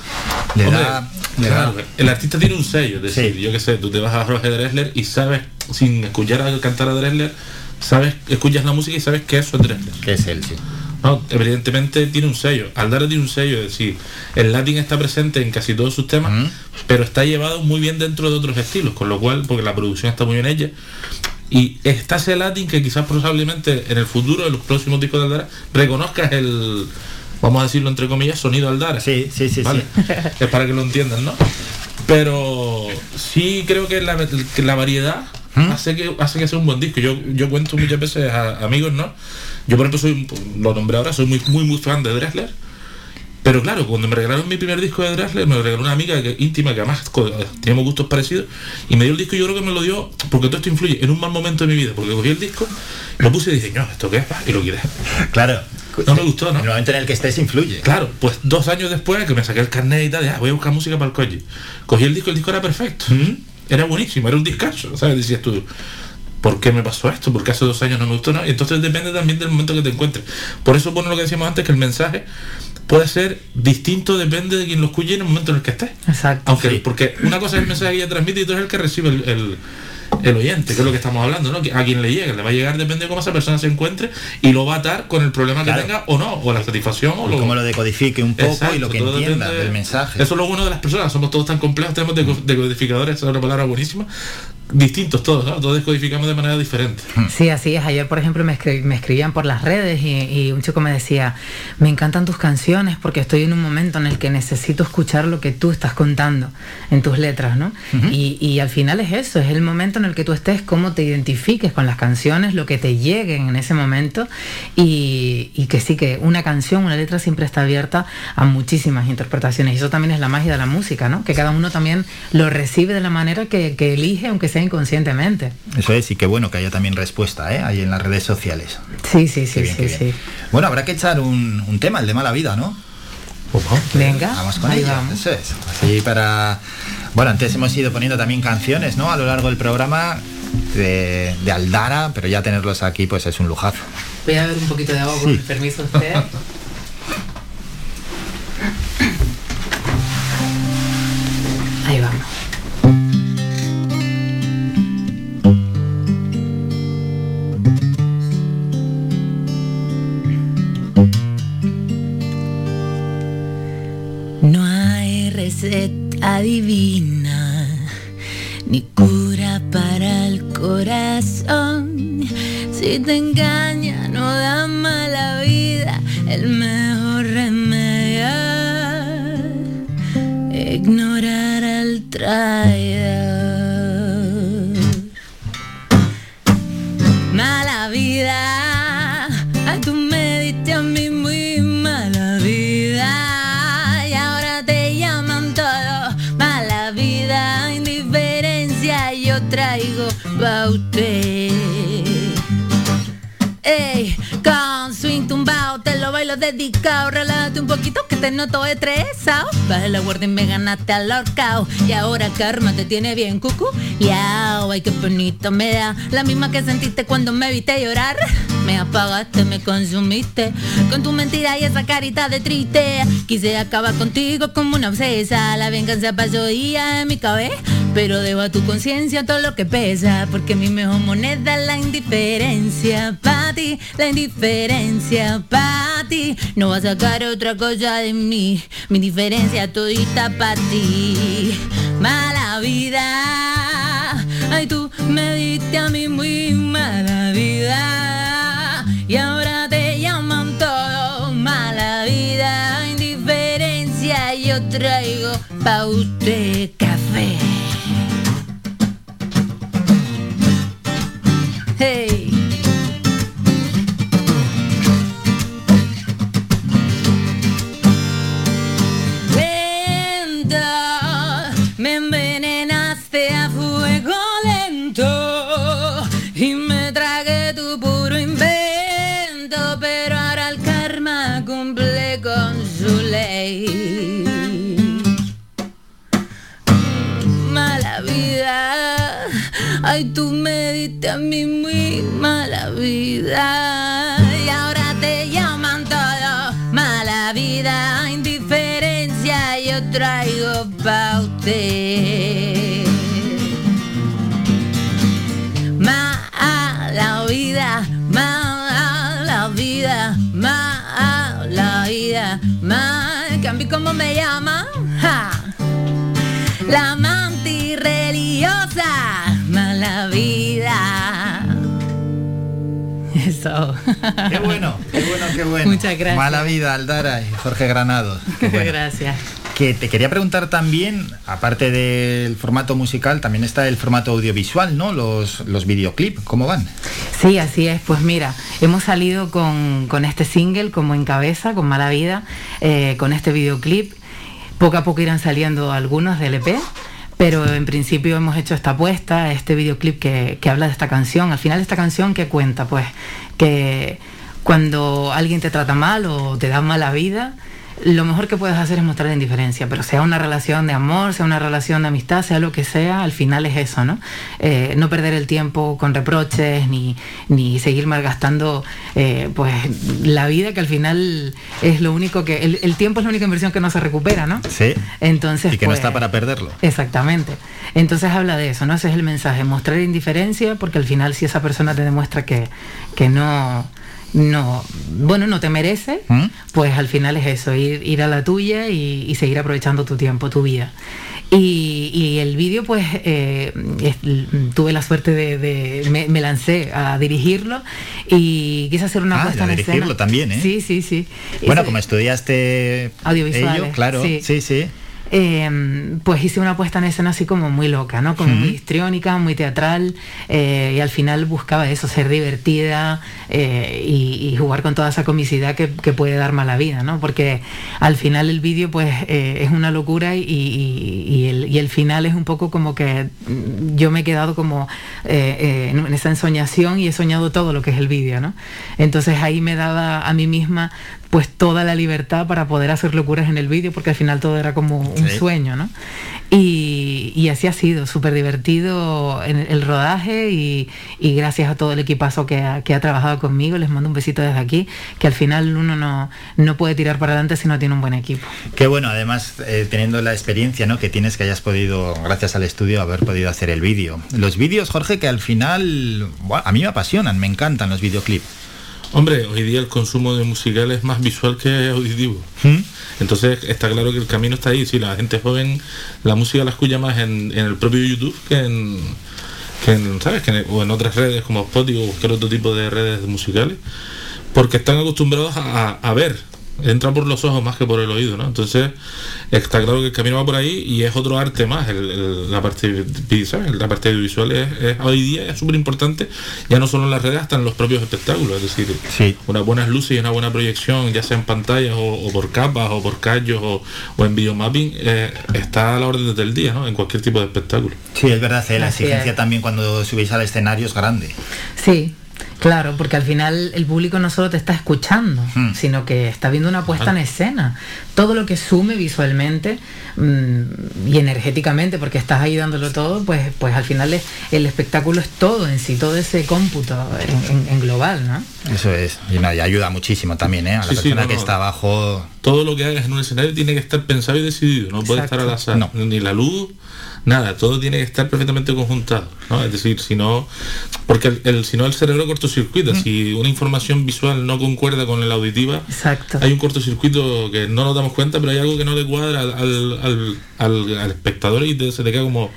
le Hombre, da... le claro, da- el artista tiene un sello, es decir, yo qué sé, tú te vas a Roger Dressler y sabes, sin escuchar a cantar a Dressler, sabes, escuchas la música y sabes que eso es Dressler. Que es él, sí. No, evidentemente tiene un sello. Aldara tiene un sello, es decir, el latín está presente en casi todos sus temas, pero está llevado muy bien dentro de otros estilos, con lo cual, porque la producción está muy bien hecha. Y está ese latín que quizás probablemente en el futuro, en los próximos discos de Aldara, reconozcas el, vamos a decirlo entre comillas, sonido Aldara. Sí, sí, sí, ¿vale? Es para que lo entiendan, ¿no? Pero sí creo que la, que la variedad hace que hace que sea un buen disco. Yo, yo cuento muchas veces a amigos, ¿no? Yo por ejemplo soy, lo nombré ahora, soy muy, muy, muy fan de Dressler. Pero claro, cuando me regalaron mi primer disco de Dressler, me lo regaló una amiga que- íntima que además teníamos gustos parecidos y me dio el disco y yo creo que me lo dio porque todo esto influye en un mal momento de mi vida, porque cogí el disco, lo puse y dije, no, ¿esto qué es? va?", Y lo quité. Claro. No me gustó, ¿no? El momento en el que estés influye. Claro, pues dos años después que me saqué el carnet y tal, ya, voy a buscar música para el coche. Cogí el disco, el disco era perfecto. Era buenísimo, era un discazo, ¿sabes? Decías tú, ¿por qué me pasó esto? Porque hace dos años no me gustó nada. Y entonces depende también del momento que te encuentres. Por eso, bueno, lo que decíamos antes, que el mensaje puede ser distinto, depende de quien lo escuche en el momento en el que esté. Exacto. Aunque, porque una cosa es el mensaje que ella transmite y otra es el que recibe el, el- el oyente, que es lo que estamos hablando, ¿no? Que a quien le llegue, le va a llegar depende de cómo esa persona se encuentre y lo va a atar con el problema Claro. que tenga o no, o la satisfacción o Y lo, cómo lo decodifique un poco Exacto, y lo que entienda depende- del mensaje. Eso es lo bueno de las personas, somos todos tan complejos, tenemos deco- decodificadores, es una palabra buenísima, distintos todos, ¿no? Todos decodificamos de manera diferente. Sí, así es. Ayer, por ejemplo, me, escri- me escribían por las redes y, y un chico me decía, me encantan tus canciones porque estoy en un momento en el que necesito escuchar lo que tú estás contando en tus letras, ¿no? y, y al final es eso, es el momento en el que tú estés, cómo te identifiques con las canciones, lo que te lleguen en ese momento y, y que sí, que una canción, una letra siempre está abierta a muchísimas interpretaciones. Y eso también es la magia de la música, ¿no? Que cada uno también lo recibe de la manera que, que elige, aunque sea inconscientemente. Eso es, y qué bueno que haya también respuesta, ¿eh? Ahí en las redes sociales. Sí, sí, sí, bien, sí, sí. Bueno, habrá que echar un, un tema, el de mala vida, ¿no? Venga, Vamos con ella, vamos. eso es. Así para. Bueno, antes hemos ido poniendo también canciones, ¿no? A lo largo del programa de, de Aldara, pero ya tenerlos aquí, pues es un lujazo. Voy a ver un poquito de agua con el permiso de usted. Ahí vamos. Hay receta divina ni cura para el corazón. Si te engaña, no da mala vida. El mejor remedio ignorar al traidor. Mala vida, Con swing tumbao, te lo bailo dedicado, relájate un poquito que te noto estresado. Baja la guardia y me ganaste al horcao. Y ahora karma te tiene bien cucu. Yao, ay qué bonito me da. La misma que sentiste cuando me viste llorar. Me apagaste, me consumiste. Con tu mentira y esa carita de triste. Quise acabar contigo como una obsesa. La venganza pasó día en mi cabeza. Pero dejo a tu conciencia todo lo que pesa. Porque mi mejor moneda es la indiferencia. Pa' ti, la indiferencia pa' ti. No vas a sacar otra cosa de mí, mi indiferencia todita pa' ti. Mala vida, ay tú me diste a mí muy mala vida. Y ahora te llaman todo mala vida, indiferencia. Yo traigo pa' usted café. Hey. Ay tú me diste a mí muy mala vida. Y ahora te llaman todo mala vida, indiferencia yo traigo pa' usted. Mala vida, mala vida, mala vida, mal. Cambi cómo me llama, la amante religiosa, vida. Eso. Qué bueno, qué bueno, qué bueno. Muchas gracias. Mala vida, Aldara y Jorge Granados. Bueno. Gracias. Que te quería preguntar también, aparte del formato musical, también está el formato audiovisual, ¿no? Los, los videoclips, ¿cómo van? Sí, así es. Pues mira, hemos salido con, con este single como en cabeza, con Mala Vida, eh, con este videoclip. Poco a poco irán saliendo algunos del EP. Pero en principio hemos hecho esta apuesta, este videoclip que, que habla de esta canción. Al final esta canción que cuenta, pues, que cuando alguien te trata mal o te da mala vida, lo mejor que puedes hacer es mostrar indiferencia, pero sea una relación de amor, sea una relación de amistad, sea lo que sea, al final es eso, ¿no? Eh, no perder el tiempo con reproches ni, ni seguir malgastando eh, pues la vida que al final es lo único que el, el tiempo es la única inversión que no se recupera, ¿no? Sí. Entonces Y que no pues, está para perderlo. Exactamente. Entonces habla de eso, ¿no? Ese es el mensaje, mostrar indiferencia, porque al final si esa persona te demuestra que, que no, no, bueno, no te merece, pues al final es eso, ir, ir a la tuya y, y seguir aprovechando tu tiempo, tu vida. Y, y el vídeo, pues, eh, es- tuve la suerte de, de- me, me lancé a dirigirlo y quise hacer una Ah, puesta en dirigirlo escena. también, ¿eh? Sí, sí, sí. Bueno, como estudiaste Audiovisuales, ello, claro, sí. sí, sí. Eh, pues hice una puesta en escena así como muy loca, ¿no? Como muy histriónica, muy teatral, eh, y al final buscaba eso, ser divertida eh, y, y jugar con toda esa comicidad que, que puede dar mala vida, ¿no? Porque al final el vídeo pues eh, es una locura y, el, y el final es un poco como que mm, yo me he quedado como en en esa ensoñación y he soñado todo lo que es el vídeo, ¿no? Entonces ahí me daba a mí misma pues toda la libertad para poder hacer locuras en el vídeo porque al final todo era como un Sí. sueño, ¿no? Y, y así ha sido, súper divertido en el rodaje y, y gracias a todo el equipazo que ha, que ha trabajado conmigo, les mando un besito desde aquí, que al final uno no, no puede tirar para adelante si no tiene un buen equipo. Qué bueno, además, eh, teniendo la experiencia ¿no? que tienes que hayas podido, gracias al estudio, haber podido hacer el vídeo. Los vídeos, Jorge, que al final a mí me apasionan, me encantan los videoclips. Hombre, hoy día el consumo de musical es más visual que auditivo. Entonces está claro que el camino está ahí. Si la gente joven la música la escucha más en, en el propio YouTube que en, que en, ¿sabes? Que en- o en otras redes como Spotify o cualquier otro tipo de redes musicales, porque están acostumbrados a, a- a ver. Entra por los ojos más que por el oído, ¿no? Entonces está claro que el camino va por ahí y es otro arte más. el- el- la parte ¿sabes? la parte visual es, es- hoy día es súper importante, ya no solo en las redes, hasta en los propios espectáculos. Es decir, unas buenas luces y una buena proyección, ya sea en pantallas o, o por capas o por callos o, o en videomapping, eh, está a la orden del día, ¿no? En cualquier tipo de espectáculo. Sí, es verdad, eh, la Así exigencia es. también cuando subís al escenario es grande. Sí, claro, porque al final el público no solo te está escuchando, sino que está viendo una puesta en escena. Todo lo que sume visualmente mm, y energéticamente, porque estás ahí dándolo todo, pues, pues al final es- el espectáculo es todo en sí, todo ese cómputo en, en- en global, ¿no? Eso es, y, no, y ayuda muchísimo también, ¿eh? A la Sí, sí, persona no, que no. está abajo. Todo lo que hagas en un escenario tiene que estar pensado y decidido, no puede estar al azar. Ni la luz, nada, todo tiene que estar perfectamente conjuntado, ¿no? Es decir, si no, porque el, el- si no el cerebro cortocircuita, si una información visual no concuerda con la auditiva, Exacto. hay un cortocircuito que no nos damos cuenta, pero hay algo que no le cuadra al, al, al- al- al espectador y te- se te queda como...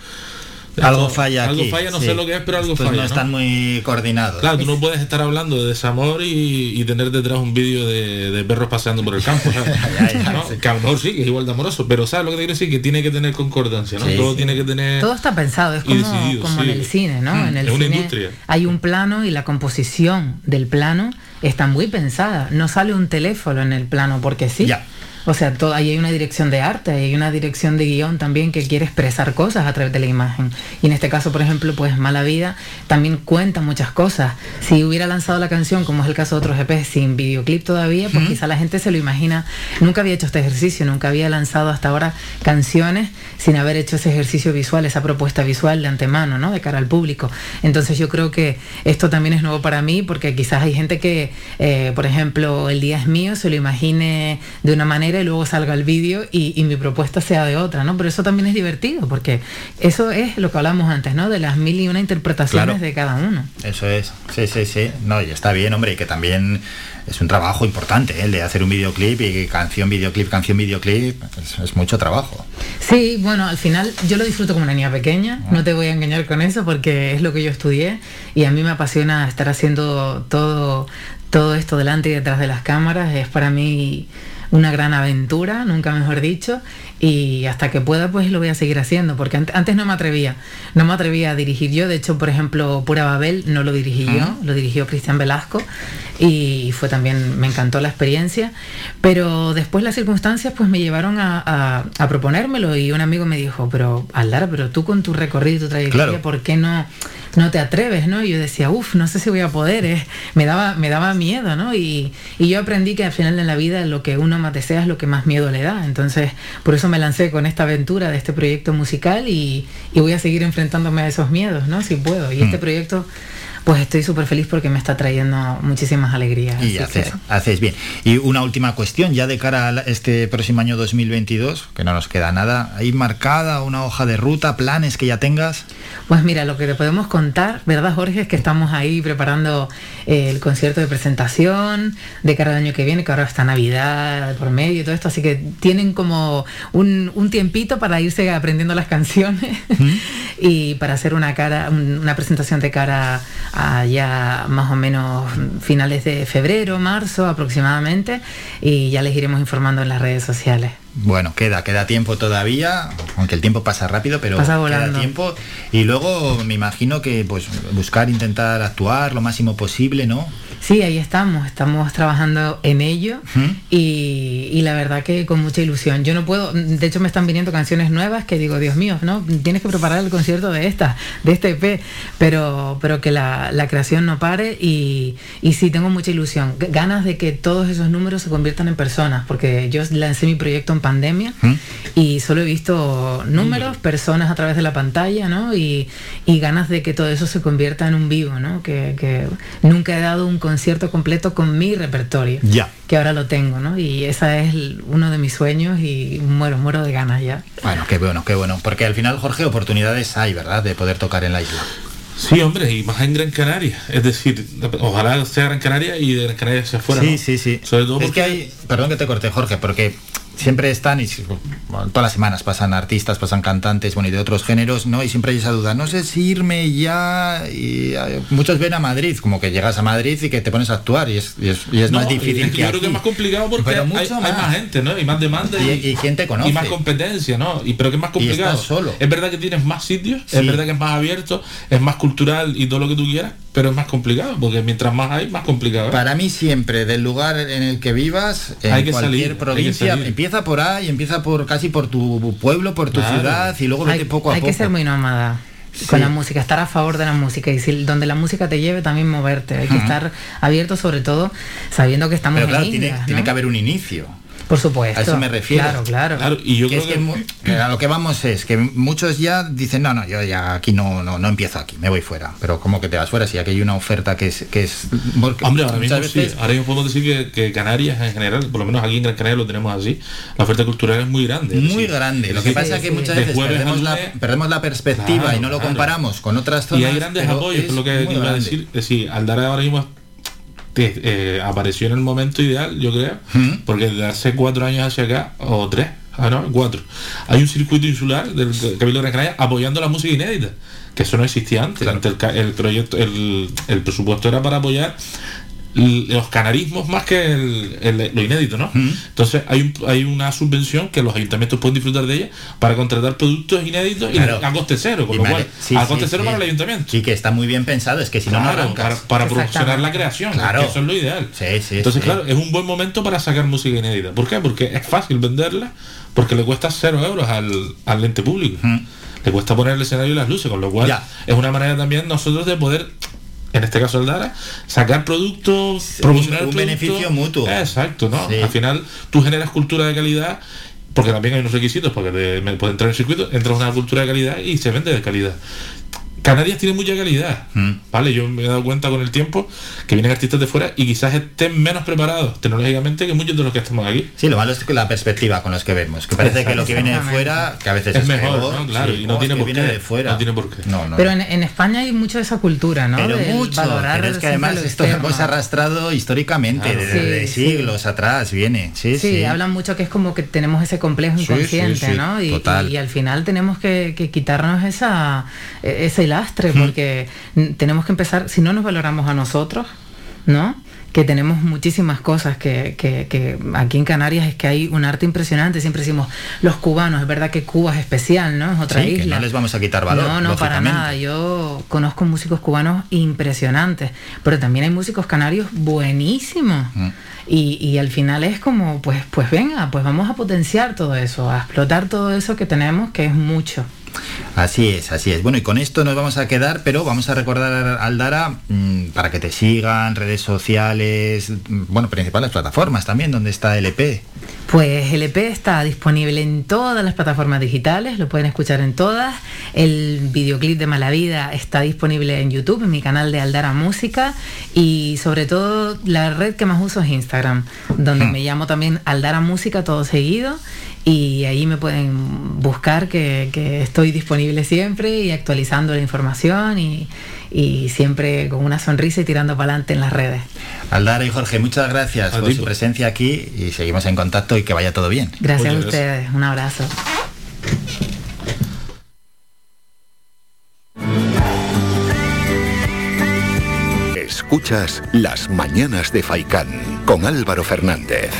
Algo falla Algo aquí, falla, no sí. sé lo que es, pero algo Estos falla. no están muy coordinados. Claro, tú no puedes estar hablando de desamor y, y tener detrás un vídeo de, de perros paseando por el campo. ¿sabes? ¿No? Que a lo mejor sí, que es igual de amoroso, pero ¿sabes lo que te quiero decir? Que tiene que tener concordancia, ¿no? Sí, Todo sí. tiene que tener... Todo está pensado, es como, decidido, como sí. en el cine, ¿no? Mm, en el es una cine industria. hay un plano y la composición del plano está muy pensada. No sale un teléfono en el plano porque sí. O sea, todo, ahí hay una dirección de arte, hay una dirección de guion también que quiere expresar cosas a través de la imagen. Y en este caso, por ejemplo, pues Mala Vida también cuenta muchas cosas. Si hubiera lanzado la canción, como es el caso de otros EP, sin videoclip todavía, pues quizá la gente se lo imagina. Nunca había hecho este ejercicio, nunca había lanzado hasta ahora canciones sin haber hecho ese ejercicio visual, esa propuesta visual de antemano, ¿no? De cara al público. Entonces yo creo que esto también es nuevo para mí porque quizás hay gente que, eh, por ejemplo, el día es mío, se lo imagine de una manera y luego salga el vídeo y, y mi propuesta sea de otra, ¿no? Pero eso también es divertido porque eso es lo que hablamos antes, ¿no? De las mil y una interpretaciones Claro. de cada uno. Eso es, sí, sí, sí. No, y está bien, hombre, y que también es un trabajo importante, ¿eh? el de hacer un videoclip y canción, videoclip, canción, videoclip. Es, es mucho trabajo. Sí, bueno, al final yo lo disfruto como una niña pequeña, no te voy a engañar con eso porque es lo que yo estudié y a mí me apasiona estar haciendo todo, todo esto delante y detrás de las cámaras, es para mí una gran aventura, nunca mejor dicho, y hasta que pueda pues lo voy a seguir haciendo, porque ant- antes no me atrevía, no me atrevía a dirigir yo, de hecho, por ejemplo, Pura Babel no lo dirigí yo, Ujú. lo dirigió Cristian Velasco y fue también, me encantó la experiencia, pero después las circunstancias pues me llevaron a, a- a proponérmelo y un amigo me dijo, pero Aldara, pero tú con tu recorrido y tu trayectoria, Claro. ¿por qué no, no te atreves? ¿no? Y yo decía, uff, no sé si voy a poder, eh". me, daba, me daba miedo, ¿no? Y, y yo aprendí que al final en la vida lo que uno más desea es lo que más miedo le da, entonces por eso me lancé con esta aventura de este proyecto musical y, y voy a seguir enfrentándome a esos miedos, ¿no? Si puedo. Y este Mm. proyecto... Pues estoy súper feliz porque me está trayendo muchísimas alegrías. Y haces, hacéis bien. Y una última cuestión, ya de cara a este próximo año 2022, que no nos queda nada, ¿hay marcada una hoja de ruta, planes que ya tengas? Pues mira, lo que te podemos contar, ¿verdad, Jorge? Es que estamos ahí preparando eh, el concierto de presentación de cara al año que viene, que ahora está Navidad por medio y todo esto, así que tienen como un, un tiempito para irse aprendiendo las canciones y para hacer una cara, un- una presentación de cara a ya más o menos finales de febrero, marzo aproximadamente, y ya les iremos informando en las redes sociales. Bueno, queda, queda tiempo todavía, aunque el tiempo pasa rápido, pero Pasa queda tiempo. Y luego me imagino que pues buscar, intentar actuar lo máximo posible, ¿no? Sí, ahí estamos, estamos trabajando en ello y, y la verdad que con mucha ilusión. Yo no puedo, de hecho me están viniendo canciones nuevas que digo, Dios mío, ¿no? Tienes que preparar el concierto de esta, de este EP, pero, pero que la, la creación no pare y, y sí, tengo mucha ilusión. Ganas de que todos esos números se conviertan en personas, porque yo lancé mi proyecto en pandemia y solo he visto números, personas a través de la pantalla, ¿no? Y, y ganas de que todo eso se convierta en un vivo, ¿no? Que, que nunca he dado un concierto completo con mi repertorio, Ya. que ahora lo tengo, ¿no? Y esa es el- uno de mis sueños y muero, muero de ganas ya. Bueno, qué bueno, qué bueno. Porque al final, Jorge, oportunidades hay, ¿verdad? De poder tocar en la isla. Sí, hombre, y más en Gran Canaria. Es decir, ojalá sea Gran Canaria y de Gran Canaria hacia afuera. Sí, ¿no? sí, sí. Sobre todo es porque que hay, perdón que te corté, Jorge, porque siempre están, y bueno, todas las semanas pasan artistas, pasan cantantes, bueno, y de otros géneros, ¿no? Y siempre hay esa duda, no sé si irme ya, y eh, muchos ven a Madrid, como que llegas a Madrid y que te pones a actuar, y es, y es, y es No, más difícil es que yo creo que es más complicado porque Pero hay, mucho hay más. más gente, ¿no? Y más demanda Y- quién te conoce. Y más competencia, ¿no? Y pero que es más complicado. estás solo. Es verdad que tienes más sitios, Sí. es verdad que es más abierto, es más cultural y todo lo que tú quieras, pero es más complicado, porque mientras más hay, más complicado. Para mí siempre, del lugar en el que vivas, en Hay que cualquier salir, hay que provincia, salir. empieza por ahí, empieza por casi por tu pueblo, por tu Claro. ciudad, y luego vete hay, poco a hay poco. que ser muy nómada con la música, estar a favor de la música y si donde la música te lleve también moverte. Hay que estar abierto sobre todo sabiendo que estamos Pero claro, en tiene, que haber un inicio. Por supuesto. A eso me refiero. Claro, claro. Claro, y yo Que creo es que que, mu- que a lo que vamos es que muchos ya dicen, no, no, yo ya aquí no, no, no empiezo aquí, me voy fuera. Pero ¿cómo que te vas fuera? Si aquí hay una oferta que es... Que es porque Hombre, ahora mismo sí, veces- ahora mismo podemos decir que, que Canarias en general, por lo menos aquí en Gran Canaria lo tenemos así, la oferta cultural es muy grande. es Muy decir, grande. Lo que pasa es que muchas veces perdemos la, lunes, perdemos la perspectiva Claro, y no lo claro. comparamos con otras zonas. y hay grandes apoyos, es lo que iba a decir. Es decir, Aldara ahora mismo eh, apareció en el momento ideal, yo creo, porque desde hace cuatro años hacia acá, o tres, ah, no, cuatro, hay un circuito insular del Cabildo de Gran Canaria apoyando la música inédita, que eso no existía antes. Antes el, el proyecto, el, el presupuesto era para apoyar los canarismos más que el- el- lo inédito, ¿no? Entonces hay, un- hay una subvención que los ayuntamientos pueden disfrutar de ella para contratar productos inéditos Claro. y a coste cero, con Y lo vale, cual, sí, a sí, coste cero sí. para el ayuntamiento. Sí, que está muy bien pensado, es que si no, no Claro, arrancas. para, para promocionar la creación, Claro. que eso es lo ideal. Sí, sí, Entonces, sí. claro, es un buen momento para sacar música inédita. ¿Por qué? Porque es fácil venderla, porque le cuesta cero euros al, al ente público. Le cuesta poner el escenario y las luces, con lo cual Ya. es una manera también nosotros de poder, en este caso el Dara, sacar productos, promocionar un productos. beneficio mutuo. Exacto, ¿no? Sí. Al final tú generas cultura de calidad, porque también hay unos requisitos para que te- me pueda entrar en el circuito, entras a una cultura de calidad y se vende de calidad. Canarias tiene mucha calidad, Mm. ¿vale? Yo me he dado cuenta con el tiempo que vienen artistas de fuera y quizás estén menos preparados tecnológicamente que muchos de los que estamos aquí. Sí, lo malo es que la perspectiva con los que vemos, que parece que lo que viene de fuera, que a veces es, Es mejor, peor, ¿no? Claro, sí, y no tiene es que por viene qué. de fuera. No tiene por qué. No, no. Pero en, en España hay mucho de esa cultura, ¿no? Pero Del mucho, valorar pero es que además esto lo hemos arrastrado históricamente, Claro. desde Sí, sí. siglos atrás viene. Sí, Sí, sí. hablan mucho que es como que tenemos ese complejo Sí, sí, inconsciente, sí, ¿no? Y, total. y al final tenemos que, que quitarnos esa, e- ese lastre, porque tenemos que empezar, si no nos valoramos a nosotros, ¿no? que tenemos muchísimas cosas que, que- que aquí en Canarias es que hay un arte impresionante, siempre decimos los cubanos, es verdad que Cuba es especial, ¿no? Es otra Sí, que isla. no les vamos a quitar valor, No, no, para nada. Yo conozco músicos cubanos impresionantes, pero también hay músicos canarios buenísimos. Mm. Y, y al final es como, pues, pues venga, pues vamos a potenciar todo eso, a explotar todo eso que tenemos, que es mucho. Así es, así es. Bueno, y con esto nos vamos a quedar, pero vamos a recordar a Aldara mm, para que te sigan, redes sociales, mm, bueno, principales plataformas también, donde está el E. Pues el EP está disponible en todas las plataformas digitales, lo pueden escuchar en todas. El videoclip de Mala Vida está disponible en YouTube, en mi canal de Aldara Música. Y sobre todo la red que más uso es Instagram, donde me llamo también Aldara Música, todo seguido. Y ahí me pueden buscar que, que estoy disponible siempre y actualizando la información y, y siempre con una sonrisa y tirando para adelante en las redes. Aldara y Jorge, muchas gracias A por su presencia aquí y seguimos en contacto y que vaya todo bien. Gracias a ustedes, un abrazo. Escuchas Las Mañanas de Faicán con Álvaro Fernández.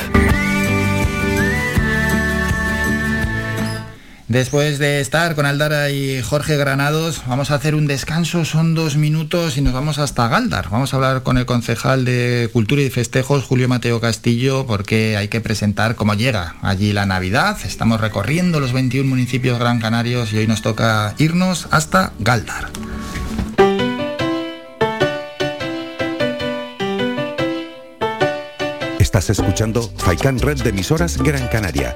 Después de estar con Aldara y Jorge Granados, vamos a hacer un descanso, son dos minutos y nos vamos hasta Galdar. Vamos a hablar con el concejal de Cultura y Festejos, Julio Mateo Castillo, porque hay que presentar cómo llega allí la Navidad. Estamos recorriendo los 21 municipios gran canarios y hoy nos toca irnos hasta Galdar. Estás escuchando Faikan Red de emisoras Gran Canaria.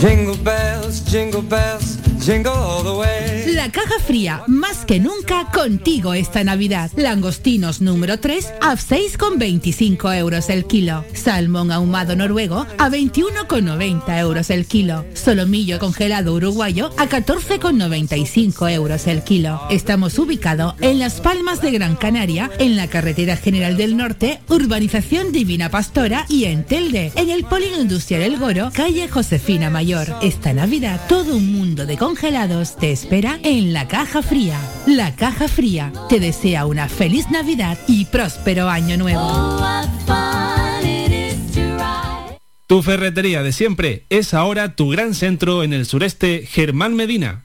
Jingle bells, jingle bells, La caja fría, más que nunca contigo esta Navidad. Langostinos número 3 a 6,25 euros el kilo. Salmón ahumado noruego a 21,90 euros el kilo. Solomillo congelado uruguayo a 14,95 euros el kilo. Estamos ubicados en Las Palmas de Gran Canaria, en la Carretera General del Norte, Urbanización Divina Pastora y en Telde, en el Polígono Industrial El Goro, calle Josefina Mayor. Esta Navidad, todo un mundo de te espera en la caja fría. La caja fría te desea una feliz Navidad y próspero año nuevo. Tu ferretería de siempre es ahora tu gran centro en el sureste Germán Medina.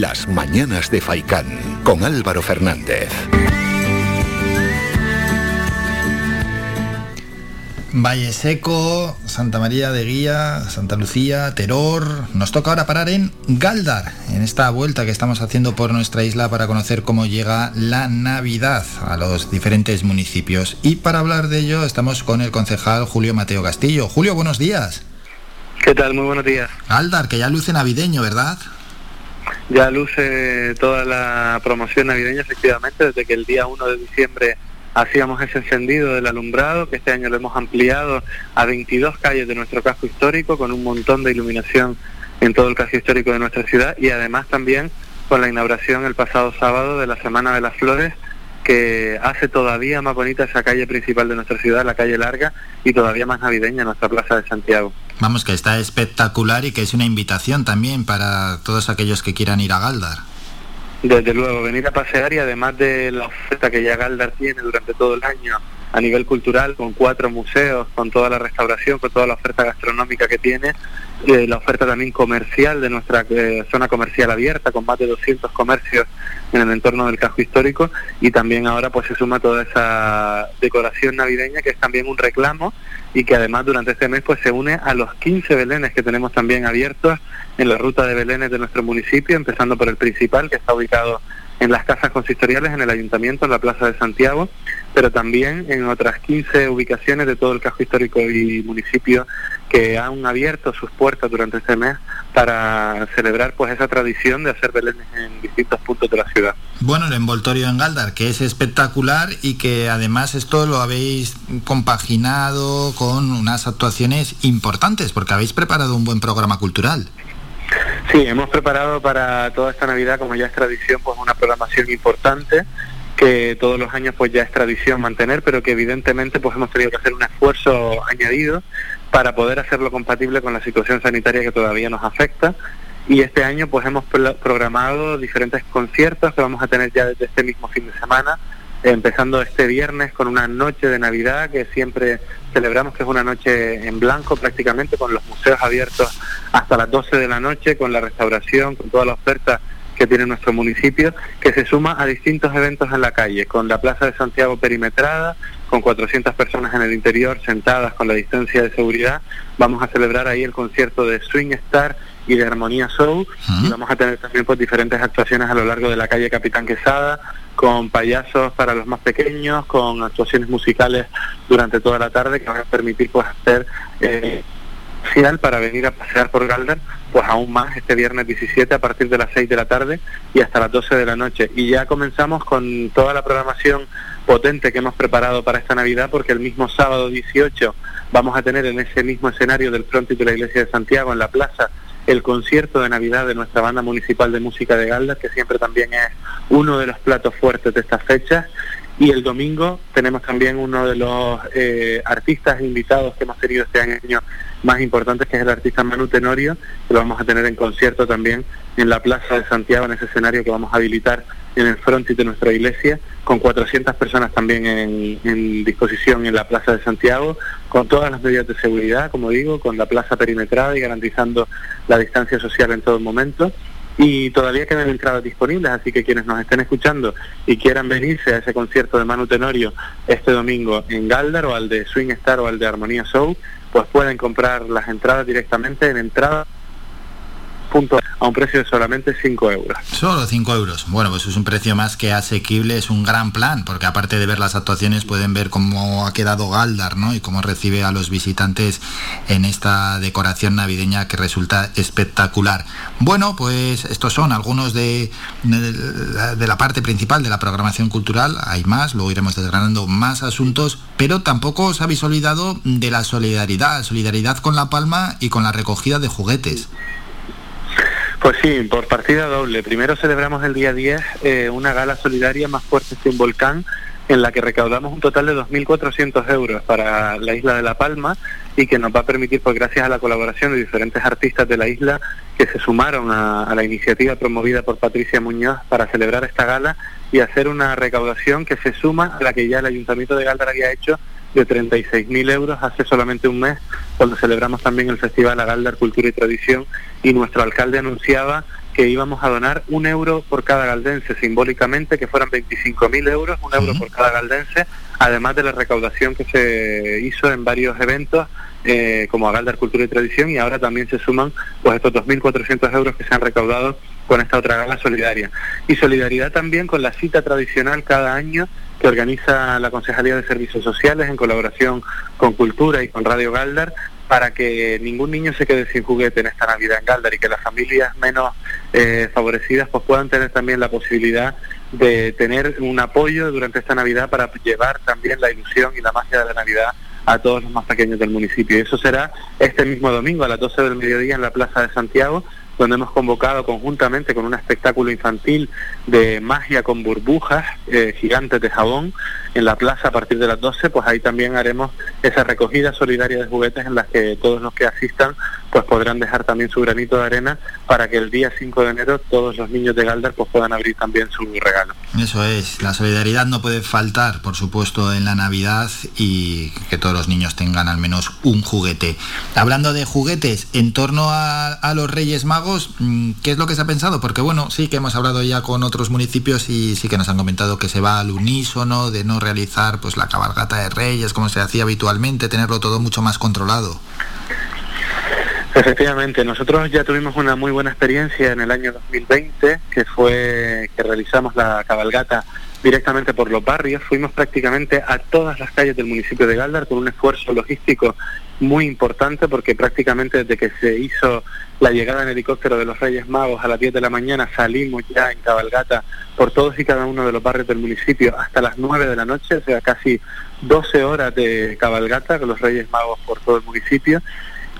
Las Mañanas de Faicán con Álvaro Fernández. Valle Seco, Santa María de Guía, Santa Lucía, Teror. Nos toca ahora parar en Galdar, en esta vuelta que estamos haciendo por nuestra isla para conocer cómo llega la Navidad a los diferentes municipios. Y para hablar de ello estamos con el concejal Julio Mateo Castillo. Julio, buenos días. ¿Qué tal? Muy buenos días. Galdar, que ya luce navideño, ¿verdad? Ya luce toda la promoción navideña, efectivamente, desde que el día 1 de diciembre hacíamos ese encendido del alumbrado, que este año lo hemos ampliado a 22 calles de nuestro casco histórico, con un montón de iluminación en todo el casco histórico de nuestra ciudad y además también con la inauguración el pasado sábado de la Semana de las Flores, que hace todavía más bonita esa calle principal de nuestra ciudad, la calle larga, y todavía más navideña nuestra Plaza de Santiago. Vamos, que está espectacular y que es una invitación también para todos aquellos que quieran ir a Galdar. Desde luego, venir a pasear y además de la oferta que ya Galdar tiene durante todo el año a nivel cultural, con cuatro museos, con toda la restauración, con toda la oferta gastronómica que tiene, eh, la oferta también comercial de nuestra eh, zona comercial abierta, con más de 200 comercios en el entorno del casco histórico, y también ahora pues se suma toda esa decoración navideña que es también un reclamo y que además durante este mes pues se une a los 15 belenes que tenemos también abiertos en la ruta de belenes de nuestro municipio, empezando por el principal que está ubicado en las casas consistoriales, en el ayuntamiento, en la Plaza de Santiago, pero también en otras 15 ubicaciones de todo el casco histórico y municipio que han abierto sus puertas durante este mes para celebrar pues esa tradición de hacer belenes en distintos puntos de la ciudad. Bueno, el envoltorio en Galdar, que es espectacular y que además esto lo habéis compaginado con unas actuaciones importantes, porque habéis preparado un buen programa cultural. Sí, hemos preparado para toda esta Navidad, como ya es tradición, pues una programación importante que todos los años pues ya es tradición mantener, pero que evidentemente pues hemos tenido que hacer un esfuerzo añadido para poder hacerlo compatible con la situación sanitaria que todavía nos afecta. Y este año pues hemos programado diferentes conciertos que vamos a tener ya desde este mismo fin de semana, empezando este viernes con una noche de Navidad que siempre celebramos que es una noche en blanco prácticamente con los museos abiertos hasta las 12 de la noche, con la restauración, con toda la oferta que tiene nuestro municipio, que se suma a distintos eventos en la calle, con la Plaza de Santiago perimetrada, con 400 personas en el interior sentadas con la distancia de seguridad. Vamos a celebrar ahí el concierto de Swing Star y de Armonía Show y vamos a tener también pues diferentes actuaciones a lo largo de la calle Capitán Quesada con payasos para los más pequeños, con actuaciones musicales durante toda la tarde que van a permitir pues hacer eh, para venir a pasear por Galder, pues aún más este viernes 17 a partir de las 6 de la tarde y hasta las 12 de la noche. Y ya comenzamos con toda la programación potente que hemos preparado para esta Navidad porque el mismo sábado 18 vamos a tener en ese mismo escenario del frontis de la Iglesia de Santiago, en la plaza, el concierto de Navidad de nuestra banda municipal de música de Galdas, que siempre también es uno de los platos fuertes de estas fechas. Y el domingo tenemos también uno de los eh, artistas invitados que hemos tenido este año más importantes, que es el artista Manu Tenorio, que lo vamos a tener en concierto también en la Plaza de Santiago, en ese escenario que vamos a habilitar en el frontis de nuestra iglesia, con 400 personas también en, en, disposición en la Plaza de Santiago, con todas las medidas de seguridad, como digo, con la plaza perimetrada y garantizando la distancia social en todo momento. Y todavía quedan entradas disponibles, así que quienes nos estén escuchando y quieran venirse a ese concierto de Manu Tenorio este domingo en Galdar o al de Swing Star o al de Armonía Show, pues pueden comprar las entradas directamente en entrada a un precio de solamente 5 euros. Solo 5 euros. Bueno, pues es un precio más que asequible, es un gran plan, porque aparte de ver las actuaciones pueden ver cómo ha quedado Galdar, ¿no? Y cómo recibe a los visitantes en esta decoración navideña que resulta espectacular. Bueno, pues estos son algunos de, de, de la parte principal de la programación cultural. Hay más, luego iremos desgranando más asuntos, pero tampoco os habéis olvidado de la solidaridad, solidaridad con La Palma y con la recogida de juguetes. Pues sí, por partida doble. Primero celebramos el día 10 eh, una gala solidaria más fuerte que un volcán en la que recaudamos un total de 2.400 euros para la isla de La Palma y que nos va a permitir, pues gracias a la colaboración de diferentes artistas de la isla que se sumaron a, a la iniciativa promovida por Patricia Muñoz para celebrar esta gala y hacer una recaudación que se suma a la que ya el Ayuntamiento de Galdar había hecho de 36.000 euros hace solamente un mes, cuando celebramos también el Festival Agaldar Cultura y Tradición, y nuestro alcalde anunciaba que íbamos a donar un euro por cada galdense, simbólicamente que fueran 25.000 euros, un euro por cada galdense, además de la recaudación que se hizo en varios eventos eh, como Agaldar Cultura y Tradición y ahora también se suman pues estos 2.400 euros que se han recaudado con esta otra gala solidaria. Y solidaridad también con la cita tradicional cada año que organiza la Concejalía de Servicios Sociales en colaboración con Cultura y con Radio Galdar para que ningún niño se quede sin juguete en esta Navidad en Galdar y que las familias menos eh, favorecidas pues puedan tener también la posibilidad de tener un apoyo durante esta Navidad para llevar también la ilusión y la magia de la Navidad a todos los más pequeños del municipio. Y eso será este mismo domingo a las 12 del mediodía en la Plaza de Santiago donde hemos convocado conjuntamente con un espectáculo infantil de magia con burbujas eh, gigantes de jabón en la plaza a partir de las 12, pues ahí también haremos esa recogida solidaria de juguetes en las que todos los que asistan pues podrán dejar también su granito de arena para que el día 5 de enero todos los niños de Galdar pues puedan abrir también su regalo. Eso es, la solidaridad no puede faltar, por supuesto, en la Navidad y que todos los niños tengan al menos un juguete. Hablando de juguetes, en torno a, a los Reyes Magos, mm, ¿qué es lo que se ha pensado? Porque bueno, sí que hemos hablado ya con otros municipios y sí que nos han comentado que se va al unísono, de no realizar pues la cabalgata de Reyes como se hacía habitualmente, tenerlo todo mucho más controlado. Efectivamente, nosotros ya tuvimos una muy buena experiencia en el año 2020, que fue que realizamos la cabalgata directamente por los barrios. Fuimos prácticamente a todas las calles del municipio de Galdar con un esfuerzo logístico muy importante porque prácticamente desde que se hizo la llegada en helicóptero de los Reyes Magos a las 10 de la mañana salimos ya en cabalgata por todos y cada uno de los barrios del municipio hasta las 9 de la noche, o sea, casi 12 horas de cabalgata con los Reyes Magos por todo el municipio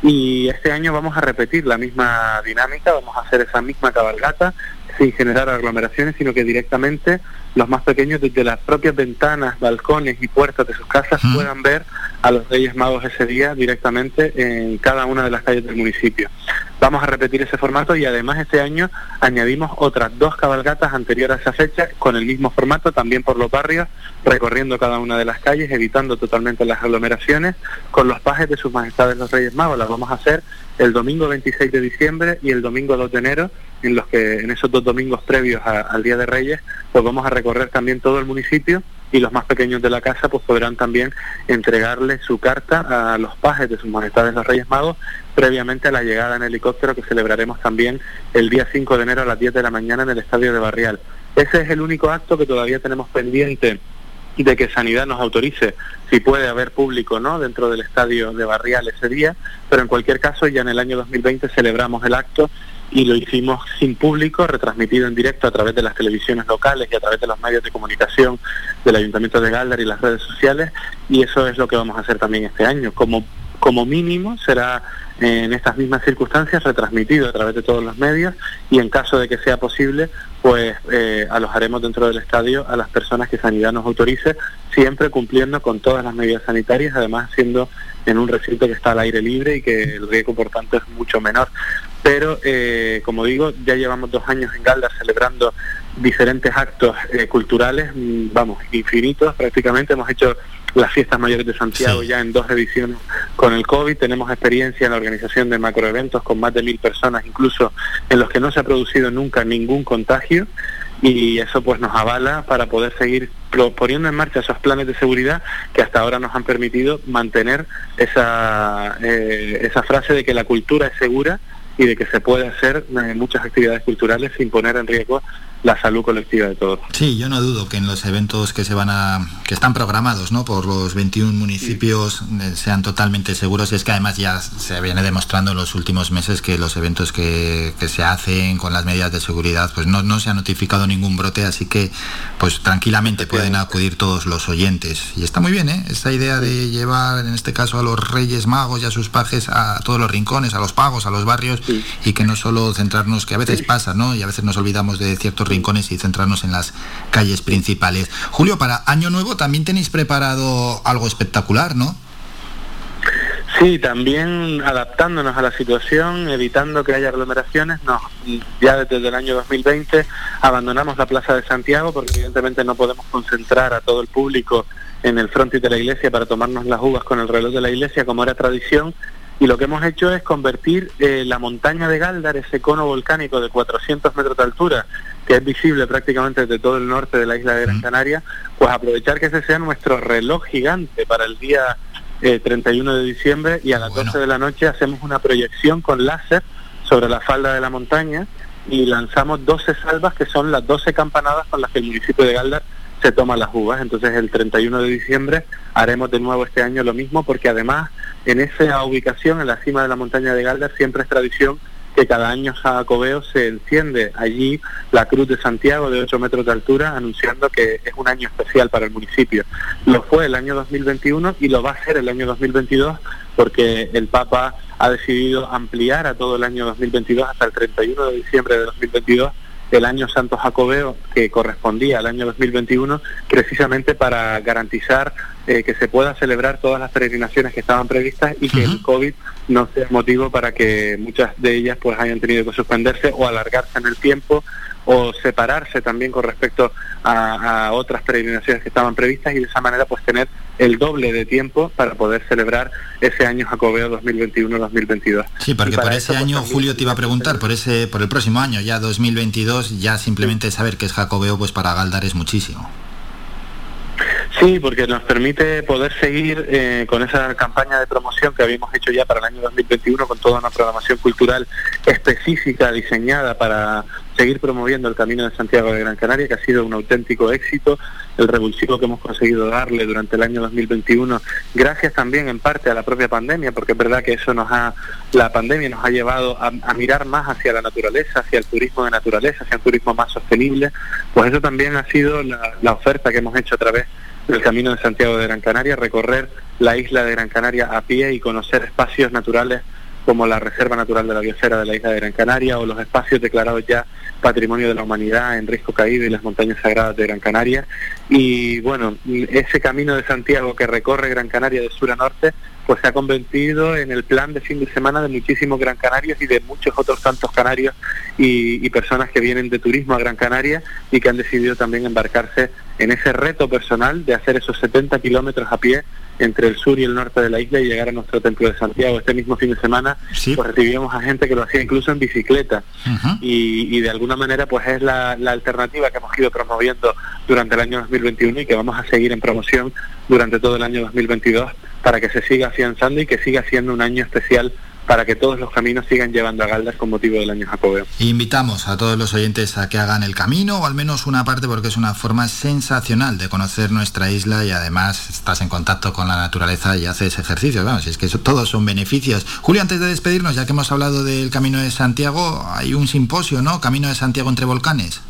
y este año vamos a repetir la misma dinámica, vamos a hacer esa misma cabalgata sin generar aglomeraciones, sino que directamente los más pequeños desde las propias ventanas, balcones y puertas de sus casas puedan ver a los Reyes Magos ese día directamente en cada una de las calles del municipio. Vamos a repetir ese formato y además este año añadimos otras dos cabalgatas anteriores a esa fecha con el mismo formato, también por los barrios, recorriendo cada una de las calles, evitando totalmente las aglomeraciones, con los pajes de sus majestades los Reyes Magos. Las vamos a hacer el domingo 26 de diciembre y el domingo 2 de enero, en los que en esos dos domingos previos al Día de Reyes, pues vamos a recorrer también todo el municipio y los más pequeños de la casa pues podrán también entregarle su carta a los pajes de sus majestades los Reyes Magos previamente a la llegada en helicóptero que celebraremos también el día 5 de enero a las 10 de la mañana en el estadio de Barrial. Ese es el único acto que todavía tenemos pendiente de que Sanidad nos autorice si puede haber público no dentro del estadio de Barrial ese día, pero en cualquier caso ya en el año 2020 celebramos el acto y lo hicimos sin público, retransmitido en directo a través de las televisiones locales y a través de los medios de comunicación del Ayuntamiento de Galdar y las redes sociales y eso es lo que vamos a hacer también este año. Como, como mínimo será en estas mismas circunstancias retransmitido a través de todos los medios y en caso de que sea posible pues eh, alojaremos dentro del estadio a las personas que Sanidad nos autorice, siempre cumpliendo con todas las medidas sanitarias, además siendo en un recinto que está al aire libre y que el riesgo por tanto es mucho menor. Pero, eh, como digo, ya llevamos dos años en Galda celebrando diferentes actos eh, culturales, mm, vamos, infinitos prácticamente. Hemos hecho las fiestas mayores de Santiago ya en dos ediciones con el COVID. Tenemos experiencia en la organización de macroeventos con más de mil personas, incluso en los que no se ha producido nunca ningún contagio. Y eso pues nos avala para poder seguir poniendo en marcha esos planes de seguridad que hasta ahora nos han permitido mantener esa, eh, esa frase de que la cultura es segura y de que se puede hacer eh, muchas actividades culturales sin poner en riesgo la salud colectiva de todos. Sí, yo no dudo que en los eventos que se van a que están programados, ¿no? por los 21 municipios eh, sean totalmente seguros y es que además ya se viene demostrando en los últimos meses que los eventos que, que se hacen con las medidas de seguridad pues no, no se ha notificado ningún brote, así que pues tranquilamente pueden acudir todos los oyentes y está muy bien, ¿eh? Esta idea de llevar en este caso a los Reyes Magos y a sus pajes a todos los rincones, a los pagos, a los barrios y que no solo centrarnos que a veces pasa, ¿no? Y a veces nos olvidamos de ciertos rincones y centrarnos en las calles principales. Julio, para Año Nuevo también tenéis preparado algo espectacular, ¿no? Sí, también adaptándonos a la situación, evitando que haya aglomeraciones, no, ya desde el año 2020 abandonamos la Plaza de Santiago porque evidentemente no podemos concentrar a todo el público en el frontis de la iglesia para tomarnos las uvas con el reloj de la iglesia como era tradición y lo que hemos hecho es convertir eh, la montaña de Galdar, ese cono volcánico de 400 metros de altura, que es visible prácticamente desde todo el norte de la isla de Gran Canaria, pues aprovechar que ese sea nuestro reloj gigante para el día 31 eh, de diciembre y a las 12 de la noche hacemos una proyección con láser sobre la falda de la montaña y lanzamos 12 salvas que son las 12 campanadas con las que el municipio de Galdar se toma las uvas. Entonces el 31 de diciembre haremos de nuevo este año lo mismo porque además en esa ubicación, en la cima de la montaña de Galdar, siempre es tradición que cada año Jacobeo se enciende allí la Cruz de Santiago de 8 metros de altura, anunciando que es un año especial para el municipio. Lo fue el año 2021 y lo va a ser el año 2022 porque el Papa ha decidido ampliar a todo el año 2022 hasta el 31 de diciembre de 2022 el año Santo Jacobeo, que correspondía al año 2021, precisamente para garantizar eh, que se pueda celebrar todas las peregrinaciones que estaban previstas y que el COVID no sea motivo para que muchas de ellas pues hayan tenido que suspenderse o alargarse en el tiempo o separarse también con respecto a, otras peregrinaciones que estaban previstas y de esa manera pues tener el doble de tiempo para poder celebrar ese año Jacobeo 2021-2022. Sí, porque por ese pues, año, Julio, te iba a preguntar, por ese por el próximo año, ya 2022, ya simplemente saber que es Jacobeo, pues para Galdar es muchísimo. Sí, porque nos permite poder seguir eh, con esa campaña de promoción que habíamos hecho ya para el año 2021 con toda una programación cultural específica diseñada para seguir promoviendo el Camino de Santiago de Gran Canaria, que ha sido un auténtico éxito, el revulsivo que hemos conseguido darle durante el año 2021, gracias también en parte a la propia pandemia, porque es verdad que eso nos ha, la pandemia nos ha llevado a, mirar más hacia la naturaleza, hacia el turismo de naturaleza, hacia un turismo más sostenible, pues eso también ha sido la, la oferta que hemos hecho a través del Camino de Santiago de Gran Canaria, recorrer la isla de Gran Canaria a pie y conocer espacios naturales como la Reserva Natural de la Biosfera de la isla de Gran Canaria o los espacios declarados ya Patrimonio de la Humanidad en Risco Caído y las Montañas Sagradas de Gran Canaria. Y bueno, ese camino de Santiago que recorre Gran Canaria de sur a norte, pues se ha convertido en el plan de fin de semana de muchísimos Gran Canarios y de muchos otros tantos canarios y, y personas que vienen de turismo a Gran Canaria y que han decidido también embarcarse en ese reto personal de hacer esos 70 kilómetros a pie entre el sur y el norte de la isla y llegar a nuestro templo de Santiago. Este mismo fin de semana pues recibíamos a gente que lo hacía incluso en bicicleta. Y, de alguna manera pues es la, la, alternativa que hemos ido promoviendo durante el año 2021 y que vamos a seguir en promoción durante todo el año 2022 para que se siga afianzando y que siga siendo un año especial para que todos los caminos sigan llevando a Galdas con motivo del año jacobeo. Invitamos a todos los oyentes a que hagan el camino o al menos una parte porque es una forma sensacional de conocer nuestra isla y además estás en contacto con la naturaleza y haces ejercicio. Vamos, es que eso, todos son beneficios. Julio, antes de despedirnos, ya que hemos hablado del Camino de Santiago, hay un simposio, ¿no? Camino de Santiago entre volcanes.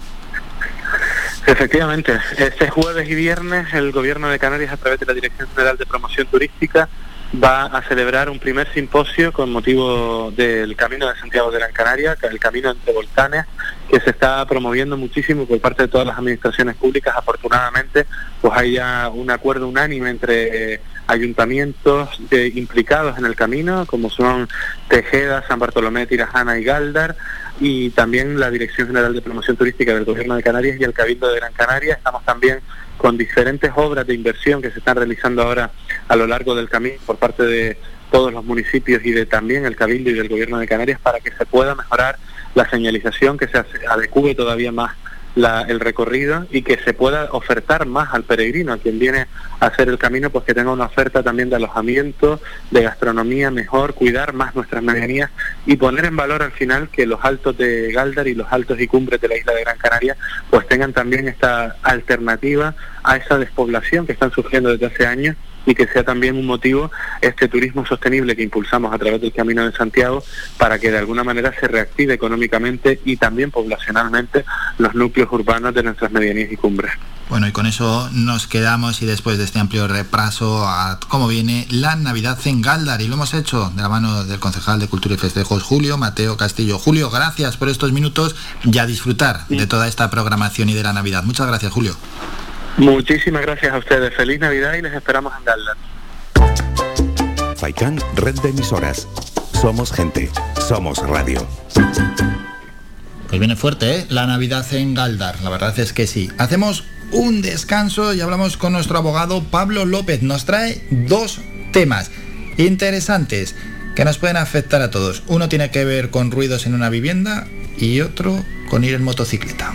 Efectivamente, este jueves y viernes el Gobierno de Canarias a través de la Dirección General de Promoción Turística va a celebrar un primer simposio con motivo del Camino de Santiago de Gran Canaria, el Camino entre Volcanes, que se está promoviendo muchísimo por parte de todas las administraciones públicas. Afortunadamente, pues hay ya un acuerdo unánime entre eh, ayuntamientos implicados en el camino, como son Tejeda, San Bartolomé, Tirajana y Galdar, y también la Dirección General de Promoción Turística del Gobierno de Canarias y el Cabildo de Gran Canaria. Estamos también con diferentes obras de inversión que se están realizando ahora a lo largo del camino por parte de todos los municipios y de también el Cabildo y del Gobierno de Canarias para que se pueda mejorar la señalización, que se adecue todavía más el recorrido y que se pueda ofertar más al peregrino, a quien viene a hacer el camino, pues que tenga una oferta también de alojamiento, de gastronomía mejor, cuidar más nuestras medianías y poner en valor al final que los altos de Galdar y los altos y cumbres de la isla de Gran Canaria pues tengan también esta alternativa a esa despoblación que están surgiendo desde hace años y que sea también un motivo este turismo sostenible que impulsamos a través del Camino de Santiago para que de alguna manera se reactive económicamente y también poblacionalmente los núcleos urbanos de nuestras medianías y cumbres. Bueno, y con eso nos quedamos y después de este amplio repaso a cómo viene la Navidad en Galdar y lo hemos hecho de la mano del concejal de Cultura y Festejos Julio Mateo Castillo. Julio, gracias por estos minutos y a disfrutar de toda esta programación y de la Navidad. Muchas gracias, Julio. Muchísimas gracias a ustedes. Feliz Navidad y les esperamos en Galdar. Faikan, red de emisoras. Somos gente, somos radio. Pues viene fuerte, ¿eh? La Navidad en Galdar. La verdad es que sí. Hacemos un descanso y hablamos con nuestro abogado Pablo López. Nos trae dos temas interesantes que nos pueden afectar a todos. Uno tiene que ver con ruidos en una vivienda y otro con ir en motocicleta.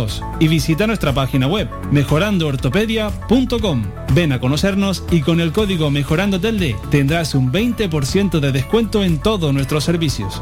y visita nuestra página web mejorandoortopedia.com. Ven a conocernos y con el código Mejorando tendrás un 20% de descuento en todos nuestros servicios.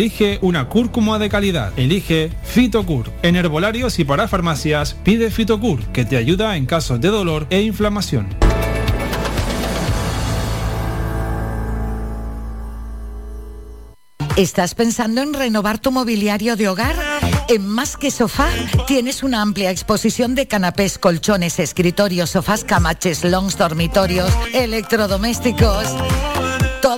elige una cúrcuma de calidad. Elige Fitocur. En herbolarios y para farmacias, pide Fitocur, que te ayuda en casos de dolor e inflamación. ¿Estás pensando en renovar tu mobiliario de hogar? En Más que Sofá tienes una amplia exposición de canapés, colchones, escritorios, sofás, camaches, longs, dormitorios, electrodomésticos.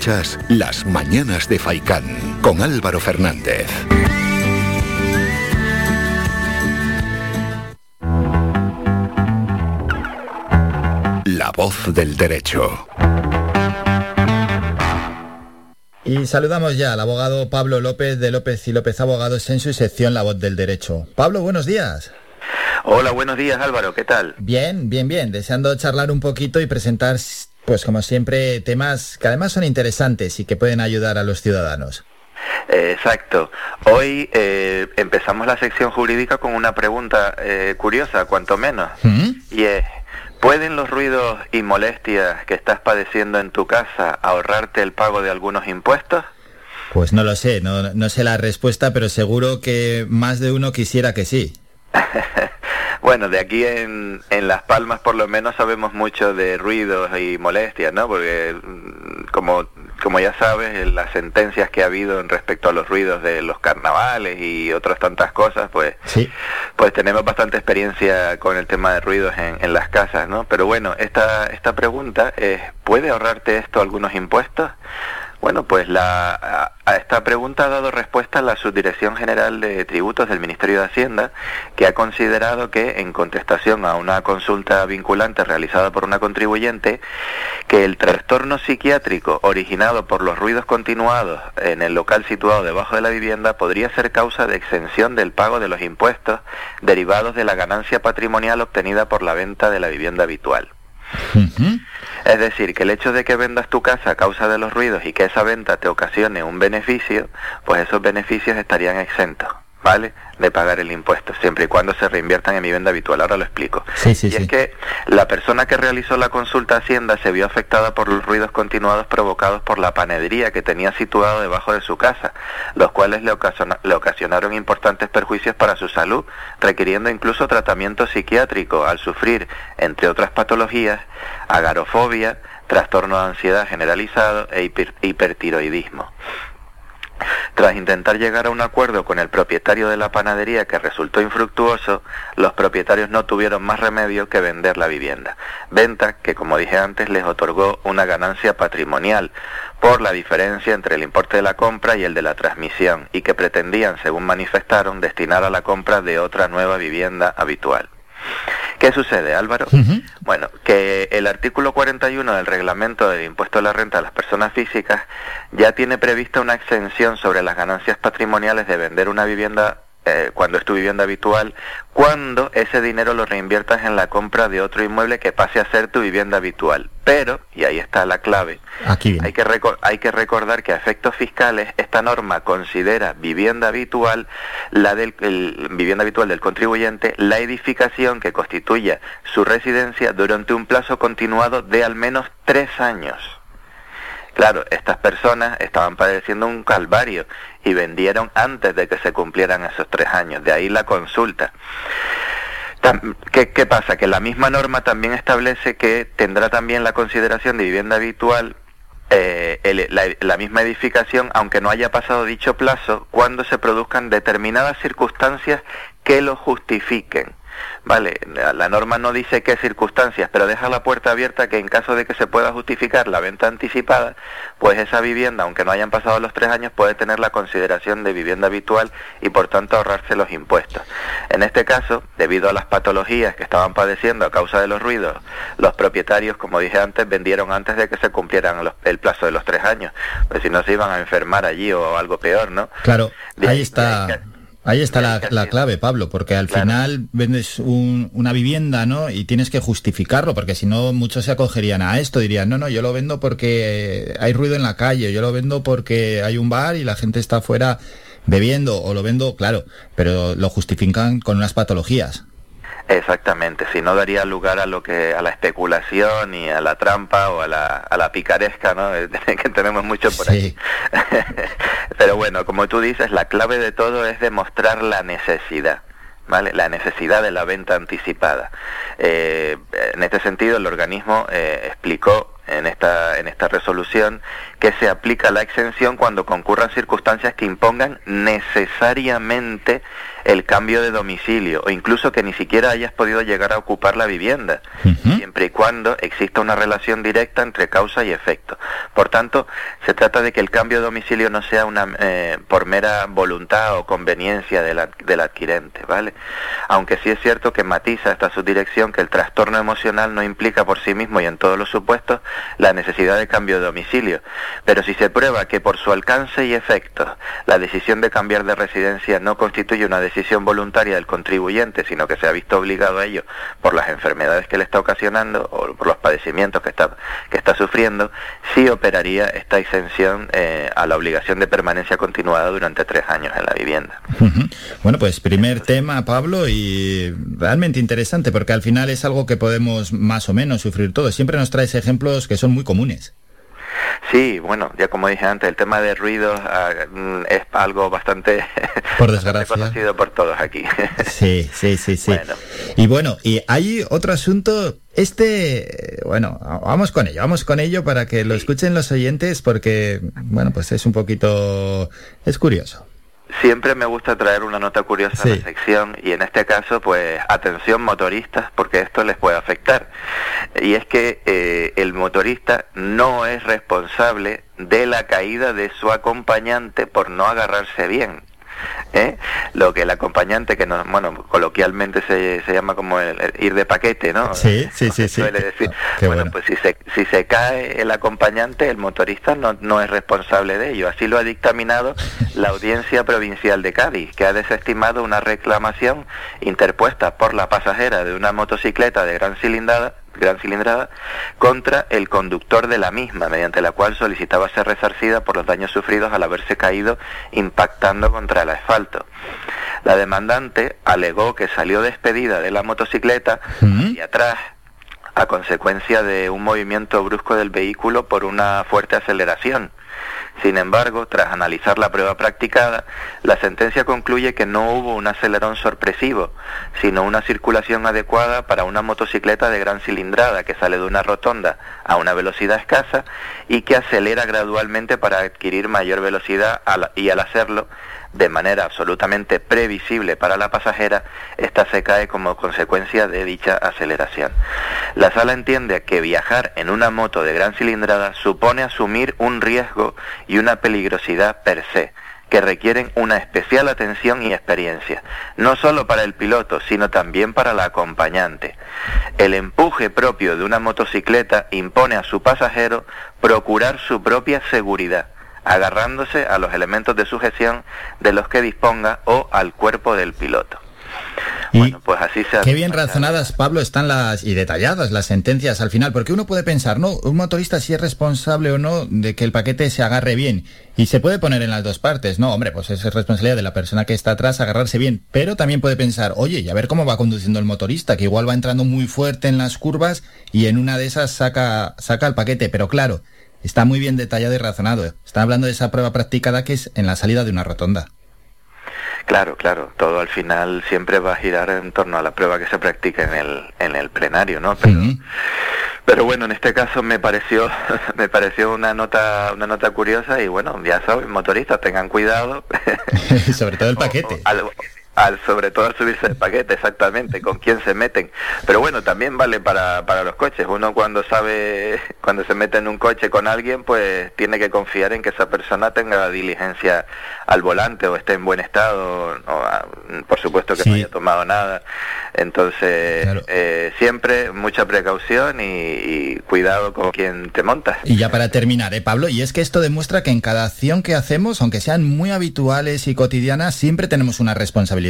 Escuchas Las Mañanas de Faicán con Álvaro Fernández. La voz del derecho. Y saludamos ya al abogado Pablo López de López y López Abogados en su sección La Voz del Derecho. Pablo, buenos días. Hola, buenos días Álvaro, ¿qué tal? Bien, bien, bien. Deseando charlar un poquito y presentar, pues como siempre, temas que además son interesantes y que pueden ayudar a los ciudadanos. Exacto. Hoy eh, empezamos la sección jurídica con una pregunta eh, curiosa, cuanto menos. Y es, ¿pueden los ruidos y molestias que estás padeciendo en tu casa ahorrarte el pago de algunos impuestos? Pues no lo sé, no, no sé la respuesta, pero seguro que más de uno quisiera que sí. Bueno, de aquí en, en Las Palmas por lo menos sabemos mucho de ruidos y molestias, ¿no? Porque mm, como, como ya sabes, en las sentencias que ha habido en respecto a los ruidos de los carnavales y otras tantas cosas, pues, pues tenemos bastante experiencia con el tema de ruidos en, en las casas, ¿no? Pero bueno, esta, esta pregunta es, ¿puede ahorrarte esto algunos impuestos? Bueno, pues la, a, a esta pregunta ha dado respuesta la Subdirección General de Tributos del Ministerio de Hacienda, que ha considerado que, en contestación a una consulta vinculante realizada por una contribuyente, que el trastorno psiquiátrico originado por los ruidos continuados en el local situado debajo de la vivienda podría ser causa de exención del pago de los impuestos derivados de la ganancia patrimonial obtenida por la venta de la vivienda habitual. Es decir, que el hecho de que vendas tu casa a causa de los ruidos y que esa venta te ocasione un beneficio, pues esos beneficios estarían exentos. ¿Vale? De pagar el impuesto, siempre y cuando se reinviertan en vivienda habitual. Ahora lo explico. Sí, sí, y es que la persona que realizó la consulta a Hacienda se vio afectada por los ruidos continuados provocados por la panadería que tenía situado debajo de su casa, los cuales le, le ocasionaron importantes perjuicios para su salud, requiriendo incluso tratamiento psiquiátrico al sufrir, entre otras patologías, agarofobia, trastorno de ansiedad generalizado e hipertiroidismo. Tras intentar llegar a un acuerdo con el propietario de la panadería que resultó infructuoso, los propietarios no tuvieron más remedio que vender la vivienda. Venta que, como dije antes, les otorgó una ganancia patrimonial por la diferencia entre el importe de la compra y el de la transmisión y que pretendían, según manifestaron, destinar a la compra de otra nueva vivienda habitual. ¿Qué sucede, Álvaro? Bueno, que el artículo 41 del reglamento del impuesto a la renta de las personas físicas ya tiene prevista una exención sobre las ganancias patrimoniales de vender una vivienda eh, cuando es tu vivienda habitual, cuando ese dinero lo reinviertas en la compra de otro inmueble que pase a ser tu vivienda habitual. Pero, y ahí está la clave, Hay, que hay que recordar que a efectos fiscales esta norma considera vivienda habitual, la del vivienda habitual del contribuyente, la edificación que constituya su residencia durante un plazo continuado de al menos tres años. Claro, estas personas estaban padeciendo un calvario y vendieron antes de que se cumplieran esos tres años, de ahí la consulta. ¿Qué, pasa? Que la misma norma también establece que tendrá también la consideración de vivienda habitual eh, la, la, misma edificación, aunque no haya pasado dicho plazo, cuando se produzcan determinadas circunstancias que lo justifiquen. Vale, la norma no dice qué circunstancias, pero deja la puerta abierta que en caso de que se pueda justificar la venta anticipada, pues esa vivienda, aunque no hayan pasado los tres años, puede tener la consideración de vivienda habitual y por tanto ahorrarse los impuestos. En este caso, debido a las patologías que estaban padeciendo a causa de los ruidos, los propietarios, como dije antes, vendieron antes de que se cumplieran el plazo de los tres años, pues si no se iban a enfermar allí o algo peor, ¿no? Claro, ahí está. Ahí está la, clave, Pablo, porque al final vendes una vivienda, ¿no? Y tienes que justificarlo, porque si no muchos se acogerían a esto, dirían, no, no, yo lo vendo porque hay ruido en la calle, yo lo vendo porque hay un bar y la gente está afuera bebiendo, o lo vendo, claro, pero lo justifican con unas patologías. Exactamente, si no daría lugar a lo que a la especulación y a la trampa o a la, a la picaresca, ¿no? que tenemos mucho por ahí. Pero bueno, como tú dices, la clave de todo es demostrar la necesidad. ¿Vale? la necesidad de la venta anticipada. Eh, en este sentido, el organismo eh, explicó en esta, en esta resolución que se aplica la exención cuando concurran circunstancias que impongan necesariamente el cambio de domicilio o incluso que ni siquiera hayas podido llegar a ocupar la vivienda, siempre y cuando exista una relación directa entre causa y efecto. Por tanto, se trata de que el cambio de domicilio no sea una eh, por mera voluntad o conveniencia del, del adquirente, ¿vale? Aunque sí es cierto que matiza esta subdirección que el trastorno emocional no implica por sí mismo y en todos los supuestos la necesidad de cambio de domicilio, pero si se prueba que por su alcance y efecto la decisión de cambiar de residencia no constituye una decisión voluntaria del contribuyente, sino que se ha visto obligado a ello por las enfermedades que le está ocasionando o por los padecimientos que está, que está sufriendo, sí operaría esta exención eh, a la obligación de permanencia continuada durante tres años en la vivienda. Bueno, pues primer tema, Pablo, y realmente interesante, porque al final es algo que podemos más o menos sufrir todos. Siempre nos traes ejemplos que son muy comunes. Sí, bueno, ya como dije antes, el tema de ruidos ah, mm, es algo bastante, por desgracia. conocido por todos aquí. sí, sí, sí, sí. Y bueno, y hay otro asunto, este, bueno, vamos con ello, vamos con ello para que lo escuchen los oyentes porque, bueno, pues es un poquito, es curioso. Siempre me gusta traer una nota curiosa a la sección y en este caso, pues atención motoristas, porque esto les puede afectar. Y es que eh, el motorista no es responsable de la caída de su acompañante por no agarrarse bien. ¿Eh? lo que el acompañante, que no, bueno, coloquialmente se, se llama como el, ir de paquete, ¿no? Sí, sí, sí, sí. decir, ah, bueno, pues si se, si se cae el acompañante, el motorista no, no es responsable de ello. Así lo ha dictaminado la Audiencia Provincial de Cádiz, que ha desestimado una reclamación interpuesta por la pasajera de una motocicleta de gran cilindrada, gran cilindrada contra el conductor de la misma, mediante la cual solicitaba ser resarcida por los daños sufridos al haberse caído impactando contra el asfalto. La demandante alegó que salió despedida de la motocicleta y atrás a consecuencia de un movimiento brusco del vehículo por una fuerte aceleración. Sin embargo, tras analizar la prueba practicada, la sentencia concluye que no hubo un acelerón sorpresivo, sino una circulación adecuada para una motocicleta de gran cilindrada que sale de una rotonda a una velocidad escasa y que acelera gradualmente para adquirir mayor velocidad y al hacerlo de manera absolutamente previsible para la pasajera, esta se cae como consecuencia de dicha aceleración. La sala entiende que viajar en una moto de gran cilindrada supone asumir un riesgo y una peligrosidad per se que requieren una especial atención y experiencia, no solo para el piloto, sino también para la acompañante. El empuje propio de una motocicleta impone a su pasajero procurar su propia seguridad agarrándose a los elementos de sujeción de los que disponga o al cuerpo del piloto. bueno, pues así se Qué bien razonadas, Pablo, están las y detalladas las sentencias al final, porque uno puede pensar, ¿no? Un motorista si es responsable o no de que el paquete se agarre bien. Y se puede poner en las dos partes, ¿no? Hombre, pues es responsabilidad de la persona que está atrás agarrarse bien. Pero también puede pensar, oye, y a ver cómo va conduciendo el motorista, que igual va entrando muy fuerte en las curvas y en una de esas saca, saca el paquete. Pero claro, está muy bien detallado y razonado. Está hablando de esa prueba practicada que es en la salida de una rotonda. Claro, claro, todo al final siempre va a girar en torno a la prueba que se practica en el, en el plenario, ¿no? Pero, pero bueno, en este caso me pareció, me pareció una nota, una nota curiosa y bueno, ya saben, motoristas, tengan cuidado. Sobre todo el paquete sobre todo al subirse el paquete, exactamente, con quién se meten. Pero bueno, también vale para, para los coches. Uno cuando sabe, cuando se mete en un coche con alguien, pues tiene que confiar en que esa persona tenga diligencia al volante o esté en buen estado, o, ah, por supuesto que no haya tomado nada. Entonces, eh, siempre mucha precaución y, cuidado con quien te montas. Y ya para terminar, ¿eh, Pablo? Y es que esto demuestra que en cada acción que hacemos, aunque sean muy habituales y cotidianas, siempre tenemos una responsabilidad.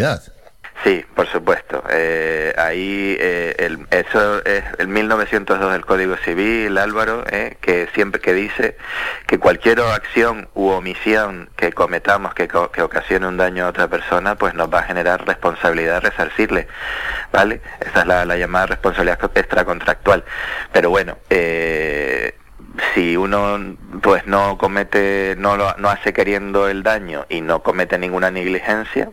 Sí, por supuesto. Eh, ahí eh, eso es el 1902 del Código Civil, Álvaro, eh, que siempre que dice que cualquier acción u omisión que cometamos que, que, ocasione un daño a otra persona, pues nos va a generar responsabilidad resarcirle, ¿vale? Esa es la, la llamada responsabilidad extracontractual. Pero bueno, eh, si uno pues no comete, no lo no hace queriendo el daño y no comete ninguna negligencia,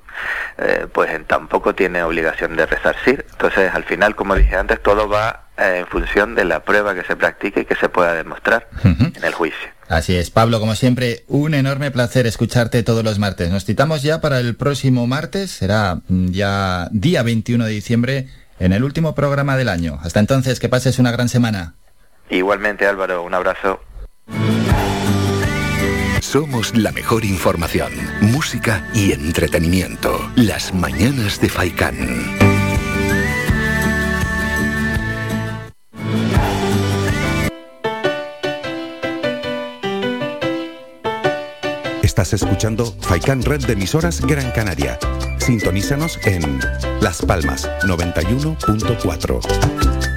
eh, pues tampoco tiene obligación de resarcir. Entonces, al final, como dije antes, todo va eh, en función de la prueba que se practique y que se pueda demostrar en el juicio. Así es, Pablo, como siempre, un enorme placer escucharte todos los martes. Nos citamos ya para el próximo martes, será mm, ya día 21 de diciembre, en el último programa del año. Hasta entonces, que pases una gran semana. Igualmente Álvaro, un abrazo. Somos la mejor información, música y entretenimiento. Las mañanas de Faikán. Estás escuchando Faikan Red de emisoras Gran Canaria. Sintonízanos en Las Palmas 91.4.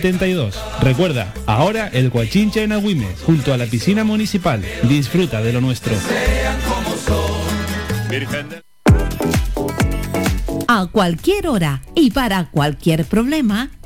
72. Recuerda, ahora el Guachinche en Agüimes, junto a la piscina municipal. Disfruta de lo nuestro. A cualquier hora y para cualquier problema,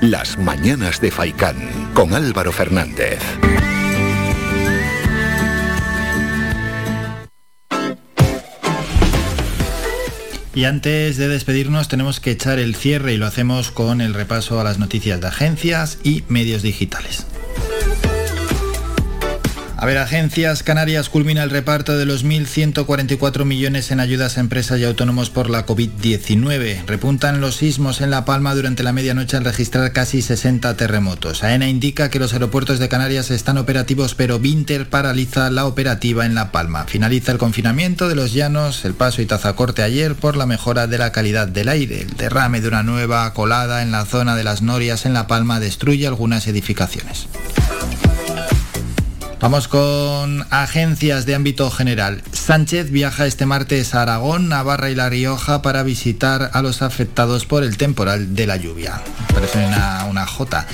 Las Mañanas de Faicán con Álvaro Fernández. Y antes de despedirnos tenemos que echar el cierre y lo hacemos con el repaso a las noticias de agencias y medios digitales. A ver, Agencias Canarias culmina el reparto de los 1.144 millones en ayudas a empresas y autónomos por la COVID-19. Repuntan los sismos en La Palma durante la medianoche al registrar casi 60 terremotos. AENA indica que los aeropuertos de Canarias están operativos, pero Vinter paraliza la operativa en La Palma. Finaliza el confinamiento de los llanos, el paso y tazacorte ayer por la mejora de la calidad del aire. El derrame de una nueva colada en la zona de las Norias en La Palma destruye algunas edificaciones. Vamos con agencias de ámbito general. Sánchez viaja este martes a Aragón, Navarra y La Rioja para visitar a los afectados por el temporal de la lluvia. Parece una, una J.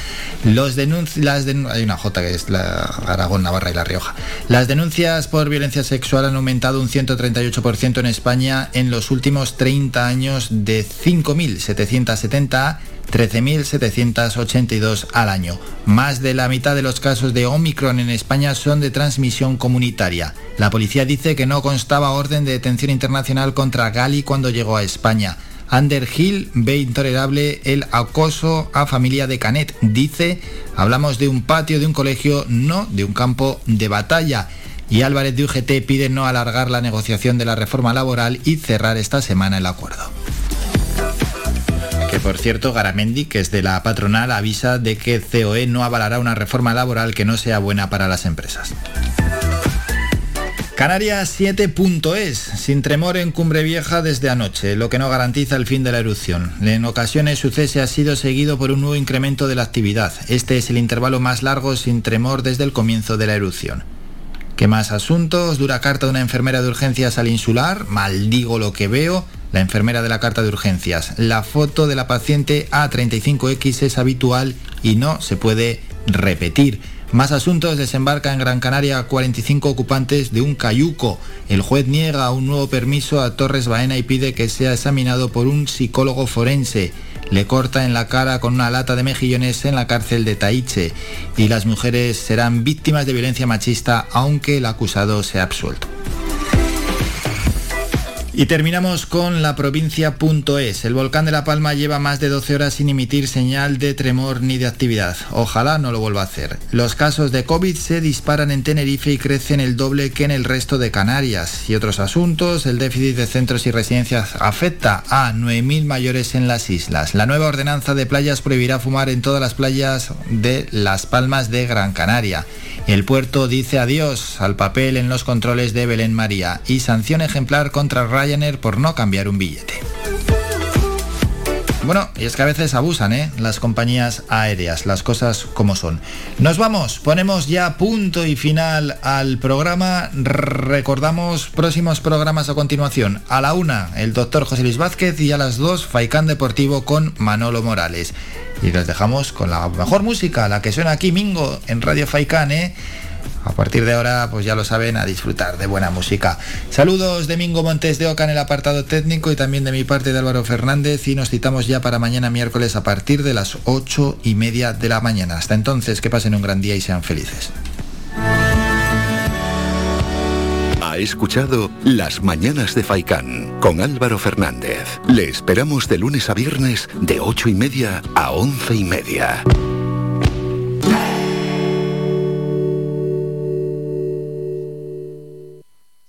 Los las hay una J que es la Aragón, Navarra y La Rioja. Las denuncias por violencia sexual han aumentado un 138% en España en los últimos 30 años de 5.770 a 13.782 al año. Más de la mitad de los casos de Omicron en España son de transmisión comunitaria. La policía dice que no constaba orden de detención internacional contra Gali cuando llegó a España. Ander Hill ve intolerable el acoso a familia de Canet. Dice, hablamos de un patio de un colegio, no de un campo de batalla. Y Álvarez de UGT pide no alargar la negociación de la reforma laboral y cerrar esta semana el acuerdo. Que por cierto, Garamendi, que es de la patronal, avisa de que COE no avalará una reforma laboral que no sea buena para las empresas. Canarias 7.es, sin tremor en Cumbre Vieja desde anoche, lo que no garantiza el fin de la erupción. En ocasiones su cese ha sido seguido por un nuevo incremento de la actividad. Este es el intervalo más largo sin tremor desde el comienzo de la erupción. ¿Qué más asuntos? Dura carta de una enfermera de urgencias al insular. Maldigo lo que veo. La enfermera de la carta de urgencias. La foto de la paciente A35X es habitual y no se puede repetir. Más asuntos, desembarca en Gran Canaria 45 ocupantes de un cayuco. El juez niega un nuevo permiso a Torres Baena y pide que sea examinado por un psicólogo forense. Le corta en la cara con una lata de mejillones en la cárcel de Taiche. Y las mujeres serán víctimas de violencia machista aunque el acusado sea absuelto. Y terminamos con la provincia.es. El volcán de La Palma lleva más de 12 horas sin emitir señal de tremor ni de actividad. Ojalá no lo vuelva a hacer. Los casos de COVID se disparan en Tenerife y crecen el doble que en el resto de Canarias. Y otros asuntos, el déficit de centros y residencias afecta a 9.000 mayores en las islas. La nueva ordenanza de playas prohibirá fumar en todas las playas de Las Palmas de Gran Canaria. El puerto dice adiós al papel en los controles de Belén María y sanción ejemplar contra Por no cambiar un billete. Bueno, y es que a veces abusan, ¿eh? Las compañías aéreas, las cosas como son. Nos vamos, ponemos ya punto y final al programa. Recordamos próximos programas a continuación. A la una, el doctor José Luis Vázquez y a las dos, Faicán Deportivo con Manolo Morales. Y les dejamos con la mejor música, la que suena aquí Mingo en Radio Faicán, ¿eh? A partir de ahora, pues ya lo saben, a disfrutar de buena música. Saludos de Mingo Montes de Oca en el apartado técnico y también de mi parte de Álvaro Fernández y nos citamos ya para mañana miércoles a partir de las ocho y media de la mañana. Hasta entonces, que pasen un gran día y sean felices. Ha escuchado Las Mañanas de Faicán con Álvaro Fernández. Le esperamos de lunes a viernes de ocho y media a once y media.